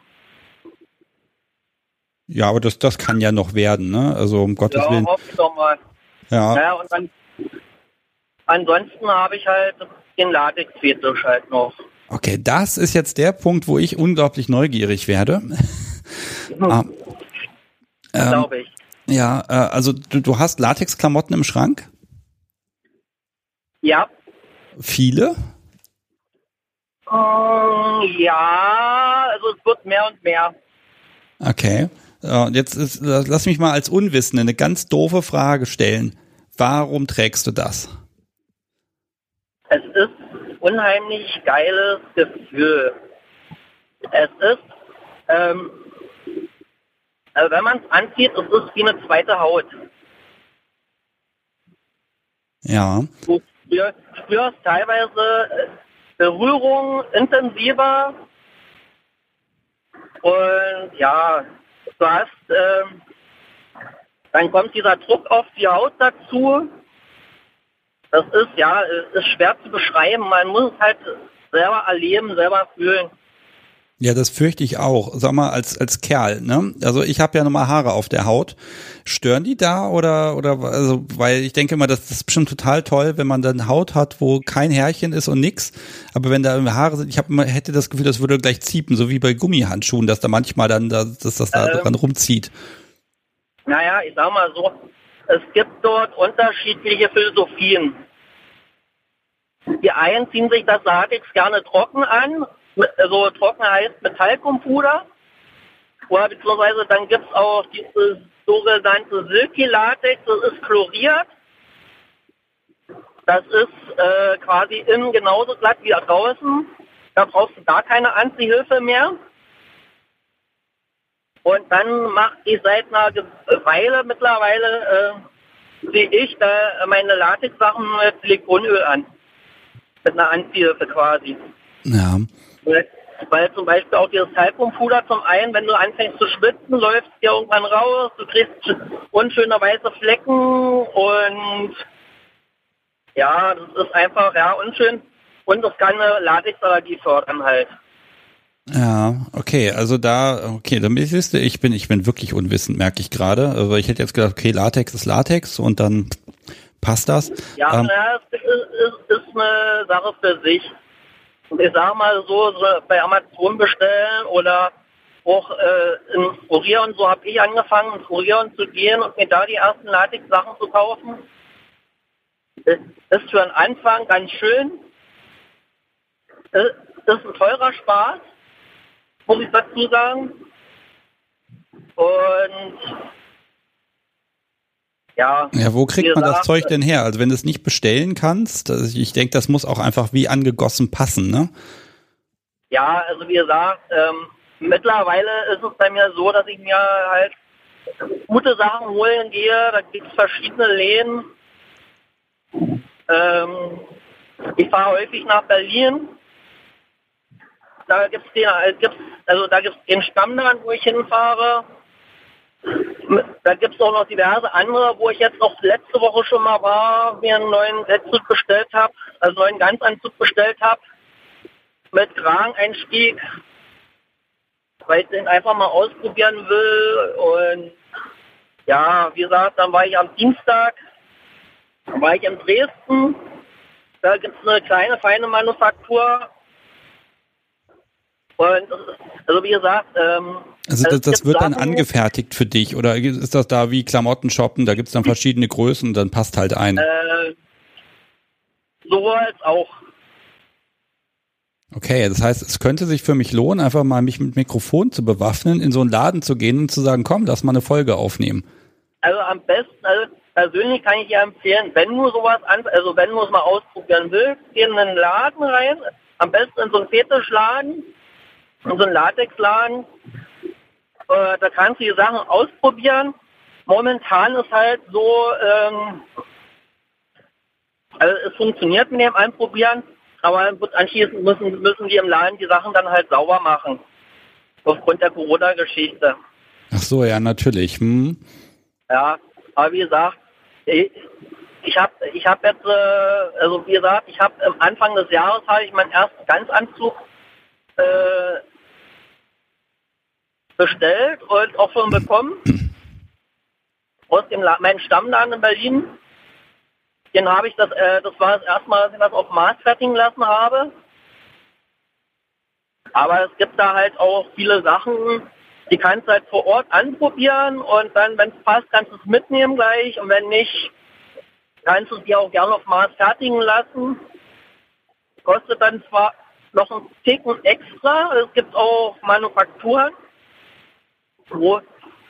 Ja, aber das, das kann ja noch werden, ne? Also um Gottes Ja, Willen. hoffe ich doch mal. Ja. Ja, und dann ansonsten habe ich halt den Latex-Fetisch halt noch. Okay, das ist jetzt der Punkt, wo ich unglaublich neugierig werde. Ah, ähm, glaube ich. Ja, äh, also du, du hast Latexklamotten im Schrank? Ja. Viele? Um, ja, also es wird mehr und mehr. Okay. Und jetzt ist, lass mich mal als Unwissende eine ganz doofe Frage stellen. Warum trägst du das? Es ist unheimlich geiles Gefühl. Es ist, ähm, also wenn man es anzieht, es ist wie eine zweite Haut. Ja. Du spürst teilweise äh, Berührung intensiver und ja, du hast, ähm, dann kommt dieser Druck auf die Haut dazu. Das ist ja, ist schwer zu beschreiben. Man muss es halt selber erleben, selber fühlen. Ja, das fürchte ich auch. Sag mal, als, als Kerl, ne? Also ich habe ja nochmal Haare auf der Haut. Stören die da oder, oder, also, weil ich denke immer, das, das ist bestimmt total toll, wenn man dann Haut hat, wo kein Härchen ist und nix. Aber wenn da Haare sind, ich immer, hätte das Gefühl, das würde gleich ziepen, so wie bei Gummihandschuhen, dass da manchmal dann, da, dass das da ähm, dran rumzieht. Naja, ich sag mal so, es gibt dort unterschiedliche Philosophien. Die einen ziehen sich das Latex gerne trocken an also trocken heißt Metallkomputer. Oder beziehungsweise dann gibt es auch dieses sogenannte Silky Latex, das ist chloriert. Das ist äh, quasi innen genauso glatt wie draußen. Da brauchst du gar keine Anziehhilfe mehr. Und dann macht die seit einer Weile mittlerweile, äh, sehe ich da meine Latex-Sachen mit Silikonöl an. Mit einer Anziehhilfe quasi. Ja. Weil, weil zum Beispiel auch dieses Talkumpuder zum einen, wenn du anfängst zu schwitzen, läufst dir irgendwann raus, du kriegst unschöne weiße Flecken und ja, das ist einfach ja unschön und das kann eine Latexallergie fördern halt. Ja, okay, also da, okay, dann siehst du, ich bin, ich bin wirklich unwissend, merke ich gerade. Also ich hätte jetzt gedacht, okay, Latex ist Latex und dann passt das. Ja, ähm, ja es ist, ist, ist eine Sache für sich ich sag mal so, so bei Amazon bestellen oder auch äh, in Kurier und so habe ich angefangen, in Kurier zu gehen und mir da die ersten Latex-Sachen zu kaufen. Ist für den Anfang ganz schön. Das ist ein teurer Spaß, muss ich dazu sagen. Und ja. Ja, wo kriegt man das Zeug denn her? Also wenn du es nicht bestellen kannst, also ich denke, das muss auch einfach wie angegossen passen, ne? Ja, also wie gesagt, ähm, mittlerweile ist es bei mir so, dass ich mir halt gute Sachen holen gehe. Da gibt es verschiedene Läden. Ähm, ich fahre häufig nach Berlin. Da gibt es den, äh, also da gibt's den Stammladen, wo ich hinfahre. Da gibt es auch noch diverse andere, wo ich jetzt noch letzte Woche schon mal war, mir einen neuen Setzzug bestellt habe, also einen neuen Ganzanzug bestellt habe, mit Krageneinstieg, weil ich den einfach mal ausprobieren will. Und ja, wie gesagt, dann war ich am Dienstag, war ich in Dresden, da gibt es eine kleine, feine Manufaktur, und also wie gesagt, ähm, also das, das wird dann angefertigt für dich oder ist das da wie Klamotten shoppen, da gibt es dann verschiedene Größen und dann passt halt ein? Äh, so als auch. Okay, das heißt, es könnte sich für mich lohnen, einfach mal mich mit Mikrofon zu bewaffnen, in so einen Laden zu gehen und zu sagen, komm, lass mal eine Folge aufnehmen. Also am besten, also persönlich kann ich dir empfehlen, wenn du sowas an, also wenn du es mal ausprobieren willst, geh in einen Laden rein, am besten in so einen Fetischladen, in so einen Latexladen. Äh, da kannst du die Sachen ausprobieren. Momentan ist halt so, ähm, also es funktioniert mit dem Einprobieren, aber anschließend müssen, müssen die im Laden die Sachen dann halt sauber machen. Aufgrund der Corona-Geschichte. Ach so, ja, natürlich. Hm. Ja, aber wie gesagt, ich, habe ich hab jetzt, äh, also wie gesagt, ich habe am Anfang des Jahres habe ich meinen ersten Ganzanzug äh, bestellt und auch schon bekommen. Aus dem La meinem Stammladen in Berlin. Den habe ich das, äh, das war das erste Mal, dass ich das auf Maß fertigen lassen habe. Aber es gibt da halt auch viele Sachen, die kannst du halt vor Ort anprobieren und dann, wenn es passt, kannst du es mitnehmen gleich und wenn nicht, kannst du es dir auch gerne auf Maß fertigen lassen. Kostet dann zwar noch ein Ticken extra, es gibt auch Manufakturen, wo,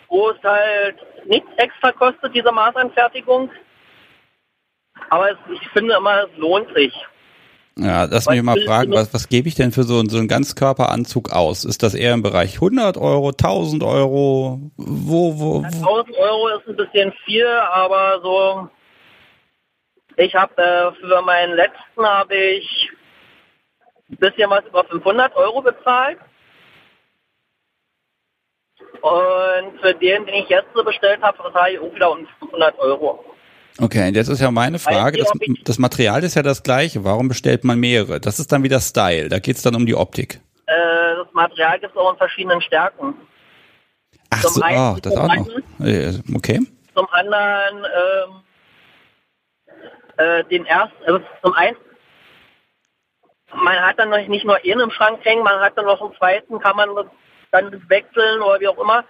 wo es halt nichts extra kostet, diese Maßanfertigung. Aber es, ich finde immer, es lohnt sich. Ja, lass mich mal fragen, was, was gebe ich denn für so, so einen Ganzkörperanzug aus? Ist das eher im Bereich 100 Euro, 1000 Euro? Wo, wo, wo? 1000 Euro ist ein bisschen viel, aber so, ich habe äh, für meinen letzten habe ich ein bisschen was über 500 Euro bezahlt. Und für den, den ich jetzt so bestellt habe, bezahle ich auch wieder um 500 Euro. Okay, jetzt ist ja meine Frage, das, das, Material ist ja das gleiche, warum bestellt man mehrere? Das ist dann wieder Style, da geht es dann um die Optik. Äh, das Material gibt es auch in verschiedenen Stärken. Ach zum so, einen, oh, das auch noch. Okay. Zum anderen ähm, äh, den ersten, also zum einen, man hat dann nicht nur einen im Schrank hängen, man hat dann noch einen zweiten, kann man dann wechseln oder wie auch immer.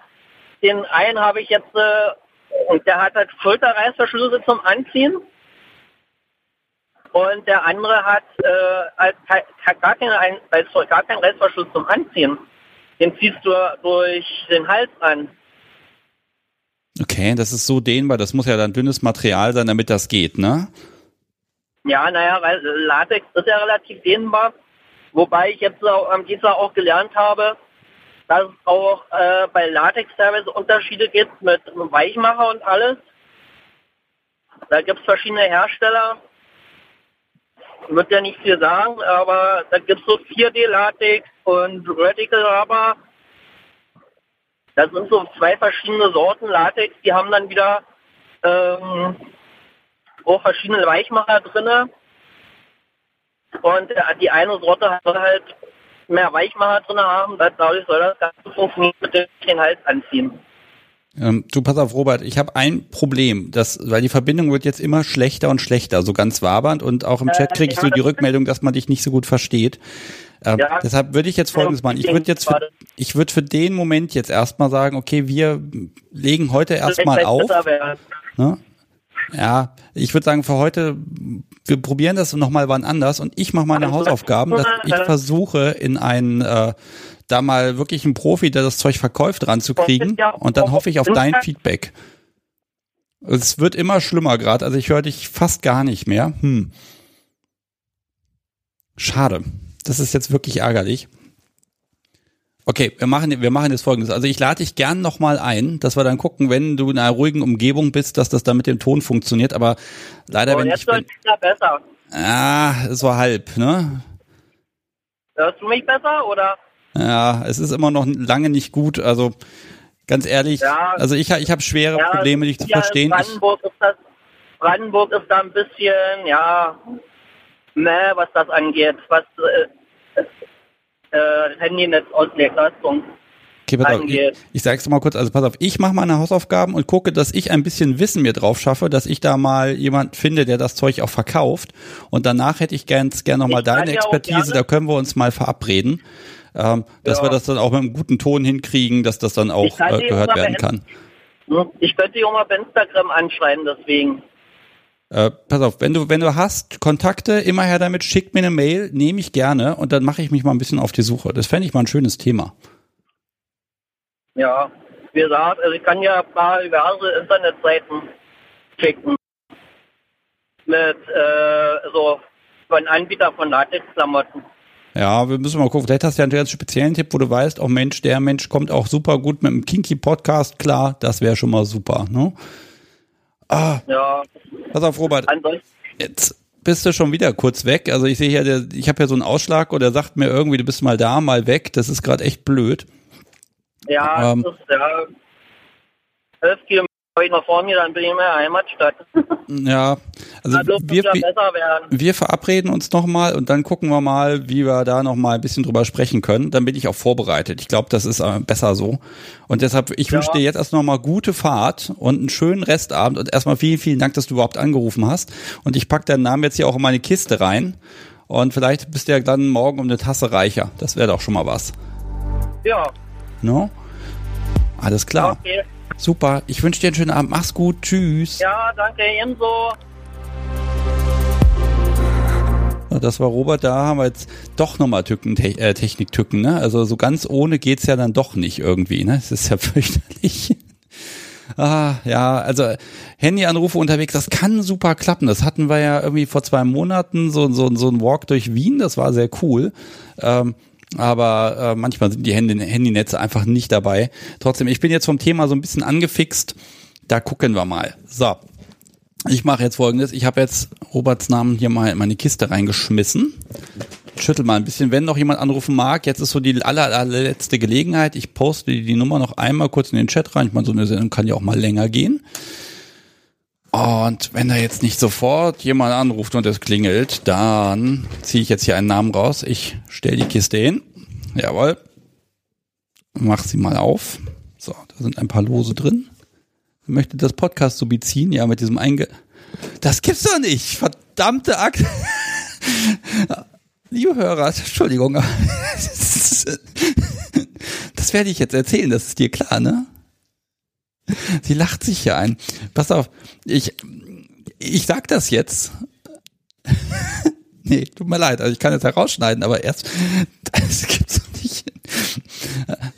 Den einen habe ich jetzt äh, und der hat halt Schulterreißverschlüsse zum Anziehen. Und der andere hat äh, gar, keinen, gar keinen Reißverschluss zum Anziehen. Den ziehst du durch den Hals an. Okay, das ist so dehnbar. Das muss ja dann dünnes Material sein, damit das geht, ne? Ja, naja, weil Latex ist ja relativ dehnbar. Wobei ich jetzt am Dienstag auch gelernt habe, dass es auch äh, bei Latex teilweise Unterschiede gibt mit Weichmacher und alles. Da gibt es verschiedene Hersteller. Ich würde ja nicht viel sagen, aber da gibt es so 4D-Latex und Radical Rubber. Das sind so zwei verschiedene Sorten Latex, die haben dann wieder ähm, auch verschiedene Weichmacher drin. Und äh, die eine Sorte hat halt mehr Weichmacher drin haben, dadurch soll das Ganze funktionieren mit den Hals anziehen. Ähm, du pass auf, Robert, ich habe ein Problem, das, weil die Verbindung wird jetzt immer schlechter und schlechter, so ganz wabernd und auch im Chat kriege ich so die Rückmeldung, dass man dich nicht so gut versteht. Ähm, ja. Deshalb würde ich jetzt folgendes machen. Ich würde jetzt für, ich würde für den Moment jetzt erstmal sagen, okay, wir legen heute erstmal auf. Ne? Ja, ich würde sagen, für heute, wir probieren das nochmal wann anders und ich mache meine Hausaufgaben, dass ich versuche, in einen, äh, da mal wirklich einen Profi, der das Zeug verkauft, ranzukriegen und dann hoffe ich auf dein Feedback. Es wird immer schlimmer gerade, also ich höre dich fast gar nicht mehr. Hm. Schade. Das ist jetzt wirklich ärgerlich. Okay, wir machen, wir machen jetzt folgendes. Also ich lade dich gern nochmal ein, dass wir dann gucken, wenn du in einer ruhigen Umgebung bist, dass das dann mit dem Ton funktioniert. Aber leider, oh, wenn jetzt ich. Jetzt ja besser. Ah, so halb, ne? Hörst du mich besser oder? Ja, es ist immer noch lange nicht gut. Also ganz ehrlich, ja, also ich, ich habe schwere ja, Probleme, dich zu verstehen. Brandenburg ist, das, Brandenburg ist da ein bisschen, ja, ne, was das angeht. Was äh, äh, Handynetzauslegung Okay, pass auf, ich, ich sag's mal kurz, also pass auf, ich mache meine Hausaufgaben und gucke, dass ich ein bisschen Wissen mir drauf schaffe, dass ich da mal jemand finde, der das Zeug auch verkauft. Und danach hätte ich ganz gern nochmal deine Expertise, da können wir uns mal verabreden, ähm, dass ja. wir das dann auch mit einem guten Ton hinkriegen, dass das dann auch äh, gehört werden kann. Ich könnte die auch mal bei Instagram anschreiben, deswegen. Äh, pass auf, wenn du, wenn du hast Kontakte, immer her damit, schick mir eine Mail, nehme ich gerne und dann mache ich mich mal ein bisschen auf die Suche. Das fände ich mal ein schönes Thema. Ja, wie gesagt, also ich kann ja ein paar diverse Internetseiten schicken. Mit äh, so von Anbieter von Latex-Klamotten. Ja, wir müssen mal gucken. Vielleicht hast du ja einen ganz speziellen Tipp, wo du weißt, auch Mensch, der Mensch kommt auch super gut mit dem Kinky-Podcast klar. Das wäre schon mal super, ne? Ah. Ja. Pass auf, Robert. Jetzt bist du schon wieder kurz weg. Also ich sehe hier, der, ich habe ja so einen Ausschlag oder sagt mir irgendwie, du bist mal da, mal weg. Das ist gerade echt blöd. Ja, ähm, das ist ja elf Kilometer ich noch vor mir, dann bin ich in meiner Heimatstadt. Ja, also wir, wir, verabreden uns nochmal und dann gucken wir mal, wie wir da nochmal ein bisschen drüber sprechen können. Dann bin ich auch vorbereitet. Ich glaube, das ist äh, besser so. Und deshalb, ich ja. wünsche dir jetzt erst nochmal gute Fahrt und einen schönen Restabend und erstmal vielen, vielen Dank, dass du überhaupt angerufen hast. Und ich packe deinen Namen jetzt hier auch in meine Kiste rein. Und vielleicht bist du ja dann morgen um eine Tasse reicher. Das wäre doch schon mal was. Ja. No? Alles klar. Okay. Super. Ich wünsche dir einen schönen Abend. Mach's gut. Tschüss. Ja, danke, ebenso. Das war Robert, da haben wir jetzt doch nochmal Tücken, Te äh, Techniktücken, ne? Also so ganz ohne geht's ja dann doch nicht irgendwie, ne? Es ist ja fürchterlich. Ah, ja, also Handyanrufe unterwegs, das kann super klappen. Das hatten wir ja irgendwie vor zwei Monaten, so, so, so ein Walk durch Wien, das war sehr cool. Ähm, aber äh, manchmal sind die Handy Handynetze einfach nicht dabei. Trotzdem, ich bin jetzt vom Thema so ein bisschen angefixt. Da gucken wir mal. So, ich mache jetzt folgendes. Ich habe jetzt Roberts Namen hier mal in meine Kiste reingeschmissen. Schüttel mal ein bisschen, wenn noch jemand anrufen mag. Jetzt ist so die aller, allerletzte Gelegenheit. Ich poste die Nummer noch einmal kurz in den Chat rein. Ich meine, so eine Sendung kann ja auch mal länger gehen. Und wenn da jetzt nicht sofort jemand anruft und es klingelt, dann ziehe ich jetzt hier einen Namen raus. Ich stelle die Kiste hin. Jawohl. Mach sie mal auf. So, da sind ein paar Lose drin möchte das Podcast so beziehen, ja, mit diesem Einge... Das gibt's doch nicht! Verdammte Akt! Liebe Hörer, Entschuldigung. Das werde ich jetzt erzählen, das ist dir klar, ne? Sie lacht sich hier ein. Pass auf, ich, ich sag das jetzt. nee, tut mir leid, also ich kann es herausschneiden, aber erst, das gibt's doch nicht.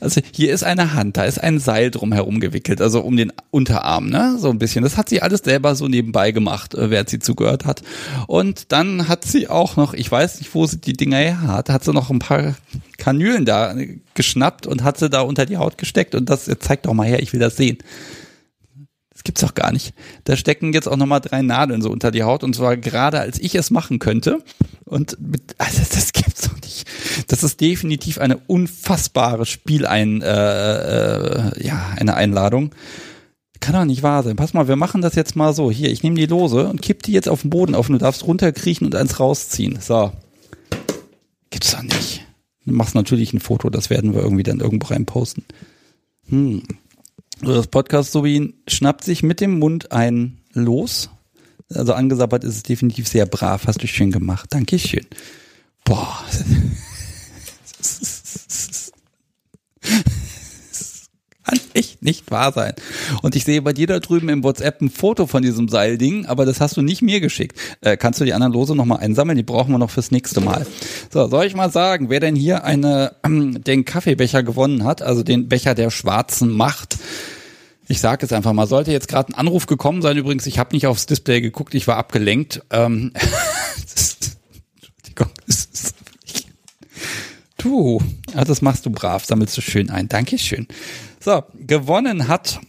Also hier ist eine Hand, da ist ein Seil drum herum gewickelt, also um den Unterarm, ne? So ein bisschen. Das hat sie alles selber so nebenbei gemacht, äh, während sie zugehört hat. Und dann hat sie auch noch, ich weiß nicht, wo sie die Dinger her hat, hat sie noch ein paar Kanülen da geschnappt und hat sie da unter die Haut gesteckt und das zeigt doch mal her, ich will das sehen gibt's doch gar nicht. Da stecken jetzt auch nochmal drei Nadeln so unter die Haut und zwar gerade als ich es machen könnte. Und mit, also das gibt's doch nicht. Das ist definitiv eine unfassbare Spielein, äh, äh, ja, eine Einladung. Kann doch nicht wahr sein. Pass mal, wir machen das jetzt mal so. Hier, ich nehme die Lose und kipp die jetzt auf den Boden auf und du darfst runterkriechen und eins rausziehen. So. Gibt's doch nicht. Du machst natürlich ein Foto, das werden wir irgendwie dann irgendwo rein posten. Hm. Das Podcast Sobin schnappt sich mit dem Mund ein Los. Also angesabbert ist es definitiv sehr brav. Hast du schön gemacht. Dankeschön. Boah. Kann echt nicht wahr sein. Und ich sehe bei dir da drüben im WhatsApp ein Foto von diesem Seilding, aber das hast du nicht mir geschickt. Äh, kannst du die anderen Lose nochmal einsammeln? Die brauchen wir noch fürs nächste Mal. So, soll ich mal sagen, wer denn hier eine, äh, den Kaffeebecher gewonnen hat, also den Becher der schwarzen Macht, ich sage es einfach mal, sollte jetzt gerade ein Anruf gekommen sein, übrigens, ich habe nicht aufs Display geguckt, ich war abgelenkt. Ähm, du, ja, das machst du brav, sammelst du schön ein. Dankeschön. So, gewonnen hat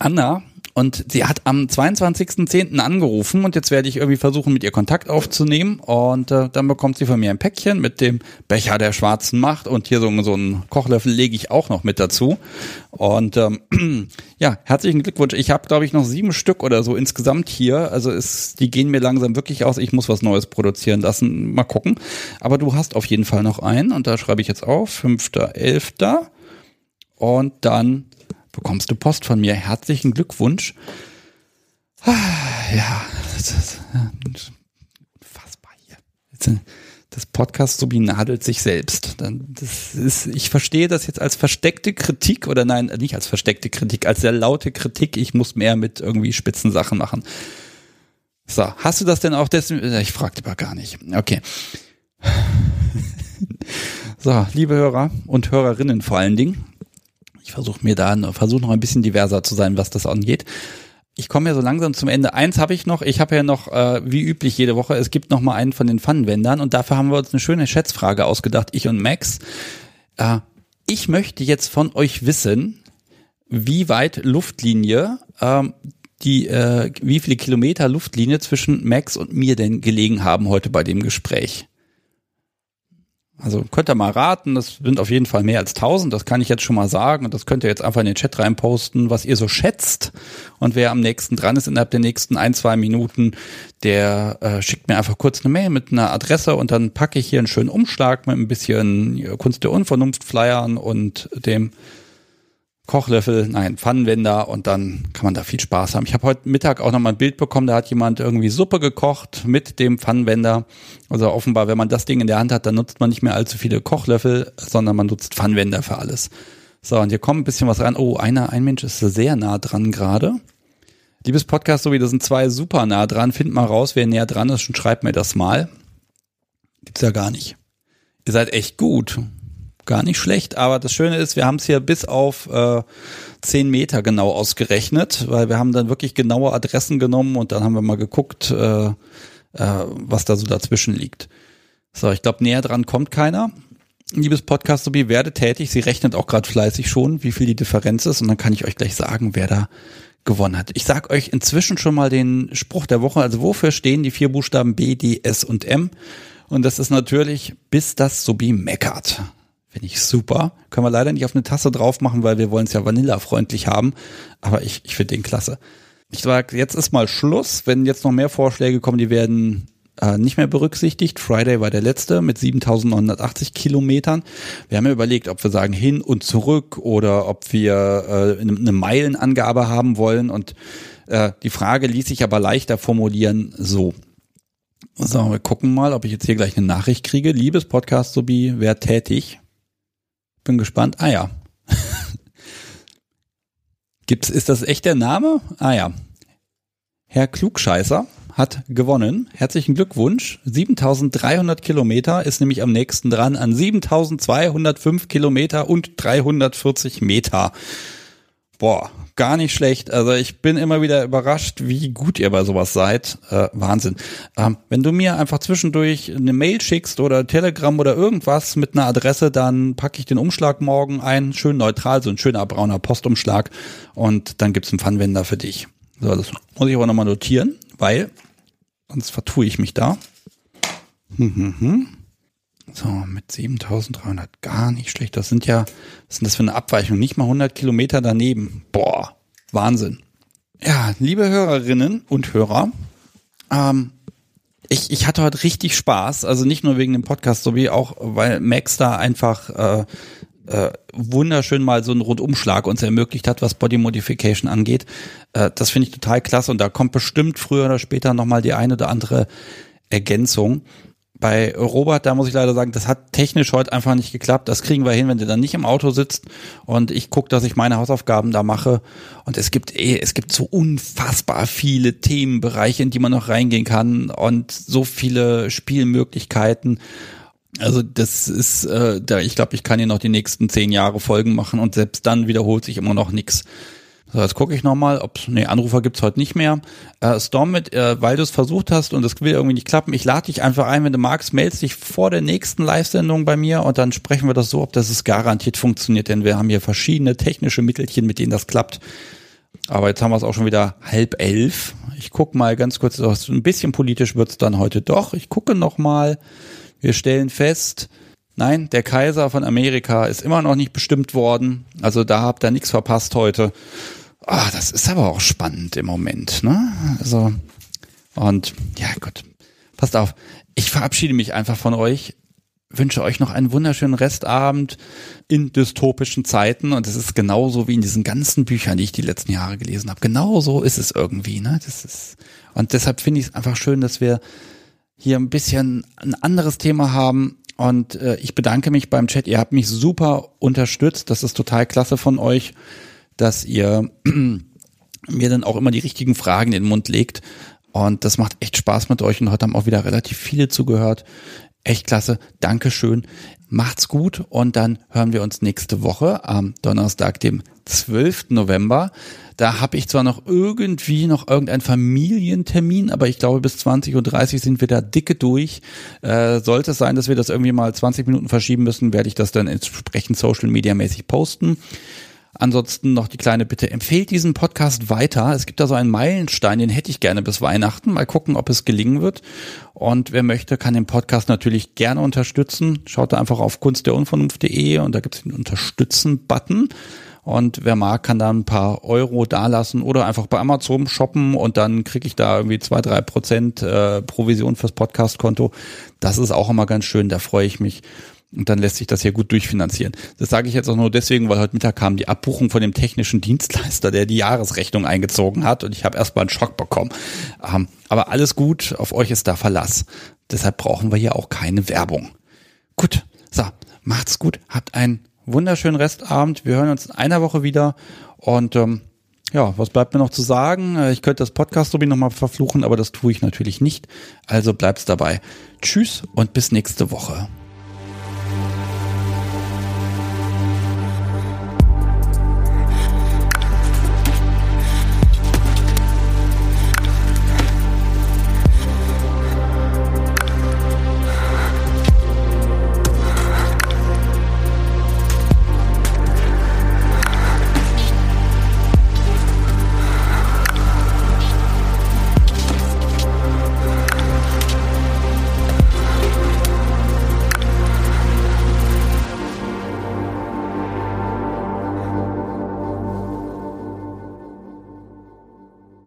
Anna und sie hat am 22.10. angerufen und jetzt werde ich irgendwie versuchen, mit ihr Kontakt aufzunehmen. Und äh, dann bekommt sie von mir ein Päckchen mit dem Becher der schwarzen Macht und hier so, so einen Kochlöffel lege ich auch noch mit dazu. Und ähm, ja, herzlichen Glückwunsch. Ich habe, glaube ich, noch sieben Stück oder so insgesamt hier. Also ist, die gehen mir langsam wirklich aus. Ich muss was Neues produzieren lassen. Mal gucken. Aber du hast auf jeden Fall noch einen und da schreibe ich jetzt auf. 5.11. Und dann bekommst du Post von mir. Herzlichen Glückwunsch. Ah, ja, das ist fassbar hier. Das Podcast Subi nadelt sich selbst. Das ist, ich verstehe das jetzt als versteckte Kritik oder nein, nicht als versteckte Kritik, als sehr laute Kritik. Ich muss mehr mit irgendwie spitzen Sachen machen. So, hast du das denn auch deswegen? Ich fragte aber gar nicht. Okay. So, liebe Hörer und Hörerinnen vor allen Dingen, ich versuche mir da, versuche noch ein bisschen diverser zu sein, was das angeht. Ich komme ja so langsam zum Ende. Eins habe ich noch. Ich habe ja noch, äh, wie üblich jede Woche, es gibt noch mal einen von den Pfannenwändern und dafür haben wir uns eine schöne Schätzfrage ausgedacht, ich und Max. Äh, ich möchte jetzt von euch wissen, wie weit Luftlinie, ähm, die, äh, wie viele Kilometer Luftlinie zwischen Max und mir denn gelegen haben heute bei dem Gespräch. Also könnt ihr mal raten, das sind auf jeden Fall mehr als 1000, das kann ich jetzt schon mal sagen. Und das könnt ihr jetzt einfach in den Chat reinposten, was ihr so schätzt. Und wer am nächsten dran ist innerhalb der nächsten ein, zwei Minuten, der äh, schickt mir einfach kurz eine Mail mit einer Adresse und dann packe ich hier einen schönen Umschlag mit ein bisschen Kunst der Unvernunft Flyern und dem Kochlöffel, nein, Pfannenwender und dann kann man da viel Spaß haben. Ich habe heute Mittag auch noch mal ein Bild bekommen, da hat jemand irgendwie Suppe gekocht mit dem Pfannenwender. Also offenbar, wenn man das Ding in der Hand hat, dann nutzt man nicht mehr allzu viele Kochlöffel, sondern man nutzt Pfannenwender für alles. So, und hier kommt ein bisschen was ran. Oh, einer, ein Mensch ist sehr nah dran gerade. Liebes Podcast, so wie das sind zwei super nah dran. Find mal raus, wer näher dran ist und schreibt mir das mal. Gibt's ja gar nicht. Ihr seid echt gut. Gar nicht schlecht, aber das Schöne ist, wir haben es hier bis auf äh, 10 Meter genau ausgerechnet, weil wir haben dann wirklich genaue Adressen genommen und dann haben wir mal geguckt, äh, äh, was da so dazwischen liegt. So, ich glaube, näher dran kommt keiner. Liebes Podcast, Sobi, werde tätig. Sie rechnet auch gerade fleißig schon, wie viel die Differenz ist und dann kann ich euch gleich sagen, wer da gewonnen hat. Ich sag euch inzwischen schon mal den Spruch der Woche. Also wofür stehen die vier Buchstaben B, D, S und M? Und das ist natürlich, bis das Sobi meckert. Finde ich super. Können wir leider nicht auf eine Tasse drauf machen, weil wir wollen es ja vanillafreundlich haben. Aber ich, ich finde den klasse. Ich sage, jetzt ist mal Schluss. Wenn jetzt noch mehr Vorschläge kommen, die werden äh, nicht mehr berücksichtigt. Friday war der letzte mit 7980 Kilometern. Wir haben ja überlegt, ob wir sagen hin und zurück oder ob wir äh, eine Meilenangabe haben wollen. Und äh, die Frage ließ sich aber leichter formulieren so. So, wir gucken mal, ob ich jetzt hier gleich eine Nachricht kriege. Liebes Podcast Sobi, wer tätig? Bin gespannt. Ah ja. Gibt's, ist das echt der Name? Ah ja. Herr Klugscheißer hat gewonnen. Herzlichen Glückwunsch. 7300 Kilometer ist nämlich am nächsten dran an 7205 Kilometer und 340 Meter. Boah, gar nicht schlecht. Also ich bin immer wieder überrascht, wie gut ihr bei sowas seid. Äh, Wahnsinn. Ähm, wenn du mir einfach zwischendurch eine Mail schickst oder Telegram oder irgendwas mit einer Adresse, dann packe ich den Umschlag morgen ein, schön neutral, so ein schöner brauner Postumschlag und dann gibt's einen Pfannwender für dich. So, das muss ich aber nochmal notieren, weil sonst vertue ich mich da. Hm, hm, hm. So, mit 7300 gar nicht schlecht. Das sind ja, was sind das für eine Abweichung? Nicht mal 100 Kilometer daneben. Boah, Wahnsinn. Ja, liebe Hörerinnen und Hörer, ähm, ich, ich hatte heute richtig Spaß. Also nicht nur wegen dem Podcast, so wie auch, weil Max da einfach äh, äh, wunderschön mal so einen Rundumschlag uns ermöglicht hat, was Body Modification angeht. Äh, das finde ich total klasse und da kommt bestimmt früher oder später nochmal die eine oder andere Ergänzung bei Robert, da muss ich leider sagen, das hat technisch heute einfach nicht geklappt. Das kriegen wir hin, wenn der dann nicht im Auto sitzt und ich gucke, dass ich meine Hausaufgaben da mache. Und es gibt eh, es gibt so unfassbar viele Themenbereiche, in die man noch reingehen kann und so viele Spielmöglichkeiten. Also das ist, äh, da ich glaube, ich kann hier noch die nächsten zehn Jahre Folgen machen und selbst dann wiederholt sich immer noch nichts. So, jetzt gucke ich nochmal, ob nee, Anrufer gibt's heute nicht mehr. Äh, Storm mit, äh, weil du es versucht hast und es will irgendwie nicht klappen, ich lade dich einfach ein, wenn du magst, meldest dich vor der nächsten Live-Sendung bei mir und dann sprechen wir das so, ob das es garantiert funktioniert, denn wir haben hier verschiedene technische Mittelchen, mit denen das klappt. Aber jetzt haben wir es auch schon wieder halb elf. Ich gucke mal ganz kurz, ein bisschen politisch wird's dann heute doch. Ich gucke nochmal. Wir stellen fest, Nein, der Kaiser von Amerika ist immer noch nicht bestimmt worden. Also da habt ihr nichts verpasst heute. Ah, das ist aber auch spannend im Moment, ne? Also, und ja, gut. Passt auf. Ich verabschiede mich einfach von euch. Wünsche euch noch einen wunderschönen Restabend in dystopischen Zeiten. Und es ist genauso wie in diesen ganzen Büchern, die ich die letzten Jahre gelesen habe. Genauso ist es irgendwie, ne? Das ist, und deshalb finde ich es einfach schön, dass wir hier ein bisschen ein anderes Thema haben. Und äh, ich bedanke mich beim Chat. Ihr habt mich super unterstützt. Das ist total klasse von euch dass ihr mir dann auch immer die richtigen Fragen in den Mund legt. Und das macht echt Spaß mit euch. Und heute haben auch wieder relativ viele zugehört. Echt klasse. Dankeschön. Macht's gut. Und dann hören wir uns nächste Woche am Donnerstag, dem 12. November. Da habe ich zwar noch irgendwie noch irgendeinen Familientermin, aber ich glaube bis 20.30 Uhr sind wir da dicke durch. Äh, sollte es sein, dass wir das irgendwie mal 20 Minuten verschieben müssen, werde ich das dann entsprechend social media mäßig posten. Ansonsten noch die kleine Bitte, empfehlt diesen Podcast weiter. Es gibt da so einen Meilenstein, den hätte ich gerne bis Weihnachten. Mal gucken, ob es gelingen wird. Und wer möchte, kann den Podcast natürlich gerne unterstützen. Schaut da einfach auf kunstderunvernunft.de und da gibt es den Unterstützen-Button. Und wer mag, kann da ein paar Euro dalassen oder einfach bei Amazon shoppen und dann kriege ich da irgendwie zwei, drei Prozent äh, Provision fürs Podcast-Konto. Das ist auch immer ganz schön, da freue ich mich. Und dann lässt sich das hier gut durchfinanzieren. Das sage ich jetzt auch nur deswegen, weil heute Mittag kam die Abbuchung von dem technischen Dienstleister, der die Jahresrechnung eingezogen hat und ich habe erstmal einen Schock bekommen. Ähm, aber alles gut, auf euch ist da Verlass. Deshalb brauchen wir hier auch keine Werbung. Gut, so, macht's gut, habt einen wunderschönen Restabend. Wir hören uns in einer Woche wieder und ähm, ja, was bleibt mir noch zu sagen? Ich könnte das Podcast-Lobby nochmal verfluchen, aber das tue ich natürlich nicht. Also bleibt's dabei. Tschüss und bis nächste Woche.